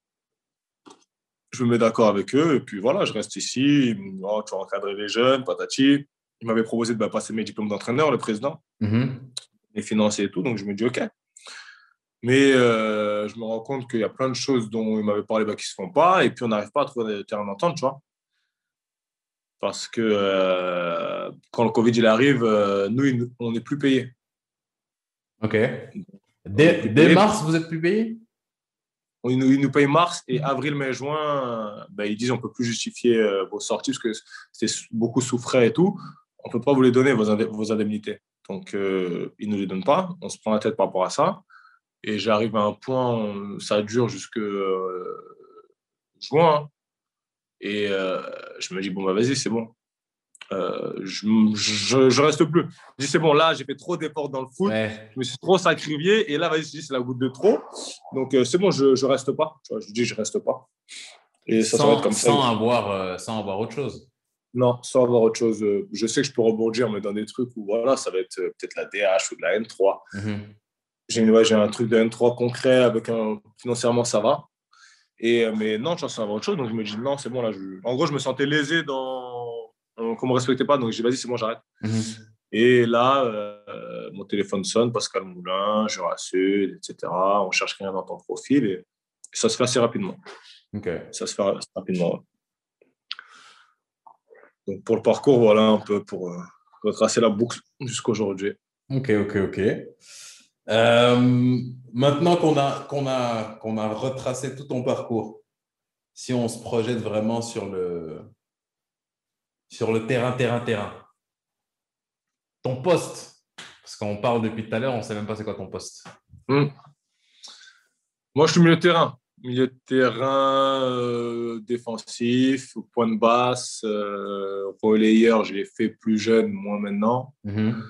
Je me mets d'accord avec eux. Et puis voilà, je reste ici. Oh, tu vas encadrer les jeunes, patati il m'avait proposé de bah, passer mes diplômes d'entraîneur, le président, mm les financiers et tout. Donc, je me dis, OK. Mais euh, je me rends compte qu'il y a plein de choses dont il m'avait parlé bah, qui ne se font pas. Et puis, on n'arrive pas à trouver des terrains d'entente, tu vois. Parce que euh, quand le Covid il arrive, euh, nous, on n'est plus payés.
OK. Dès, mars, vous êtes plus payés?
Ils nous, payent mars et avril, mai, juin, bah, ils disent on ne peut plus justifier vos sorties parce que c'est beaucoup sous frais et tout on ne peut pas vous les donner, vos, indemnités. Donc, euh, ils ne nous les donnent pas. On se prend la tête par rapport à ça. Et j'arrive à un point, ça dure jusque euh, juin. Et euh, je me dis, bon, bah, vas-y, c'est bon. Je, je, reste plus. Je dis, c'est bon, là, j'ai fait trop d'efforts dans le foot. Je me suis trop sacrifié. Et là, vas-y, c'est la goutte de trop. Donc, c'est bon, je ne reste pas. je dis, je reste pas.
Et ça, sans, comme ça. Avoir, sans avoir autre chose.
Non, sans avoir autre chose. Euh, je sais que je peux rebondir, mais dans des trucs où voilà, ça va être euh, peut-être la DH ou de la N3. Mhm. J'ai un truc de N3 concret avec un financièrement, ça va. Et, euh, mais non, je sens avoir autre chose. Donc je me dis non, c'est bon. Là, En gros, je me sentais lésé dans. Qu'on ne me respectait pas. Donc j'ai dit vas-y, c'est bon, j'arrête. Mhm. Et là, mon téléphone sonne, Pascal Moulin, Jura Sud, etc. On cherche rien dans ton profil et, ça se fait assez rapidement. Ça se fait rapidement. Donc pour le parcours, voilà un peu pour euh, retracer la boucle jusqu'à aujourd'hui.
Ok, ok, ok. Euh, maintenant qu'on a, qu'on a, qu'on a retracé tout ton parcours, si on se projette vraiment sur le, sur le terrain, terrain, terrain, ton poste, parce qu'on parle depuis tout à l'heure, on ne sait même pas c'est quoi ton poste. Hmm.
Moi, je suis milieu de terrain milieu de terrain euh, défensif, point de basse, euh, relayeur, je l'ai fait plus jeune, moi maintenant. Mhm.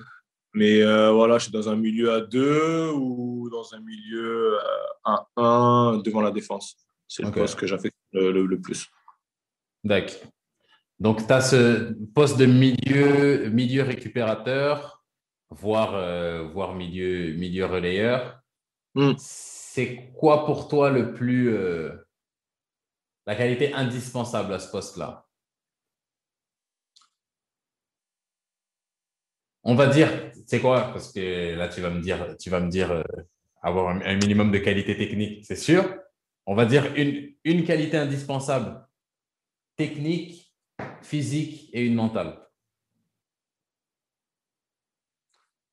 Mais euh, voilà, je suis dans un milieu à deux ou dans un milieu à un devant la défense. C'est le poste que j'affecte le, le, plus.
D'accord. Donc, tu as ce poste de milieu, milieu récupérateur, voire, voire milieu, milieu relayeur. Hmm c'est quoi pour toi le plus euh, la qualité indispensable à ce poste-là? On va dire, c'est quoi Parce que là, tu vas me dire, tu vas me dire euh, avoir un, minimum de qualité technique, c'est sûr. On va dire une, une qualité indispensable technique, physique et une mentale.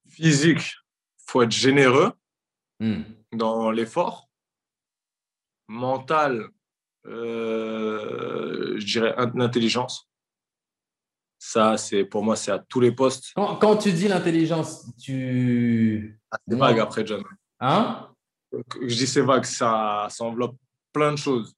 Physique, faut être généreux. Hmm dans l'effort. Mental, euh, je dirais l'intelligence. Ça, c'est pour moi, c'est à tous les postes.
Quand, tu dis l'intelligence, tu.
Ah, c'est vague après, John.
Hein?
Je dis c'est vague, ça, ça enveloppe plein de choses.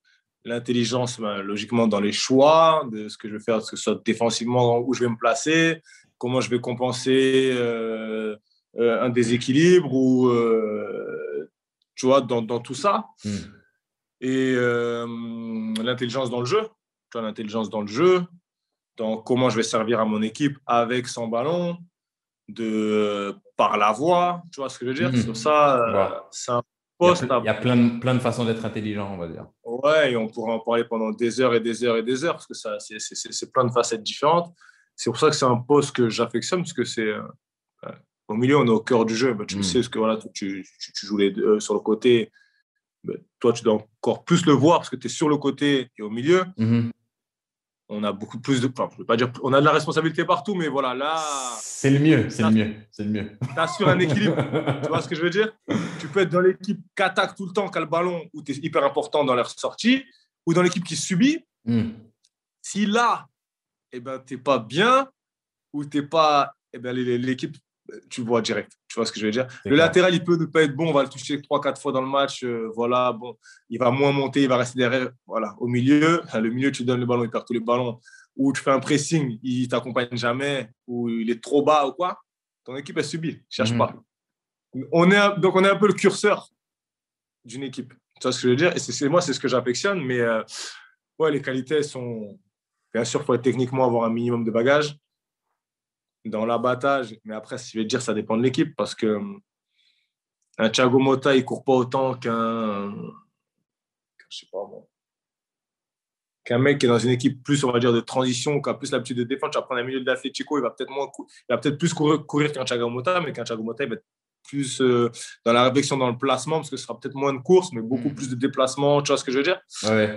L'intelligence, ben, logiquement, dans les choix de ce que je vais faire, que ce soit défensivement, où je vais me placer, comment je vais compenser euh, euh, un déséquilibre ou tu vois, dans, dans tout ça. Hmm. Et euh, l'intelligence dans le jeu, tu vois, l'intelligence dans le jeu, dans comment je vais servir à mon équipe avec son ballon, de par la voix. Tu vois ce que je veux dire?
Mhm.
Sur ça, euh, c'est un
Il y a, il y a plein, de, plein de façons d'être intelligent, on va dire.
Ouais, et on pourrait en parler pendant des heures et des heures et des heures, parce que ça, c'est, plein de facettes différentes. C'est pour ça que c'est un poste que j'affectionne, parce que c'est. euh, au milieu, on est au cœur du jeu. Bah, tu
Mm.
sais, parce que voilà, tu, tu, tu- tu joues les deux, euh, sur le côté. Bah, toi, tu dois encore plus le voir, parce que tu es sur le côté et au milieu.
Mhm.
On a beaucoup plus de. Enfin, je veux pas dire. On a de la responsabilité partout, mais voilà, là,
C'est le mieux, c'est le mieux, c'est le mieux.
tu assures un équilibre. Tu vois ce que je veux dire? Tu peux être dans l'équipe qui attaque tout le temps, qui a le ballon, où tu es hyper important dans leur sortie, ou dans l'équipe qui subit.
Mhm.
Si là, eh ben, tu n'es pas bien, ou tu n'es pas. Eh ben, l'équipe, tu le vois direct. Tu vois ce que je veux dire Le
clair.
latéral, il peut ne pas être bon, on va le toucher 3-4 fois dans le match. euh, voilà, bon, il va moins monter, il va rester derrière. Voilà, au milieu, le milieu, tu donnes le ballon, il perd tous les ballons. Ou tu fais un pressing, il t'accompagne jamais, ou il est trop bas ou quoi. Ton équipe, elle subit, cherche
Mhm.
pas. On est, donc, on est un peu le curseur d'une équipe. Tu vois ce que je veux dire? Et c'est- moi, c'est ce que j'affectionne, mais euh, ouais, les qualités sont. Bien sûr, il faut être techniquement avoir un minimum de bagages dans l'abattage. Mais après, si je vais te dire, ça dépend de l'équipe parce que hum, un Thiago Motta, il court pas autant qu'un. Je sais pas. Qu'un mec qui est dans une équipe plus, on va dire, de transition, qui a plus l'habitude de défendre. Tu vas prendre un milieu de l'Atletico, il va peut-être moins il va peut-être plus courir, courir qu'un Thiago Motta, mais qu'un Thiago Motta, il va être plus euh, dans la réflexion dans le placement, parce que ce sera peut-être moins de courses, mais beaucoup
Mhm.
plus de déplacements. Tu vois ce que je veux dire?
Ouais.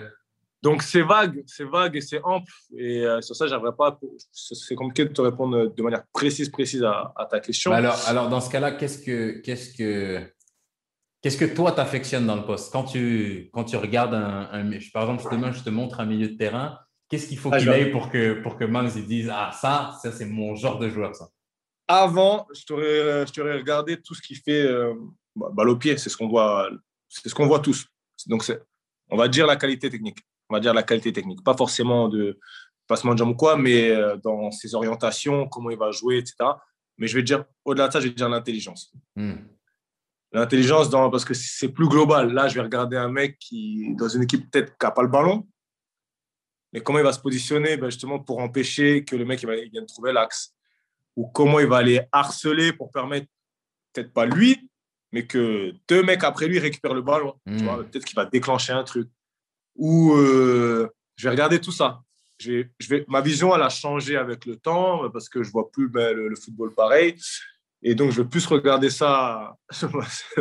Donc c'est vague, c'est vague et c'est ample. Et euh, sur ça, j'aimerais pas. C'est compliqué de te répondre de manière précise, précise à, à ta question.
Bah alors, alors, dans ce cas-là, qu'est-ce que, qu'est-ce que, qu'est-ce que toi t'affectionnes dans le poste? Quand tu, quand tu regardes un, un- par exemple, demain, je te montre un milieu de terrain. Qu'est-ce qu'il faut
Ah,
qu'il ait pour que, pour que Mams il dise ah ça, ça c'est mon genre de joueur ça?
Avant, je t'aurais, je t'aurais regardé tout ce qui fait euh, bah, balle au pied. C'est ce qu'on voit, c'est ce qu'on voit tous. Donc c'est, on va dire la qualité technique. On va dire la qualité technique, pas forcément de passement de jambes ou quoi, mais euh, dans ses orientations, comment il va jouer, etc. Mais je vais dire au-delà de ça, je vais dire l'intelligence.
Hmm.
L'intelligence, dans, parce que c'est plus global. Là, je vais regarder un mec qui, dans une équipe peut-être qui n'a pas le ballon, mais comment il va se positionner ben, justement pour empêcher que le mec il, va, il vienne trouver l'axe? Ou comment il va aller harceler pour permettre, peut-être pas lui, mais que deux mecs après lui récupèrent le ballon.
Mm.
Tu vois, Peut-être qu'il va déclencher un truc. Ou euh, je vais regarder tout ça. Je vais, je vais, ma vision, elle a changé avec le temps parce que je vois plus ben, le, le football pareil. Et donc, je vais plus regarder ça. c'est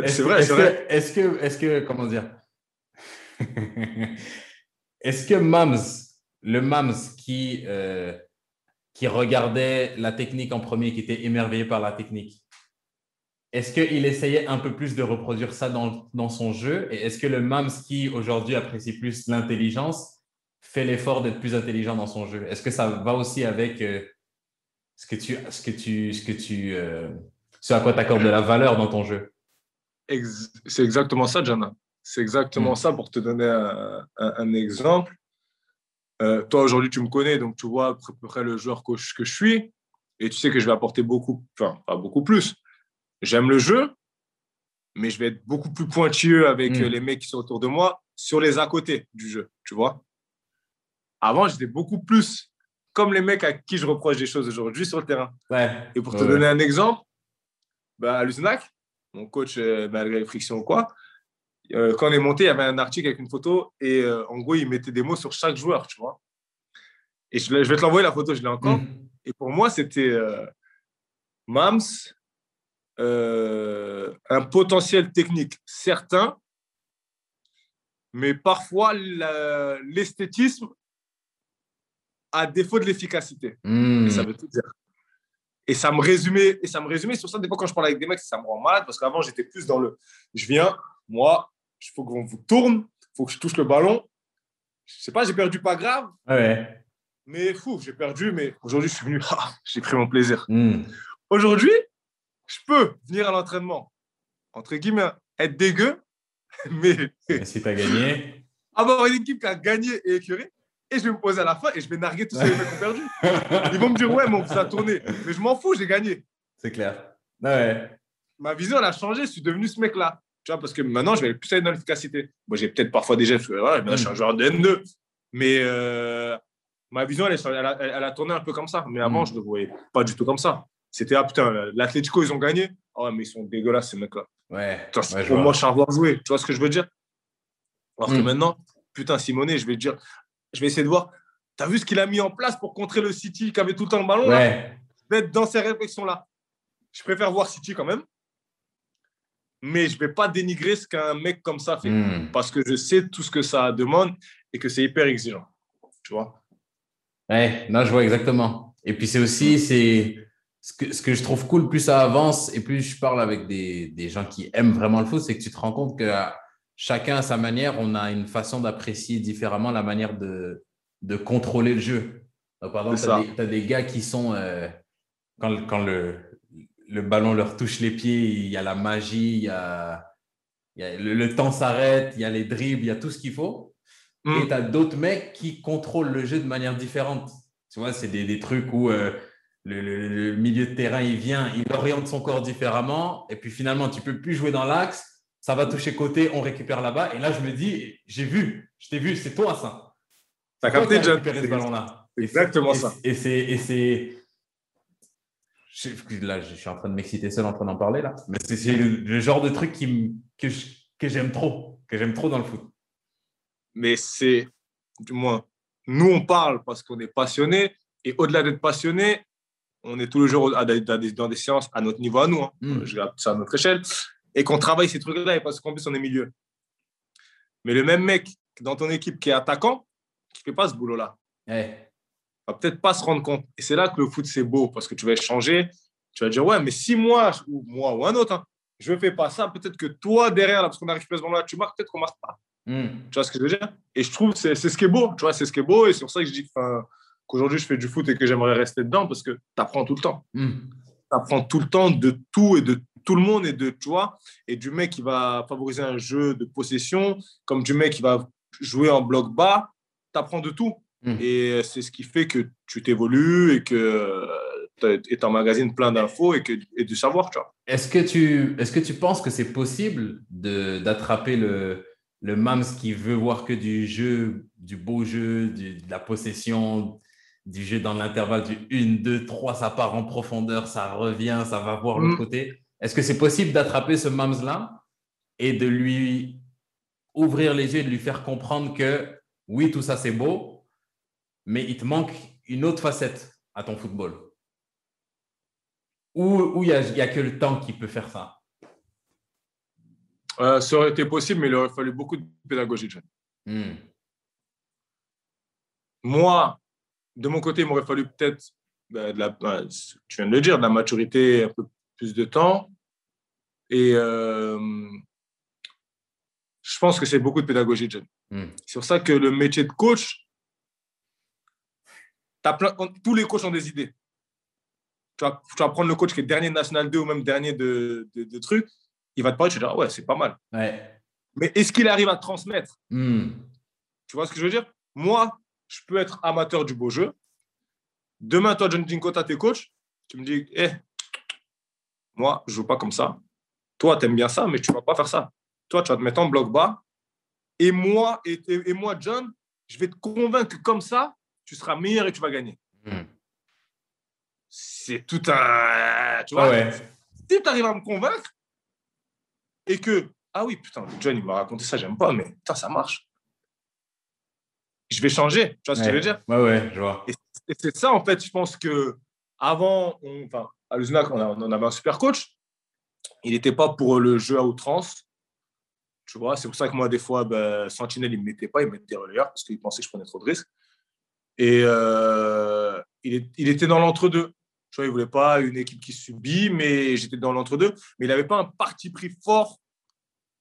Est-ce-
vrai,
est-ce
c'est vrai.
que- Est-ce que, est-ce que, comment dire? Est-ce que Mams, le Mams qui, euh, qui regardait la technique en premier, qui était émerveillé par la technique, est-ce qu'il essayait un peu plus de reproduire ça dans, dans son jeu? Et est-ce que le Mams qui aujourd'hui apprécie plus l'intelligence fait l'effort d'être plus intelligent dans son jeu? Est-ce que ça va aussi avec euh, ce que tu, ce que tu, ce que tu, euh, ce à quoi tu accordes de la valeur dans ton jeu?
C'est exactement ça, Jana. C'est exactement
Mm.
ça pour te donner un, un- un exemple. Euh, toi, aujourd'hui, tu me connais, donc tu vois à peu près le joueur que je, que je suis. Et tu sais que je vais apporter beaucoup, enfin, pas beaucoup plus. J'aime le jeu, mais je vais être beaucoup plus pointilleux avec
Mm.
euh, les mecs qui sont autour de moi sur les à côté du jeu, tu vois. Avant, j'étais beaucoup plus comme les mecs à qui je reproche des choses aujourd'hui sur le terrain.
Ouais.
Et pour te
Ouais,
donner un exemple, bah, à Luznac, mon coach, euh, malgré les frictions ou quoi, euh, quand on est monté, il y avait un article avec une photo et euh, en gros, il mettait des mots sur chaque joueur, tu vois. Et je, vais te l'envoyer la photo, je l'ai encore.
Mm.
Et pour moi, c'était euh, Mams, euh, un potentiel technique certain, mais parfois l'esthétisme à défaut de l'efficacité.
Mm.
Et ça veut tout dire. Et ça me résumait, et ça me résumait sur ça. Des fois, quand je parle avec des mecs, ça me rend malade parce qu'avant, j'étais plus dans le. Je viens, moi, il faut qu'on vous tourne, il faut que je touche le ballon. Je sais pas, j'ai perdu, pas grave,
Ouais.
mais fou, j'ai perdu. Mais aujourd'hui, je suis venu, ah, j'ai pris mon plaisir.
Mm.
Aujourd'hui, je peux venir à l'entraînement, entre guillemets, être dégueu, mais
Et si tu as gagné.
avoir une équipe qui a gagné et écœuré. Et je vais me poser à la fin et je vais narguer tous mecs qui ont perdu. Ils vont me dire, ouais, mais on vous a tourné. Mais je m'en fous, j'ai gagné.
C'est clair. Ouais.
ma vision, elle a changé. Je suis devenu ce mec-là. Tu vois, parce que maintenant, je vais plus aller dans l'efficacité. Moi, j'ai peut-être parfois des gestes, parce que voilà, je suis un joueur de N2. Mais euh, ma vision, elle, a, elle a tourné un peu comme ça. Mais avant,
Mm.
je ne le voyais pas du tout comme ça. C'était, ah putain, l'Atletico, ils ont gagné. Ah ouais, mais ils sont dégueulasses, ces mecs-là.
Ouais.
pour moi, je suis un voir jouer. Tu vois ce que je veux dire? Alors que hmm. maintenant, putain, Simone, je vais dire, je vais essayer de voir. Tu as vu ce qu'il a mis en place pour contrer le City qui avait tout le temps le ballon
ouais.
Je vais être dans ces réflexions-là. Je préfère voir City quand même. Mais je ne vais pas dénigrer ce qu'un mec comme ça fait. Hmm. Parce que je sais tout ce que ça demande et que c'est hyper exigeant. Tu vois?
Ouais, non, je vois exactement. Et puis c'est aussi, c'est ce que, ce que je trouve cool, plus ça avance et plus je parle avec des, des gens qui aiment vraiment le foot, c'est que tu te rends compte que chacun à sa manière, on a une façon d'apprécier différemment la manière de, de contrôler le jeu. par exemple, tu as, des gars qui sont, euh, quand, quand le, le ballon leur touche les pieds, il y a la magie, il y a, il y a le, temps s'arrête, il y a les dribbles, il y a tout ce qu'il faut. Et mm. tu as d'autres mecs qui contrôlent le jeu de manière différente. Tu vois, c'est des, des, trucs où euh, le, milieu de terrain, il vient, il oriente son corps différemment. Et puis finalement, tu peux plus jouer dans l'axe. Ça va toucher côté, on récupère là-bas. Et là, je me dis, j'ai vu, je t'ai vu, c'est toi ça.
T'as capté déjà
ce ballon-là.
Exactement ça.
Et c'est. Là, je suis en train de m'exciter seul en train d'en parler là. Mais c'est le, genre de truc qui, que j'aime trop, que j'aime trop dans le foot
mais c'est, du moins, nous, on parle parce qu'on est passionné. Et au-delà d'être passionné, on est tous les jours dans des séances à notre niveau à nous. Hein. Mm. Je regarde ça à notre échelle. Et qu'on travaille ces trucs-là, et parce qu'en plus, on est milieu. Mais le même mec dans ton équipe qui est attaquant, qui ne fait pas ce boulot-là,
ouais.
va peut-être pas se rendre compte. Et c'est là que le foot, c'est beau, parce que tu vas échanger. Tu vas dire, ouais, mais si moi, ou moi ou un autre, hein, je ne fais pas ça, peut-être que toi, derrière, là, parce qu'on a récupéré ce ballon-là, tu marques, peut-être qu'on ne marque pas.
Hmm.
Tu vois ce que je veux dire? Et je trouve que c'est ce qui est beau. Tu vois, c'est ce qui est beau. Et c'est pour ça que je dis qu'aujourd'hui, je fais du foot et que j'aimerais rester dedans parce que tu apprends tout le temps.
Hmm.
Tu apprends tout le temps de tout et de tout le monde et de, tu vois, et du mec qui va favoriser un jeu de possession, comme du mec qui va jouer en bloc bas. Tu apprends de tout. Hmm. Et c'est ce qui fait que tu t'évolues et que tu emmagasines plein d'infos et, que, et du savoir.
Est-ce que tu, est-ce que tu penses que c'est possible d'attraper le, le Mams qui veut voir que du jeu, du beau jeu, de la possession, du jeu dans l'intervalle du 1, 2, 3, ça part en profondeur, ça revient, ça va voir l'autre mm. côté. Est-ce que c'est possible d'attraper ce Mams-là et de lui ouvrir les yeux et de lui faire comprendre que oui, tout ça c'est beau, mais il te manque une autre facette à ton football? Ou il n'y a, a que le temps qui peut faire ça?
Euh, ça aurait été possible, mais il aurait fallu beaucoup de pédagogie de
hmm.
Moi, de mon côté, il m'aurait fallu peut-être, bah, bah, tu viens de le dire, de la maturité, un peu plus de temps. Et euh, je pense que c'est beaucoup de pédagogie de
hmm.
C'est pour ça que le métier de coach, plein, tous les coachs ont des idées. Tu vas, tu vas, prendre le coach qui est dernier National 2 ou même dernier de, de, de trucs il va te parler, tu vas dire, ah ouais, c'est pas mal. Mais est-ce qu'il arrive à transmettre?
Hmm.
Tu vois ce que je veux dire? Moi, je peux être amateur du beau jeu. Demain, toi, John Jinko, tu tes coachs. Tu me dis, eh, moi, je joue pas comme ça. Toi, tu aimes bien ça, mais tu vas pas faire ça. Toi, tu vas te mettre en bloc bas. Et moi, et, et, moi, John, je vais te convaincre que comme ça, tu seras meilleur et tu vas gagner.
Hmm.
C'est tout un. Tu vois, si tu arrives à me convaincre, et que, ah oui, putain, John, il m'a raconté ça, j'aime pas, mais putain, ça marche. Je vais changer, tu vois ce que je veux dire?
Ouais, ouais, je vois.
Et c'est ça, en fait, je pense que avant, on, enfin, à l'USNAC, on, on, avait un super coach. Il n'était pas pour le jeu à outrance. Tu vois, c'est pour ça que moi, des fois, ben, Sentinelle, il ne me mettait pas, il me mettait relayeur parce qu'il pensait que je prenais trop de risques. Et euh, il, il, était dans l'entre-deux. Tu vois, il ne voulait pas une équipe qui subit, mais j'étais dans l'entre-deux. Mais il n'avait pas un parti pris fort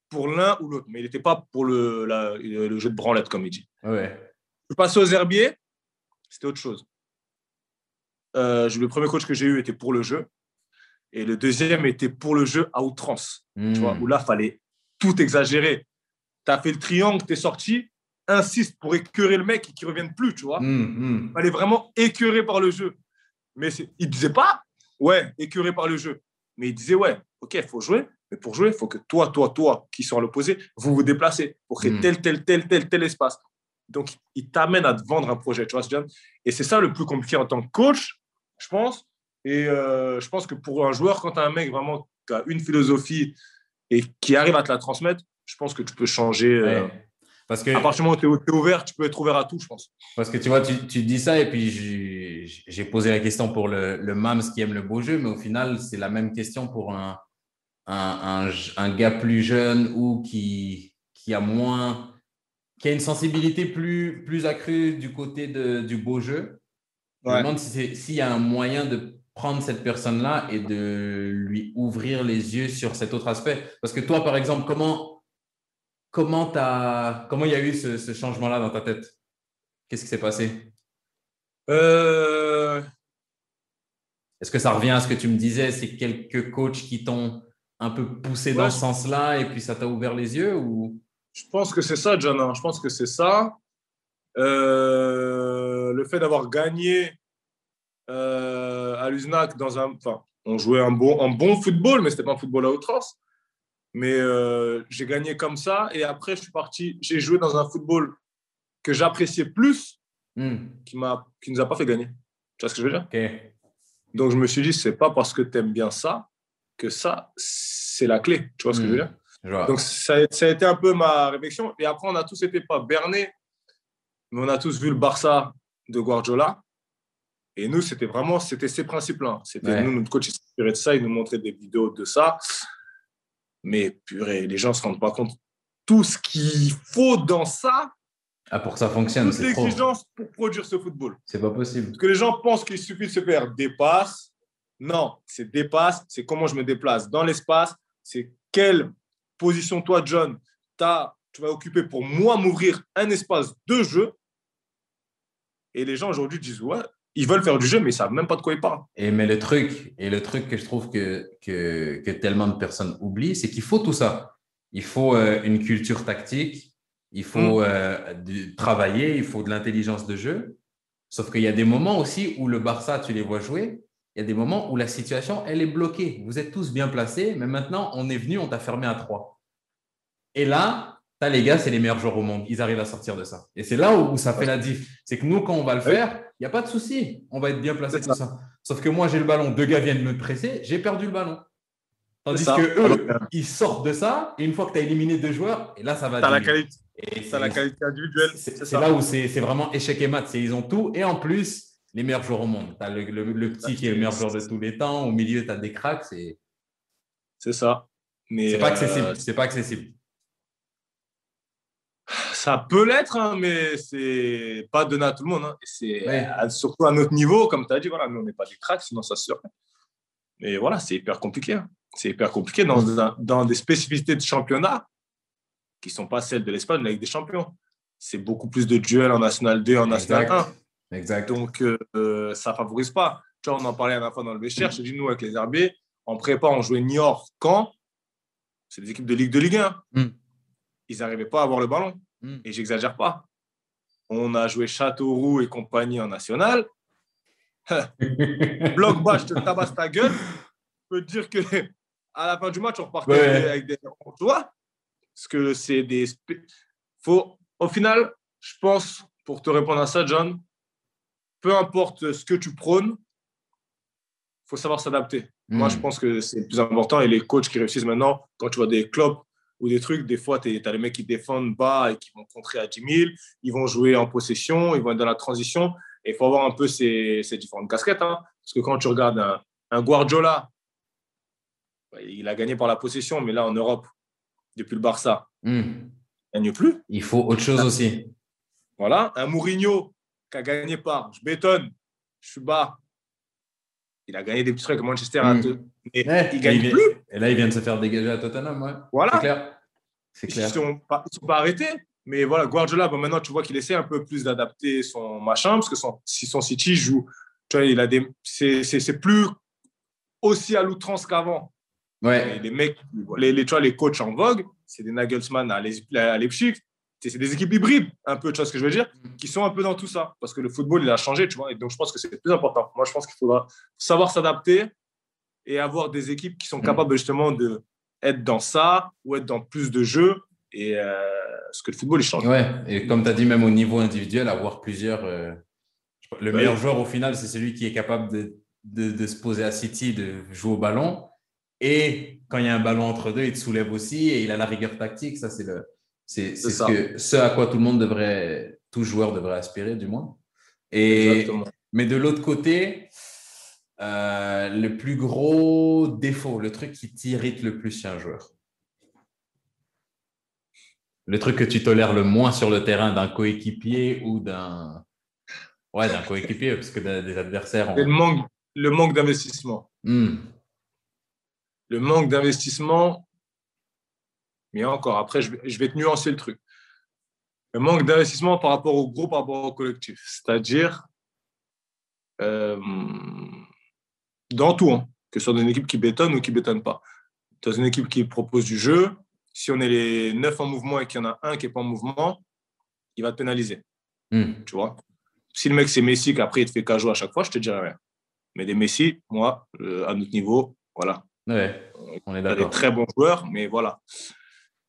pour l'un ou l'autre. Mais il n'était pas pour le, le jeu de branlette, comme il dit.
Ouais.
Je passe aux herbiers, c'était autre chose. Euh, le premier coach que j'ai eu était pour le jeu. Et le deuxième était pour le jeu à outrance. Tu vois, hmm. où là, il fallait tout exagérer. Tu as fait le triangle, tu es sorti, insiste pour écœurer le mec et qu'il ne revienne plus, tu vois.
Il hmm.
fallait vraiment écœurer par le jeu. Mais il ne disait pas, ouais, écœuré par le jeu. Mais il disait, ouais, ok, il faut jouer. Mais pour jouer, il faut que toi, toi, toi, qui sont à l'opposé, vous vous déplacez pour créer hmm. tel, tel, tel, tel, tel espace. Donc, il t'amène à te vendre un projet, tu vois, Et c'est ça le plus compliqué en tant que coach, je pense, Et euh, je pense que pour un joueur, quand tu as un mec vraiment qui a une philosophie et qui arrive à te la transmettre, je pense que tu peux changer. Euh, parce que, à partir du moment où tu es, ouvert, tu peux être ouvert à tout, je pense.
Parce que tu vois, tu, tu dis ça et puis j'ai posé la question pour le, le Mams qui aime le beau jeu, mais au final, c'est la même question pour un, un, un, gars plus jeune ou qui, qui a moins, qui a une sensibilité plus, plus accrue du côté de, du beau jeu. Je me demande s'il y a un moyen de prendre cette personne-là et de lui ouvrir les yeux sur cet autre aspect. Parce que toi, par exemple, comment comment as, comment il y a eu ce, changement-là dans ta tête? Qu'est-ce qui s'est passé?
Euh...
Est-ce que ça revient à ce que tu me disais? C'est quelques coachs qui t'ont un peu poussé dans ce sens-là et puis ça t'a ouvert les yeux ou?
Je pense que c'est ça, John. Je pense que c'est ça. Euh, le fait d'avoir gagné euh, à l'USNAC dans un. Enfin, on jouait un bon, un bon football, mais c'était pas un football à outrance. Mais euh, j'ai gagné comme ça. Et après, je suis parti. J'ai joué dans un football que j'appréciais plus, hmm. qui m'a, qui nous a pas fait gagner. Tu vois ce que je veux dire? Donc, je me suis dit, c'est pas parce que tu aimes bien ça que ça, c'est la clé. Tu vois ce que je veux hmm. dire? Donc, ça, ça, a été un peu ma réflexion. Et après, on a tous été pas bernés, mais on a tous vu le Barça de Guardiola. Et nous, c'était vraiment, c'était ces principes-là. C'était nous, notre coach, il s'inspirait de ça, il nous montrait des vidéos de ça. Mais purée, les gens ne se rendent pas compte. Tout ce qu'il faut dans ça.
Ah, pour que ça fonctionne,
c'est trop. l'exigence pour produire ce football.
C'est pas possible.
Parce que les gens pensent qu'il suffit de se faire des passes. Non, c'est des passes, c'est comment je me déplace dans l'espace, c'est quelle position toi, John, as, tu vas occuper pour moi m'ouvrir un espace de jeu. Et les gens aujourd'hui disent, ouais, ils veulent faire du jeu, mais ils savent même pas de quoi ils parlent.
Et mais le truc, et le truc que je trouve que, que, que tellement de personnes oublient, c'est qu'il faut tout ça. Il faut euh, une culture tactique, il faut mm. euh, travailler, il faut de l'intelligence de jeu. Sauf qu'il y a des moments aussi où le Barça, tu les vois jouer, il y a des moments où la situation, elle est bloquée. Vous êtes tous bien placés, mais maintenant, on est venu, on t'a fermé à trois. Et là, T'as les gars, c'est les meilleurs joueurs au monde. Ils arrivent à sortir de ça. Et c'est là où ça fait la diff. C'est que nous, quand on va le faire, il n'y a pas de souci. On va être bien placé tout ça. Sauf que moi, j'ai le ballon. Deux gars viennent me presser. J'ai perdu le ballon. Tandis que eux, ils sortent de ça. Et une fois que tu as éliminé deux joueurs, et là, ça va.
Tu la qualité. la qualité individuelle.
C'est là où c'est vraiment échec et mat. Ils ont tout. Et en plus, les meilleurs joueurs au monde. Tu as le, petit qui est le meilleur joueur de tous les temps. Au milieu, tu as des cracks.
C'est ça.
C'est pas accessible. Euh, c'est pas accessible.
Ça peut l'être, hein, mais c'est pas donné à tout le monde. Hein. C'est surtout à notre niveau, comme tu as dit, voilà, nous on n'est pas des cracks, sinon ça se. Mais voilà, c'est hyper compliqué. Hein. C'est hyper compliqué dans, dans, des spécificités de championnat qui ne sont pas celles de l'Espagne, avec des champions. C'est beaucoup plus de duels en National 2, en National 1.
Exact.
Donc, euh, ça ne favorise pas. Tu vois, on en parlait à la fois dans le Bécher. J'ai dit, nous, avec les RB, en prépa, on jouait Niort, Caen. C'est des équipes de Ligue de Ligue 1. Mm. Ils n'arrivaient pas à avoir le ballon. Hmm. Et j'exagère pas. On a joué Châteauroux et compagnie en national. Bloc bas, je te tabasse ta gueule. Je peux te dire que à la fin du match, on repartait avec des. Tu vois Parce que c'est des. Faut... Au final, je pense, pour te répondre à ça, John, peu importe ce que tu prônes, il faut savoir s'adapter. Moi, je hmm. pense que c'est le plus important. Et les coachs qui réussissent maintenant, quand tu vois des clubs ou des trucs, des fois, tu as les mecs qui défendent bas et qui vont contrer à 10 000, ils vont jouer en possession, ils vont être dans la transition. Et il faut avoir un peu ces, ces différentes casquettes. Hein. Parce que quand tu regardes un, Guardiola, bah, il a gagné par la possession, mais là, en Europe, depuis le Barça, hmm. il ne gagne plus.
Il faut autre chose aussi.
Voilà, un Mourinho qui a gagné par je bétonne, je suis bas. Il a gagné des petits trucs à Manchester. Hmm. Et il gagne plus.
Et là, il vient de se faire dégager à Tottenham. Ouais.
Voilà. C'est clair. C'est clair. Ils ne sont, pas arrêtés. Mais voilà, Guardiola, bon, maintenant, tu vois qu'il essaie un peu plus d'adapter son machin, parce que son, si son City joue, tu vois, il a des, c'est, plus aussi à l'outrance qu'avant.
Ouais.
les mecs, les, les, tu vois, les coachs en vogue, c'est des Nagelsmann à Leipzig, c'est des équipes hybrides, un peu, tu vois ce que je veux dire, mm. qui sont un peu dans tout ça. Parce que le football, il a changé, tu vois. Et donc, je pense que c'est le plus important. Moi, je pense qu'il faudra savoir s'adapter et avoir des équipes qui sont mm. capables justement de être dans ça ou être dans plus de jeux. Et euh, ce que le football, il change.
Ouais, et comme tu as dit, même au niveau individuel, avoir plusieurs. Euh, le meilleur joueur, au final, c'est celui qui est capable de, se poser à City, de jouer au ballon. Et quand il y a un ballon entre deux, il te soulève aussi et il a la rigueur tactique. Ça, c'est le, c'est, ce, que, ce à quoi tout le monde devrait, tout joueur devrait aspirer, du moins. Et, mais de l'autre côté, euh, le plus gros défaut, le truc qui t'irrite le plus chez un joueur Le truc que tu tolères le moins sur le terrain d'un coéquipier ou d'un. Ouais, d'un coéquipier, parce que des adversaires.
Le manque, le manque d'investissement. Hmm. Le manque d'investissement. Mais encore, après, je vais, je vais te nuancer le truc. Le manque d'investissement par rapport au groupe, par rapport au collectif. C'est-à-dire, euh, dans tout, hein, que ce soit dans une équipe qui bétonne ou qui bétonne pas. Dans une équipe qui propose du jeu, si on est les neuf en mouvement et qu'il y en a un qui n'est pas en mouvement, il va te pénaliser. Hmm. Tu vois? Si le mec c'est Messi, qu'après il te fait cajou à chaque fois, je te dirais rien. Mais des Messi, moi, euh, à notre niveau, voilà.
Ouais, on est d'accord.
des très bons joueurs, mais voilà.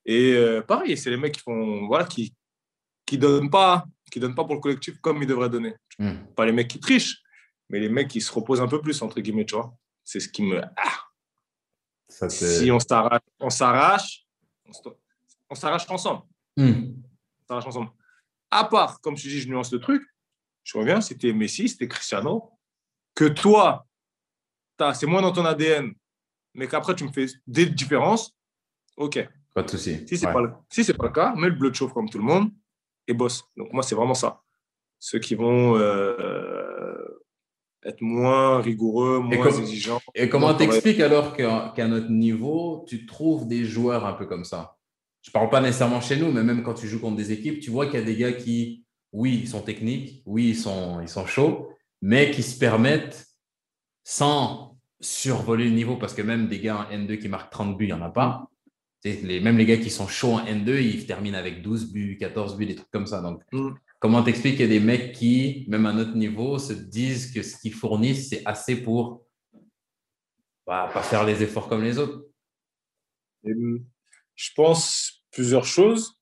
Et euh, pareil, c'est les mecs qui font, voilà, qui, qui donnent pas, qui donnent pas pour le collectif comme ils devraient donner. Hmm. Pas les mecs qui trichent, mais les mecs qui se reposent un peu plus, entre guillemets, tu vois. C'est ce qui me. Ah. si on s'arrache, on s'arrache, on s'arrache ensemble. Hmm. On s'arrache ensemble. À part, comme tu dis, je nuance le truc, je reviens, c'était Messi, c'était Cristiano, que toi, c'est moins dans ton ADN, mais qu'après tu me fais des différences, ok.
Pas de souci.
Si ce n'est pas, si pas, le cas, mets le bleu de chauffe comme tout le monde et bosse. Donc moi, c'est vraiment ça. Ceux qui vont euh, être moins rigoureux, moins exigeants.
Et comment t'expliques alors qu'à notre niveau, tu trouves des joueurs un peu comme ça? Je ne parle pas nécessairement chez nous, mais même quand tu joues contre des équipes, tu vois qu'il y a des gars qui, oui, ils sont techniques, oui, ils sont, ils sont chauds, mais qui se permettent, sans survoler le niveau, parce que même des gars en N2 qui marquent 30 buts, il n'y en a pas. Les, même les gars qui sont chauds en N2, ils terminent avec 12 buts, 14 buts, des trucs comme ça. Donc, mm. Comment t'expliques qu'il y a des mecs qui, même à notre niveau, se disent que ce qu'ils fournissent, c'est assez pour bah, pas faire les efforts comme les autres?
Je pense plusieurs choses.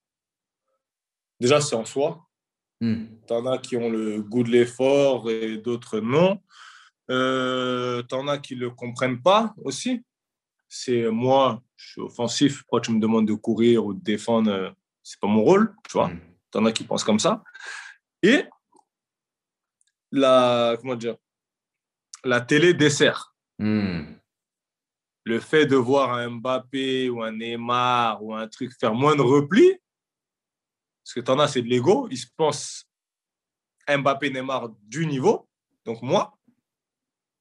Déjà, c'est en soi. Hmm. Tu en as qui ont le goût de l'effort et d'autres non. Euh, tu en as qui ne le comprennent pas aussi. C'est moi, je suis offensif. Pourquoi tu me demandes de courir ou de défendre euh, C'est pas mon rôle, tu vois. Hmm. Tu en as qui pensent comme ça. Et la, comment dire, la télé dessert. Hmm. Le fait de voir un Mbappé ou un Neymar ou un truc faire moins de repli, parce que tu en as, c'est de l'ego. Ils se pensent Mbappé, Neymar du niveau. Donc moi,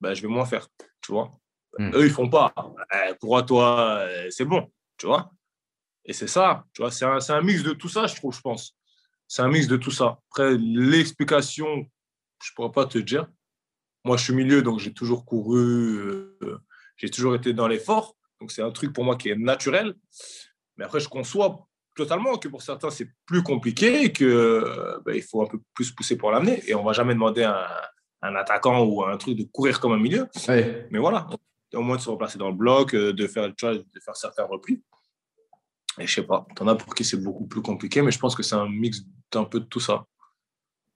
ben, je vais moins faire, tu vois. Hmm. Eux, ils font pas. Eh, pour toi, eh, c'est bon, tu vois. Et c'est ça, tu vois, c'est un, un, mix de tout ça, je trouve, je pense c'est un mix de tout ça. Après, l'explication, je ne pourrais pas te dire. Moi, je suis milieu, donc j'ai toujours couru, euh, j'ai toujours été dans l'effort. Donc, c'est un truc pour moi qui est naturel. Mais après, je conçois totalement que pour certains, c'est plus compliqué et qu'il euh, ben, faut un peu plus pousser pour l'amener. Et on ne va jamais demander à un, attaquant ou un truc de courir comme un milieu. Mais voilà, au moins de se replacer dans le bloc, euh, de faire, de faire certains replis. Et je sais pas, t'en as pour qui c'est beaucoup plus compliqué, mais je pense que c'est un mix d'un peu de tout ça.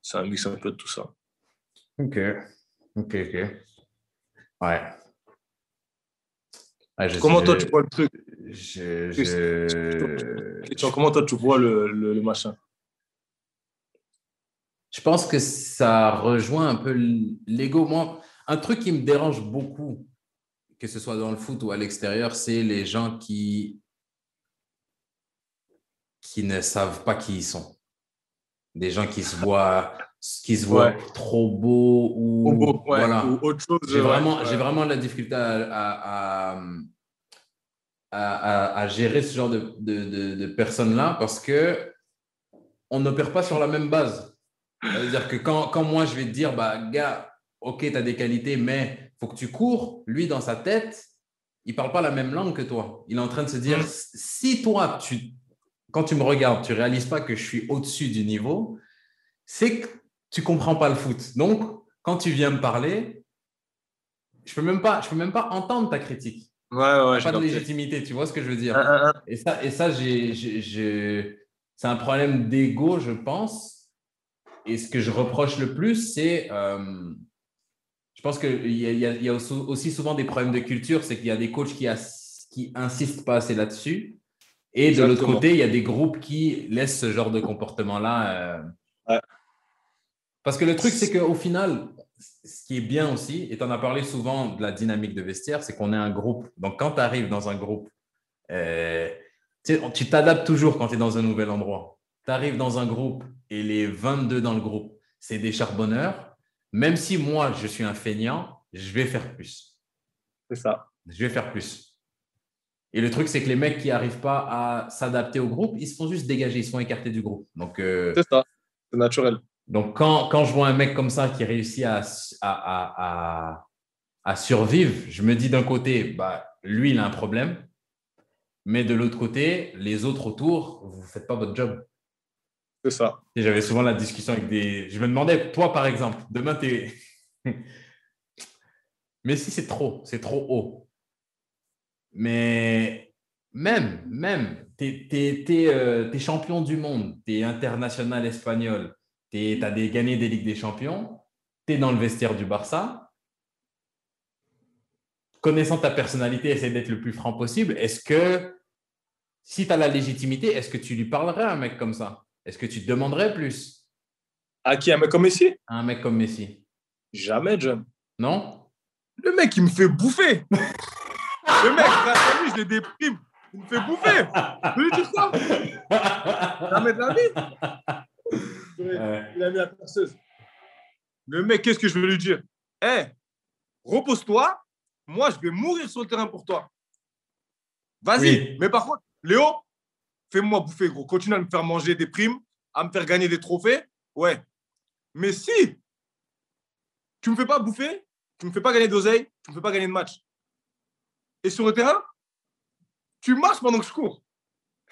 C'est un mix un peu de tout ça.
Ok, ok, ok. Ouais.
comment toi tu vois le truc? Comment toi tu vois le, le, machin?
Je pense que ça rejoint un peu l'ego. Moi, un truc qui me dérange beaucoup, que ce soit dans le foot ou à l'extérieur, c'est les gens qui qui ne savent pas qui ils sont. Des gens qui se voient, qui se voient trop beaux ou, voilà. autre chose. J'ai vraiment, j'ai vraiment la difficulté à, à, à, gérer ce genre de, de, de, personnes-là parce que on n'opère pas sur la même base. C'est-à-dire que quand, quand, moi je vais te dire, bah, gars, ok, tu as des qualités, mais faut que tu cours, lui dans sa tête, il parle pas la même langue que toi. Il est en train de se dire, mm. si toi, tu quand tu me regardes, tu réalises pas que je suis au-dessus du niveau, c'est que tu comprends pas le foot. Donc, quand tu viens me parler, je peux même pas, je peux même pas entendre ta critique.
Ouais, ouais,
pas de légitimité, tu vois ce que je veux dire. Ah, ah, ah. Et ça, et ça c'est un problème d'ego, je pense. Et ce que je reproche le plus, c'est, euh, Je pense qu'il y, a, y a aussi souvent des problèmes de culture, c'est qu'il y a des coachs qui, qui insistent pas assez là-dessus. Et de l'autre côté, il y a des groupes qui laissent ce genre de comportement-là. Euh. Parce que le truc, c'est qu'au final, ce qui est bien aussi, et tu en as parlé souvent de la dynamique de vestiaire, c'est qu'on est un groupe. Donc, quand tu arrives dans un groupe, euh, tu t'adaptes toujours quand tu es dans un nouvel endroit. Tu arrives dans un groupe et les 22 dans le groupe, c'est des charbonneurs. Même si moi, je suis un feignant, je vais faire plus.
C'est ça.
Je vais faire plus. Et le truc, c'est que les mecs qui n'arrivent pas à s'adapter au groupe, ils se font juste dégager, ils se font écarter du groupe. Donc,
euh, c'est ça, c'est naturel.
Donc, quand, quand, je vois un mec comme ça qui réussit à, à, à, à survivre, je me dis d'un côté, bah, lui, il a un problème. Mais de l'autre côté, les autres autour, vous ne faites pas votre job.
C'est ça.
Et j'avais souvent la discussion avec des. Je me demandais, toi, par exemple, demain, tu es. Mais si c'est trop, c'est trop haut. Mais même, même, tu es, euh, champion du monde, tu es international espagnol, tu as des, gagné des Ligues des Champions, tu es dans le vestiaire du Barça. Connaissant ta personnalité, essaie d'être le plus franc possible. Est-ce que, si tu as la légitimité, est-ce que tu lui parlerais à un mec comme ça? Est-ce que tu te demanderais plus?
À qui? Un mec comme Messi?
Un mec comme Messi.
Jamais, John.
Non?
Le mec, il me fait bouffer Le mec, grâce à lui, je les déprime. Il me fait bouffer. Je lui dire quoi Jamais de la vie. Il a mis la perceuse. Le mec, qu'est-ce que je vais lui dire? Hé, eh, repose-toi. Moi, je vais mourir sur le terrain pour toi. Vas-y. Mais par contre, Léo, fais-moi bouffer, gros. Continue à me faire manger des primes, à me faire gagner des trophées. Ouais. Mais si tu ne me fais pas bouffer, tu ne me fais pas gagner d'oseille, tu ne me fais pas gagner de match. Et sur le terrain, tu marches pendant que je cours.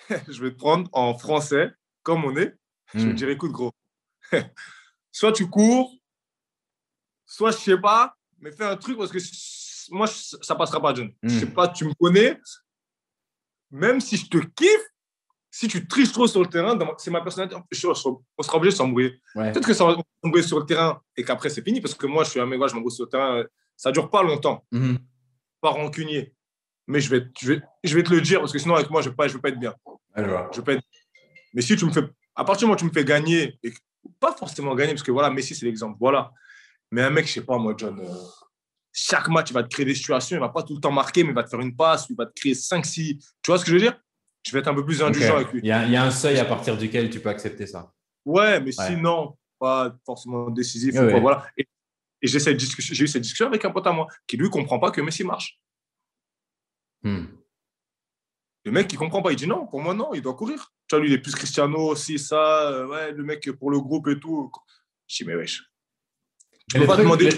je vais te prendre en français, comme on est. Je vais te hmm. dire, écoute, gros, soit tu cours, soit je sais pas, mais fais un truc parce que moi, ça passera pas, John. Je sais hmm. pas, tu me connais. Même si je te kiffe, si tu triches trop sur le terrain, c'est ma personnalité, on sera obligé de s'embrouiller. Peut-être que ça va s'embrouiller sur le terrain et qu'après c'est fini parce que moi, je suis un mec, je m'embrouille sur le terrain. Ça dure pas longtemps. Hmm. Pas rancunier mais je vais, je, vais, je vais te le dire parce que sinon, avec moi, je ne vais, pas, vais pas être bien. Je vais Mais si tu me fais, à partir du moment où tu me fais gagner, et pas forcément gagner, parce que voilà, Messi, c'est l'exemple, voilà. Mais un mec, je sais pas, moi, John, euh, chaque match, il va te créer des situations, il ne va pas tout le temps marquer, mais il va te faire une passe, il va te créer 5, 6. Tu vois ce que je veux dire? Je vais être un peu plus indulgent avec lui.
Il y, a, il y, a, un seuil à partir duquel tu peux accepter ça.
Ouais, mais sinon, pas forcément décisif. voilà. Et, et j'ai eu cette discussion avec un pote à moi qui, lui, comprend pas que Messi marche. Hmm. Le mec, il comprend pas. Il dit non, pour moi, non, il doit courir. Tu vois, lui, il est plus Cristiano, aussi, ça. Euh, ouais, le mec, pour le groupe et tout. Je dis, mais wesh.
Tu peux pas demander.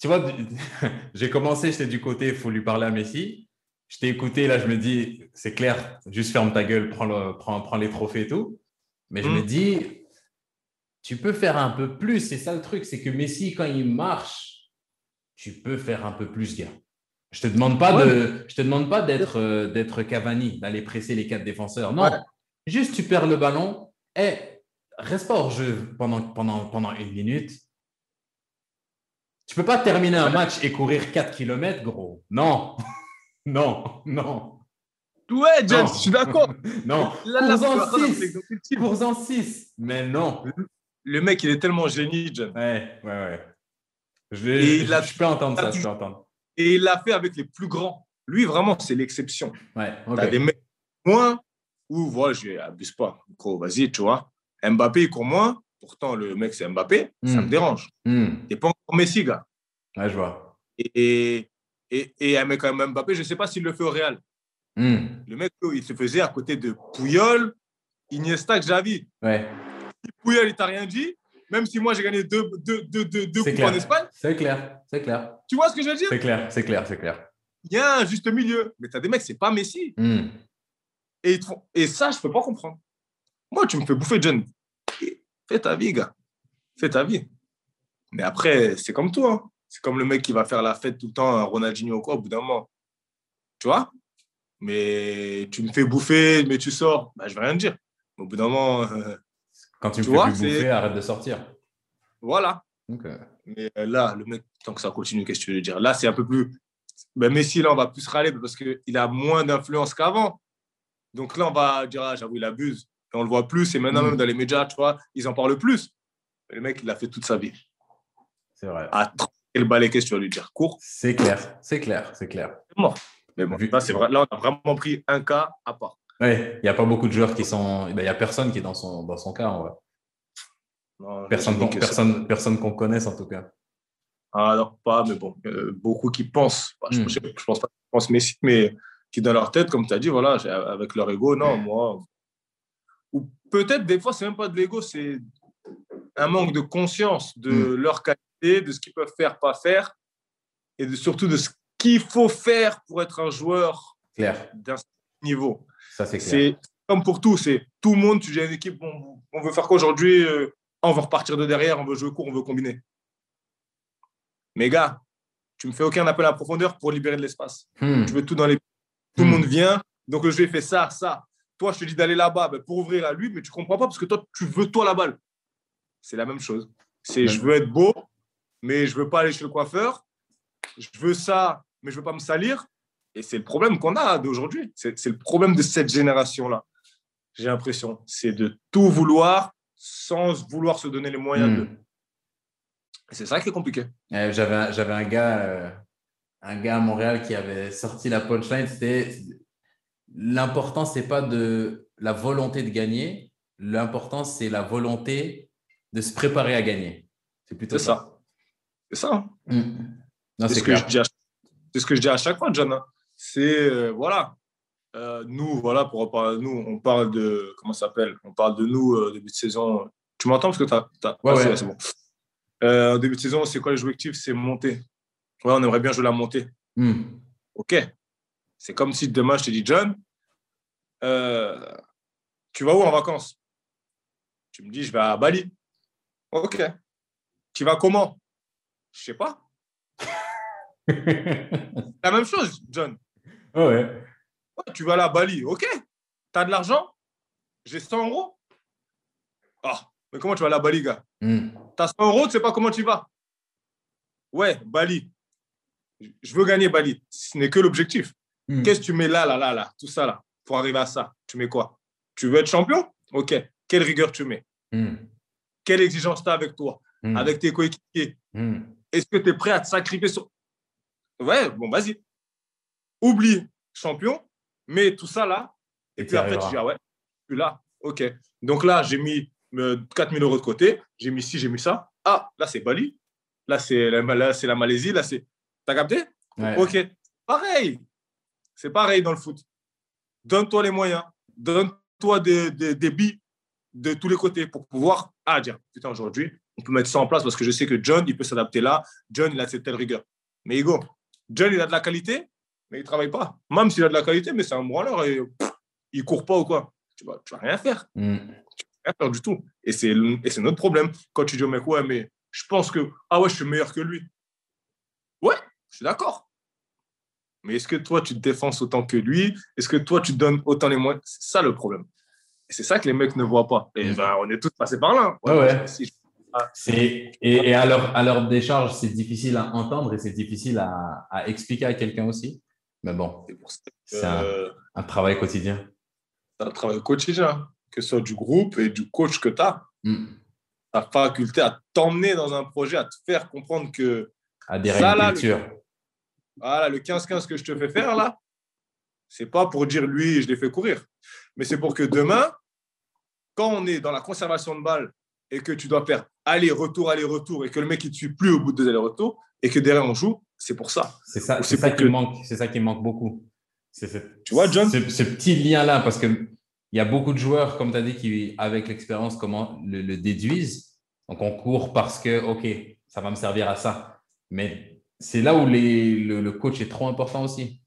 tu vois, j'ai commencé, j'étais du côté, il faut lui parler à Messi. Je t'ai écouté, là, je me dis, c'est clair, juste ferme ta gueule, prends, le, prends, prends les trophées et tout. Mais je me hmm. dis, tu peux faire un peu plus. C'est ça le truc, c'est que Messi, quand il marche, tu peux faire un peu plus, gars. Je te demande pas de, je te demande pas d'être euh, d'être Cavani, d'aller presser les quatre défenseurs. Non, juste tu perds le ballon et reste pas hors jeu pendant, pendant, pendant une minute. Tu peux pas terminer un match et courir 4 km, gros. Non, non, non.
Ouais, James, je suis d'accord.
non, cours-en 6. Mais non.
Le mec, il est tellement génie, James.
Ouais, ouais, ouais. Je, je peux entendre ça, je peux entendre.
Et il l'a fait avec les plus grands. Lui, vraiment, c'est l'exception.
Ouais,
Tu as des mecs moins où, voilà, je n'abuse pas. Vas-y, tu vois. Mbappé, il court moins. Pourtant, le mec, c'est Mbappé. Ça me hmm. dérange. Hmm. Tu n'es pas encore Messi, gars.
Ouais, je vois.
Et, et, et un mec comme Mbappé, je ne sais pas s'il le fait au Real. Hmm. Le mec, il se faisait à côté de Puyol, Iniesta, Xavi.
Ouais.
Puyol, il t'a rien dit. Même si moi, j'ai gagné deux, deux, deux, deux, coupes en Espagne.
C'est clair, c'est clair.
Tu vois ce que je veux dire?
C'est clair, c'est clair, c'est clair.
Il y a un juste milieu. Mais tu as des mecs, c'est pas Messi. Hmm. Et, et ça, je peux pas comprendre. Moi, tu me fais bouffer, John. Fais ta vie, gars. Fais ta vie. Mais après, c'est comme toi. Hein. C'est comme le mec qui va faire la fête tout le temps, Ronaldinho ou quoi, au bout d'un moment. Tu vois? Mais tu me fais bouffer, mais tu sors. Bah, je vais rien te dire. Au bout d'un moment, euh,
quand tu me fais plus bouffer, arrête de sortir.
Voilà. Mais euh, là, le mec, tant que ça continue, qu'est-ce que tu veux dire? Là, c'est un peu plus. Ben, Messi, là, on va plus râler parce qu'il a moins d'influence qu'avant. Donc là, on va dire, ah, j'avoue, il abuse. Et on le voit plus. Et maintenant, mm. même dans les médias, tu vois, ils en parlent plus. Mais le mec, il l'a fait toute sa vie.
C'est vrai.
À le balai, qu'est-ce que tu vas lui dire Court
C'est clair, c'est clair, c'est clair.
C'est mort. Mais bon, là, c'est vrai. Là, on a vraiment pris un cas à part.
Oui, il n'y a pas beaucoup de joueurs qui sont. Ben, il n'y a personne qui est dans son, dans son cas, en vrai personne qu'on personne, personne qu'on connaisse en tout cas.
Ah non, pas, mais bon, euh, beaucoup qui pensent. je, ne hmm. pense pas qu'ils pensent Messi, mais qui dans leur tête, comme tu as dit, voilà, avec leur ego, non, moi. Ou peut-être des fois, c'est même pas de l'ego, c'est un manque de conscience de hmm. leur qualité, de ce qu'ils peuvent faire, pas faire, et de, surtout de ce qu'il faut faire pour être un joueur d'un niveau.
Ça, c'est clair.
comme pour tout, c'est tout le monde, tu dis une équipe, on veut faire quoi aujourd'hui euh, on veut repartir de derrière, on veut jouer court, on veut combiner. Mais gars, tu me fais aucun appel à profondeur pour libérer de l'espace. Hmm. Tu veux tout dans les. Tout le hmm. monde vient, donc je vais faire ça, ça. Toi, je te dis d'aller là-bas ben, pour ouvrir à lui, mais tu ne comprends pas parce que toi, tu veux toi la balle. C'est la même chose. C'est je veux être beau, mais je ne veux pas aller chez le coiffeur. Je veux ça, mais je ne veux pas me salir. Et c'est le problème qu'on a d'aujourd'hui. C'est le problème de cette génération-là. J'ai l'impression. C'est de tout vouloir sans vouloir se donner les moyens de. Hmm. C'est ça qui est compliqué.
J'avais, j'avais un gars, euh, un gars à Montréal qui avait sorti la punchline. C'était l'important, c'est pas de la volonté de gagner. L'important, c'est la volonté de se préparer à gagner. C'est plutôt
ça. C'est ça. C'est, je dis à, c'est ce que je dis à chaque fois, John. Hein. C'est euh, voilà, euh, nous, voilà, pour parler nous, on parle de. Comment ça s'appelle? On parle de nous, euh, début de saison. Tu m'entends? Parce que tu as.
Ouais, ouais. c'est bon.
Euh, début de saison, c'est quoi l'objectif C'est monter. Ouais, on aimerait bien jouer la montée. Hmm. OK. C'est comme si demain, je te dis, John, tu vas où en vacances? Tu me dis, je vais à Bali. OK. Tu vas comment? Je sais pas. la même chose, John.
ouais
tu vas à Bali. OK. Tu as de l'argent J'ai 100 euros. Ah, mais comment tu vas à Bali, gars? Hmm. Tu as 100 euros, tu sais pas comment tu vas Ouais, Bali. Je veux gagner Bali. Ce n'est que l'objectif. Hmm. Qu'est-ce que tu mets là, là, là, là, tout ça, là, pour arriver à ça Tu mets quoi? Tu veux être champion? OK. Quelle rigueur tu mets? Hmm. Quelle exigence tu as avec toi, avec tes coéquipiers? Est-ce que tu es prêt à te sacrifier sur... Ouais, bon, vas-y. Oublie champion, mais tout ça là, et, puis après, tu dis, ah ouais, je suis là, ok. Donc là, j'ai mis 4000 euh, euros de côté, j'ai mis ci, j'ai mis ça. Ah, là, c'est Bali. Là, c'est la, la Malaisie. Là, c'est. T'as capté? Ok. Pareil. C'est pareil dans le foot. Donne-toi les moyens. Donne-toi des, des, billes de tous les côtés pour pouvoir ah, dire putain, aujourd'hui, on peut mettre ça en place parce que je sais que John, il peut s'adapter là. John, il a cette telle rigueur. Mais Hugo, John, il a de la qualité, mais il ne travaille pas. Même s'il a de la qualité, mais c'est un branleur et il ne court pas ou quoi. Tu ne vas, tu vas rien faire. Mm. Tu vas rien faire du tout. Et c'est notre problème. Quand tu dis au mec, ouais, mais je pense que, ah ouais, je suis meilleur que lui. Ouais, je suis d'accord. Mais est-ce que toi, tu te défenses autant que lui? Est-ce que toi, tu donnes autant les moyens? C'est ça le problème. Et c'est ça que les mecs ne voient pas. Et mm. ben, on est tous passés par là.
Ouais, ouais. Et, et à, leur, à leur décharge, c'est difficile à entendre et c'est difficile à, à expliquer à quelqu'un aussi. Mais bon, c'est un, travail quotidien.
C'est un travail quotidien, que ce soit du groupe et du coach que tu as. Mm. Ta faculté à t'emmener dans un projet, à te faire comprendre que.
À des
le, voilà, le 15-15 que je te fais faire là, c'est pas pour dire lui, je l'ai fait courir. Mais c'est pour que demain, quand on est dans la conservation de balles et que tu dois faire aller-retour, aller-retour et que le mec il ne suit plus au bout de deux allers-retours et que derrière on joue, c'est pour ça.
C'est ça, c'est ça qui manque. C'est ça qui manque beaucoup.
tu vois, John
Ce, petit lien-là, parce qu'il y a beaucoup de joueurs, comme tu as dit, qui, avec l'expérience, comment le, déduisent. Donc, on court parce que, OK, ça va me servir à ça. Mais c'est là où les, le, coach est trop important aussi.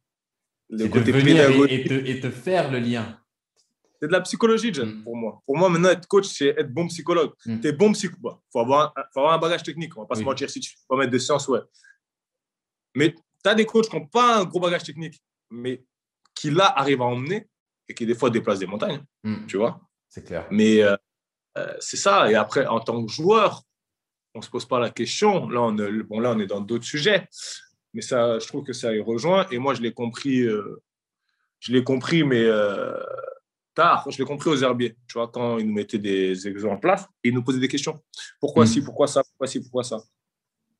Le de venir et, te, faire le lien.
C'est de la psychologie, John, mm. pour moi. Pour moi, maintenant, être coach, c'est être bon psychologue. Mm. Tu es bon psychologue. Il faut, avoir un, faut avoir un bagage technique. On va pas se mentir. Si tu ne peux mettre de science, ouais. Mais tu as des coachs qui n'ont pas un gros bagage technique, mais qui là arrivent à emmener et qui des fois déplacent des montagnes. Hmm. Tu vois
C'est clair.
Mais euh, euh, c'est ça. Et après, en tant que joueur, on ne se pose pas la question. Là, on, est, bon, là, on est dans d'autres sujets. Mais ça, je trouve que ça y rejoint. Et moi, je l'ai compris, euh, je l'ai compris, mais tard. Je l'ai compris aux herbiers. Tu vois, quand ils nous mettaient des exemples en place, et ils nous posaient des questions. Pourquoi si, pourquoi ça, pourquoi ci, pourquoi ça?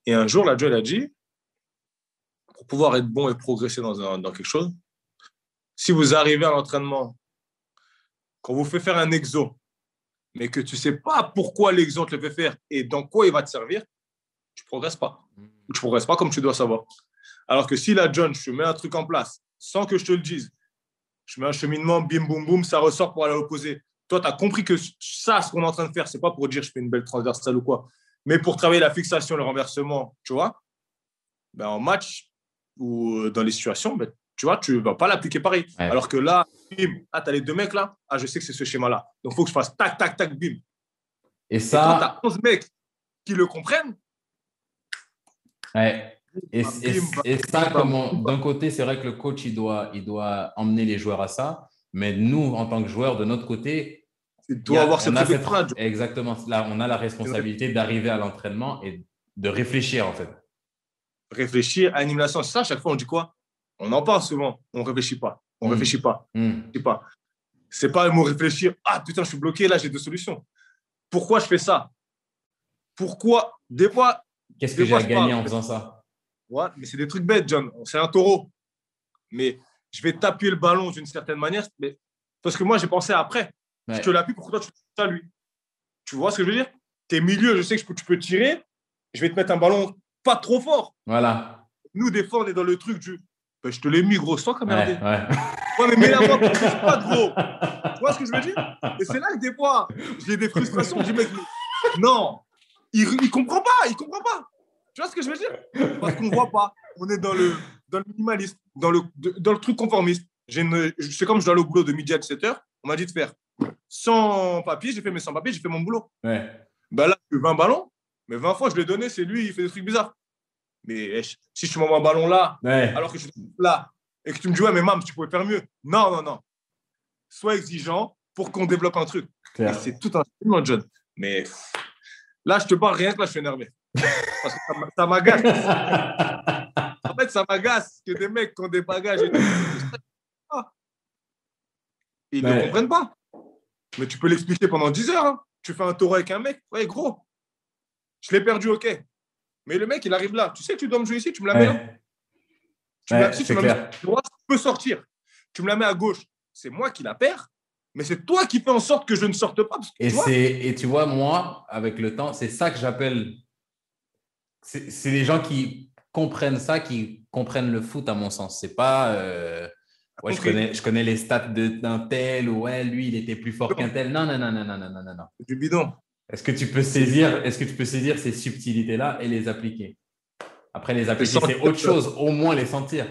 Et un jour, la Joe, a dit, pour pouvoir être bon et progresser dans, dans quelque chose, si vous arrivez à l'entraînement, qu'on vous fait faire un exo, mais que tu ne sais pas pourquoi l'exemple te le fait faire et dans quoi il va te servir, tu ne progresses pas. Tu ne progresses pas comme tu dois savoir. Alors que si là, John, je mets un truc en place sans que je te le dise, je mets un cheminement, bim, boum, boum, ça ressort pour aller à l'opposé. Toi, tu as compris que ça, ce qu'on est en train de faire, ce n'est pas pour dire je fais une belle transversale ou quoi, mais pour travailler la fixation, le renversement, tu vois. Ben, en match ou dans les situations, ben, tu vois, tu ne vas pas l'appliquer pareil. Alors que là, bim, ah, tu as les deux mecs là, ah, je sais que c'est ce schéma-là. Donc, il faut que je fasse tac, tac, tac, bim.
Et ça.
Et quand tu as 11 mecs qui le comprennent.
Ouais. Et, ça, d'un côté, c'est vrai que le coach, il doit, il doit emmener les joueurs à ça. Mais nous, en tant que joueurs, de notre côté,
tu dois avoir cette, cette
Exactement. Là, on a la responsabilité d'arriver à l'entraînement et de réfléchir, en fait.
Réfléchir, animation. Ça, à chaque fois, on dit quoi? On en parle souvent, on ne réfléchit pas. On ne hmm. réfléchit pas. Ce hmm. n'est pas. C'est pas le mot réfléchir. Ah putain, je suis bloqué, là, j'ai deux solutions. Pourquoi je fais ça? Pourquoi Des fois.
Qu'est-ce que j'ai à gagner en faisant ça?
Ouais, mais c'est des trucs bêtes, John. C'est un taureau. Mais je vais taper le ballon d'une certaine manière. Mais... Parce que moi, j'ai pensé après. Je te l'appuie, pourquoi toi, tu fais ça, lui Tu vois ce que je veux dire? Tes milieux, je sais que tu peux tirer. Je vais te mettre un ballon pas trop fort.
Voilà.
Nous, des fois, on est dans le truc du ben, je te l'ai mis, gros, sans quand même. Ouais, ouais. mais mets-la moi, pas gros. Tu vois ce que je veux dire? Et c'est là que des fois, j'ai des frustrations. Je dis, mec, non, il ne comprend pas, il comprend pas. Tu vois ce que je veux dire? Parce qu'on ne voit pas. On est dans le, dans le minimalisme, dans le, dans le truc conformiste. C'est comme je dois aller au boulot de midi à 17h. On m'a dit de faire sans papier. J'ai fait mes sans papier, j'ai fait mon boulot.
Ouais.
Ben là, 20 ballons, mais 20 fois, je l'ai donné, c'est lui, il fait des trucs bizarres. Mais si tu m'envoies un ballon là, alors que je suis là, et que tu me dis, ouais, mais mam, tu pouvais faire mieux. Non, non, non. Sois exigeant pour qu'on développe un truc. C'est tout un film, John. Mais là, je te parle rien que là, je suis énervé. Parce que ça m'agace. en fait, ça m'agace que des mecs qui ont des bagages et Ils ne comprennent pas. Mais tu peux l'expliquer pendant 10 heures. Hein. Tu fais un tour avec un mec. Ouais, gros. Je l'ai perdu, ok. Mais le mec, il arrive là. Tu sais que tu dois me jouer ici, tu me la mets là. Tu me la, si tu me la mets peux sortir. Tu me la mets à gauche, c'est moi qui la perds, mais c'est toi qui fais en sorte que je ne sorte pas.
et, tu et tu vois, moi, avec le temps, c'est ça que j'appelle. C'est les gens qui comprennent ça, qui comprennent le foot, à mon sens. C'est pas. Euh, ouais, je, connais, je connais les stats d'un tel, ou ouais, lui, il était plus fort qu'un tel. Non, non, non, non, non, non, non, non.
Du bidon.
Est-ce que tu peux saisir, est-ce que tu peux saisir ces subtilités-là et les appliquer? Après, les appliquer, c'est autre chose, au moins les sentir.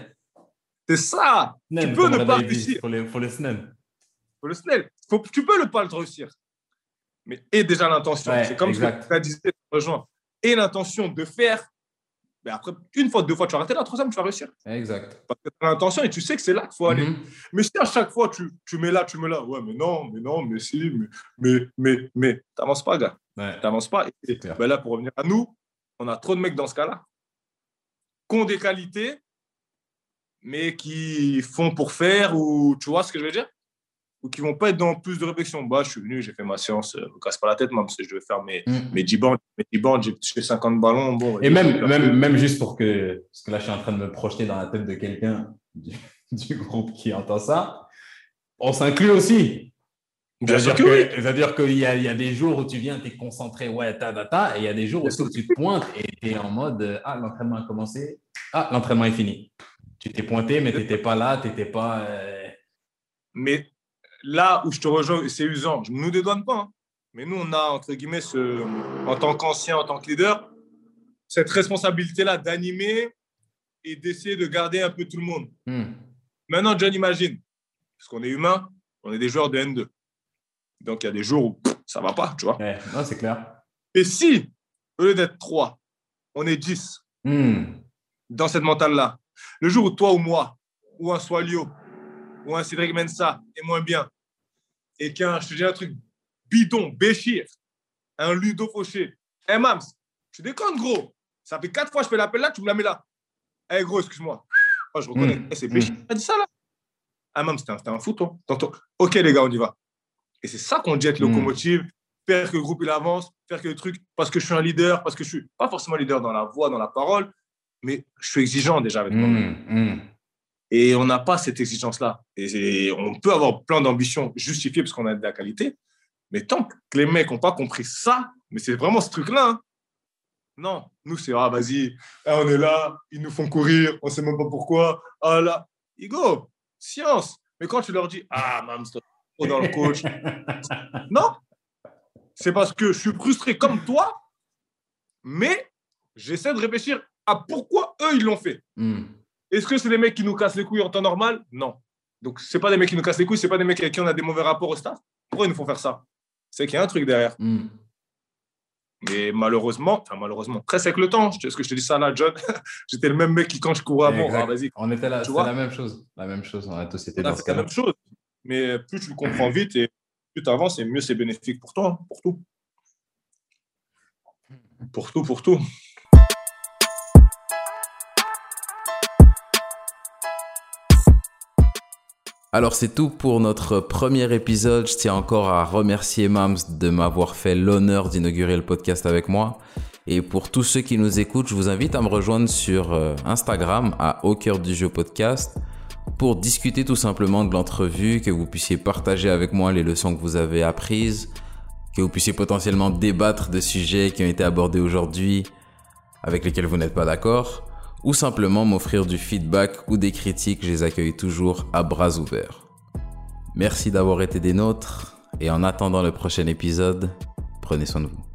C'est ça. tu peux ne pas réussir.
Pour le, pour le snell.
Pour le snell. tu peux ne pas le réussir. Mais et déjà l'intention. c'est comme exact. ce que tu as dit, rejoint. Et l'intention de faire mais après, une fois, deux fois, tu vas arrêter, la troisième, tu vas réussir.
Exact.
Parce que tu as l'intention et tu sais que c'est là qu'il faut aller. Mhm. Mais si à chaque fois, tu, tu, mets là, tu mets là, ouais, mais non, mais non, mais si, mais, mais, mais, mais tu n'avances pas, gars. Tu n'avances pas. Et, ben là, pour revenir à nous, on a trop de mecs dans ce cas-là qui ont des qualités, mais qui font pour faire, ou tu vois ce que je veux dire? Ou qui vont pas être dans plus de réflexion. Bah, je suis venu, j'ai fait ma séance, ne euh, me casse pas la tête, même si je vais faire mes, mm. mes 10 bandes, mes 10 bandes, j'ai touché 50 ballons. Bon,
et même, même, même juste pour que, parce que là, je suis en train de me projeter dans la tête de quelqu'un du, du, groupe qui entend ça, on s'inclut aussi. C'est-à-dire qu'il y, a, y a des jours où tu viens, tu es concentré, ouais, ta, ta, ta, et il y a des jours où tu te pointes et tu es en mode, ah, l'entraînement a commencé, ah, l'entraînement est fini. Tu t'es pointé, mais tu n'étais pas là, tu n'étais pas. Euh,
mais là où je te rejoins, c'est usant. Je ne nous dédouane pas. Hein. Mais nous, on a, entre guillemets, ce, en tant qu'ancien, en tant que leader, cette responsabilité-là d'animer et d'essayer de garder un peu tout le monde. Hmm. Maintenant, John, imagine, parce qu'on est humain, on est des joueurs de N2. Donc, il y a des jours où ça ne va pas, tu vois.
Ouais, c'est clair.
Et si, au lieu d'être 3, on est 10 hmm. dans cette mentale-là, le jour où toi ou moi, ou un Swalio, ou un Cédric Mensa est moins bien, et qu'un, je te dis un truc bidon, Béchir, un Ludo Fauché, hey Mams, Tu déconnes, gros. Ça fait quatre fois que je fais l'appel là, tu me la mets là. Eh, gros, excuse-moi. Oh, je reconnais.
Mm.
Eh, c'est péché. Tu as dit ça là? Ah, même, c'était un, un fou, toi. Ok, les gars, on y va. Et c'est ça qu'on dit être
Mm.
locomotive, faire que le groupe il avance, faire que le truc, parce que je suis un leader, parce que je suis pas forcément leader dans la voix, dans la parole, mais je suis exigeant déjà avec moi-même.
Mm, mm.
Et on n'a pas cette exigence-là. Et on peut avoir plein d'ambitions justifiées parce qu'on a de la qualité, mais tant que les mecs n'ont pas compris ça, mais c'est vraiment ce truc-là. hein. Non, nous, c'est ah, vas-y, ah, on est là, ils nous font courir, on ne sait même pas pourquoi. Ah là, Igo, science. Mais quand tu leur dis, ah, mam, c'est trop dans le coach. non, c'est parce que je suis frustré comme toi, mais j'essaie de réfléchir à pourquoi eux, ils l'ont fait.
Mm.
Est-ce que c'est des mecs qui nous cassent les couilles en temps normal? Non. Donc, c'est pas des mecs qui nous cassent les couilles, c'est pas des mecs avec qui on a des mauvais rapports au staff? Pourquoi ils nous font faire ça? C'est qu'il y a un truc derrière.
Mm.
Mais malheureusement, enfin malheureusement, très avec le temps. Est-ce que je te dis ça là, John J'étais le même mec qui, quand je courais avant, ah, vas-y,
On était là, c'était
vois?
la même chose. La même chose, on a tous été
on a
dans ce
fait la même chose. Mais plus tu le comprends vite et plus tu avances, et mieux c'est bénéfique pour toi, hein, pour tout. Pour tout, pour tout.
Alors c'est tout pour notre premier épisode. Je tiens encore à remercier Mams de m'avoir fait l'honneur d'inaugurer le podcast avec moi. Et pour tous ceux qui nous écoutent, je vous invite à me rejoindre sur euh, Instagram à Au cœur du jeu podcast pour discuter tout simplement de l'entrevue, que vous puissiez partager avec moi les leçons que vous avez apprises, que vous puissiez potentiellement débattre de sujets qui ont été abordés aujourd'hui avec lesquels vous n'êtes pas d'accord, ou simplement m'offrir du feedback ou des critiques, je les accueille toujours à bras ouverts. Merci d'avoir été des nôtres, et en attendant le prochain épisode, prenez soin de vous.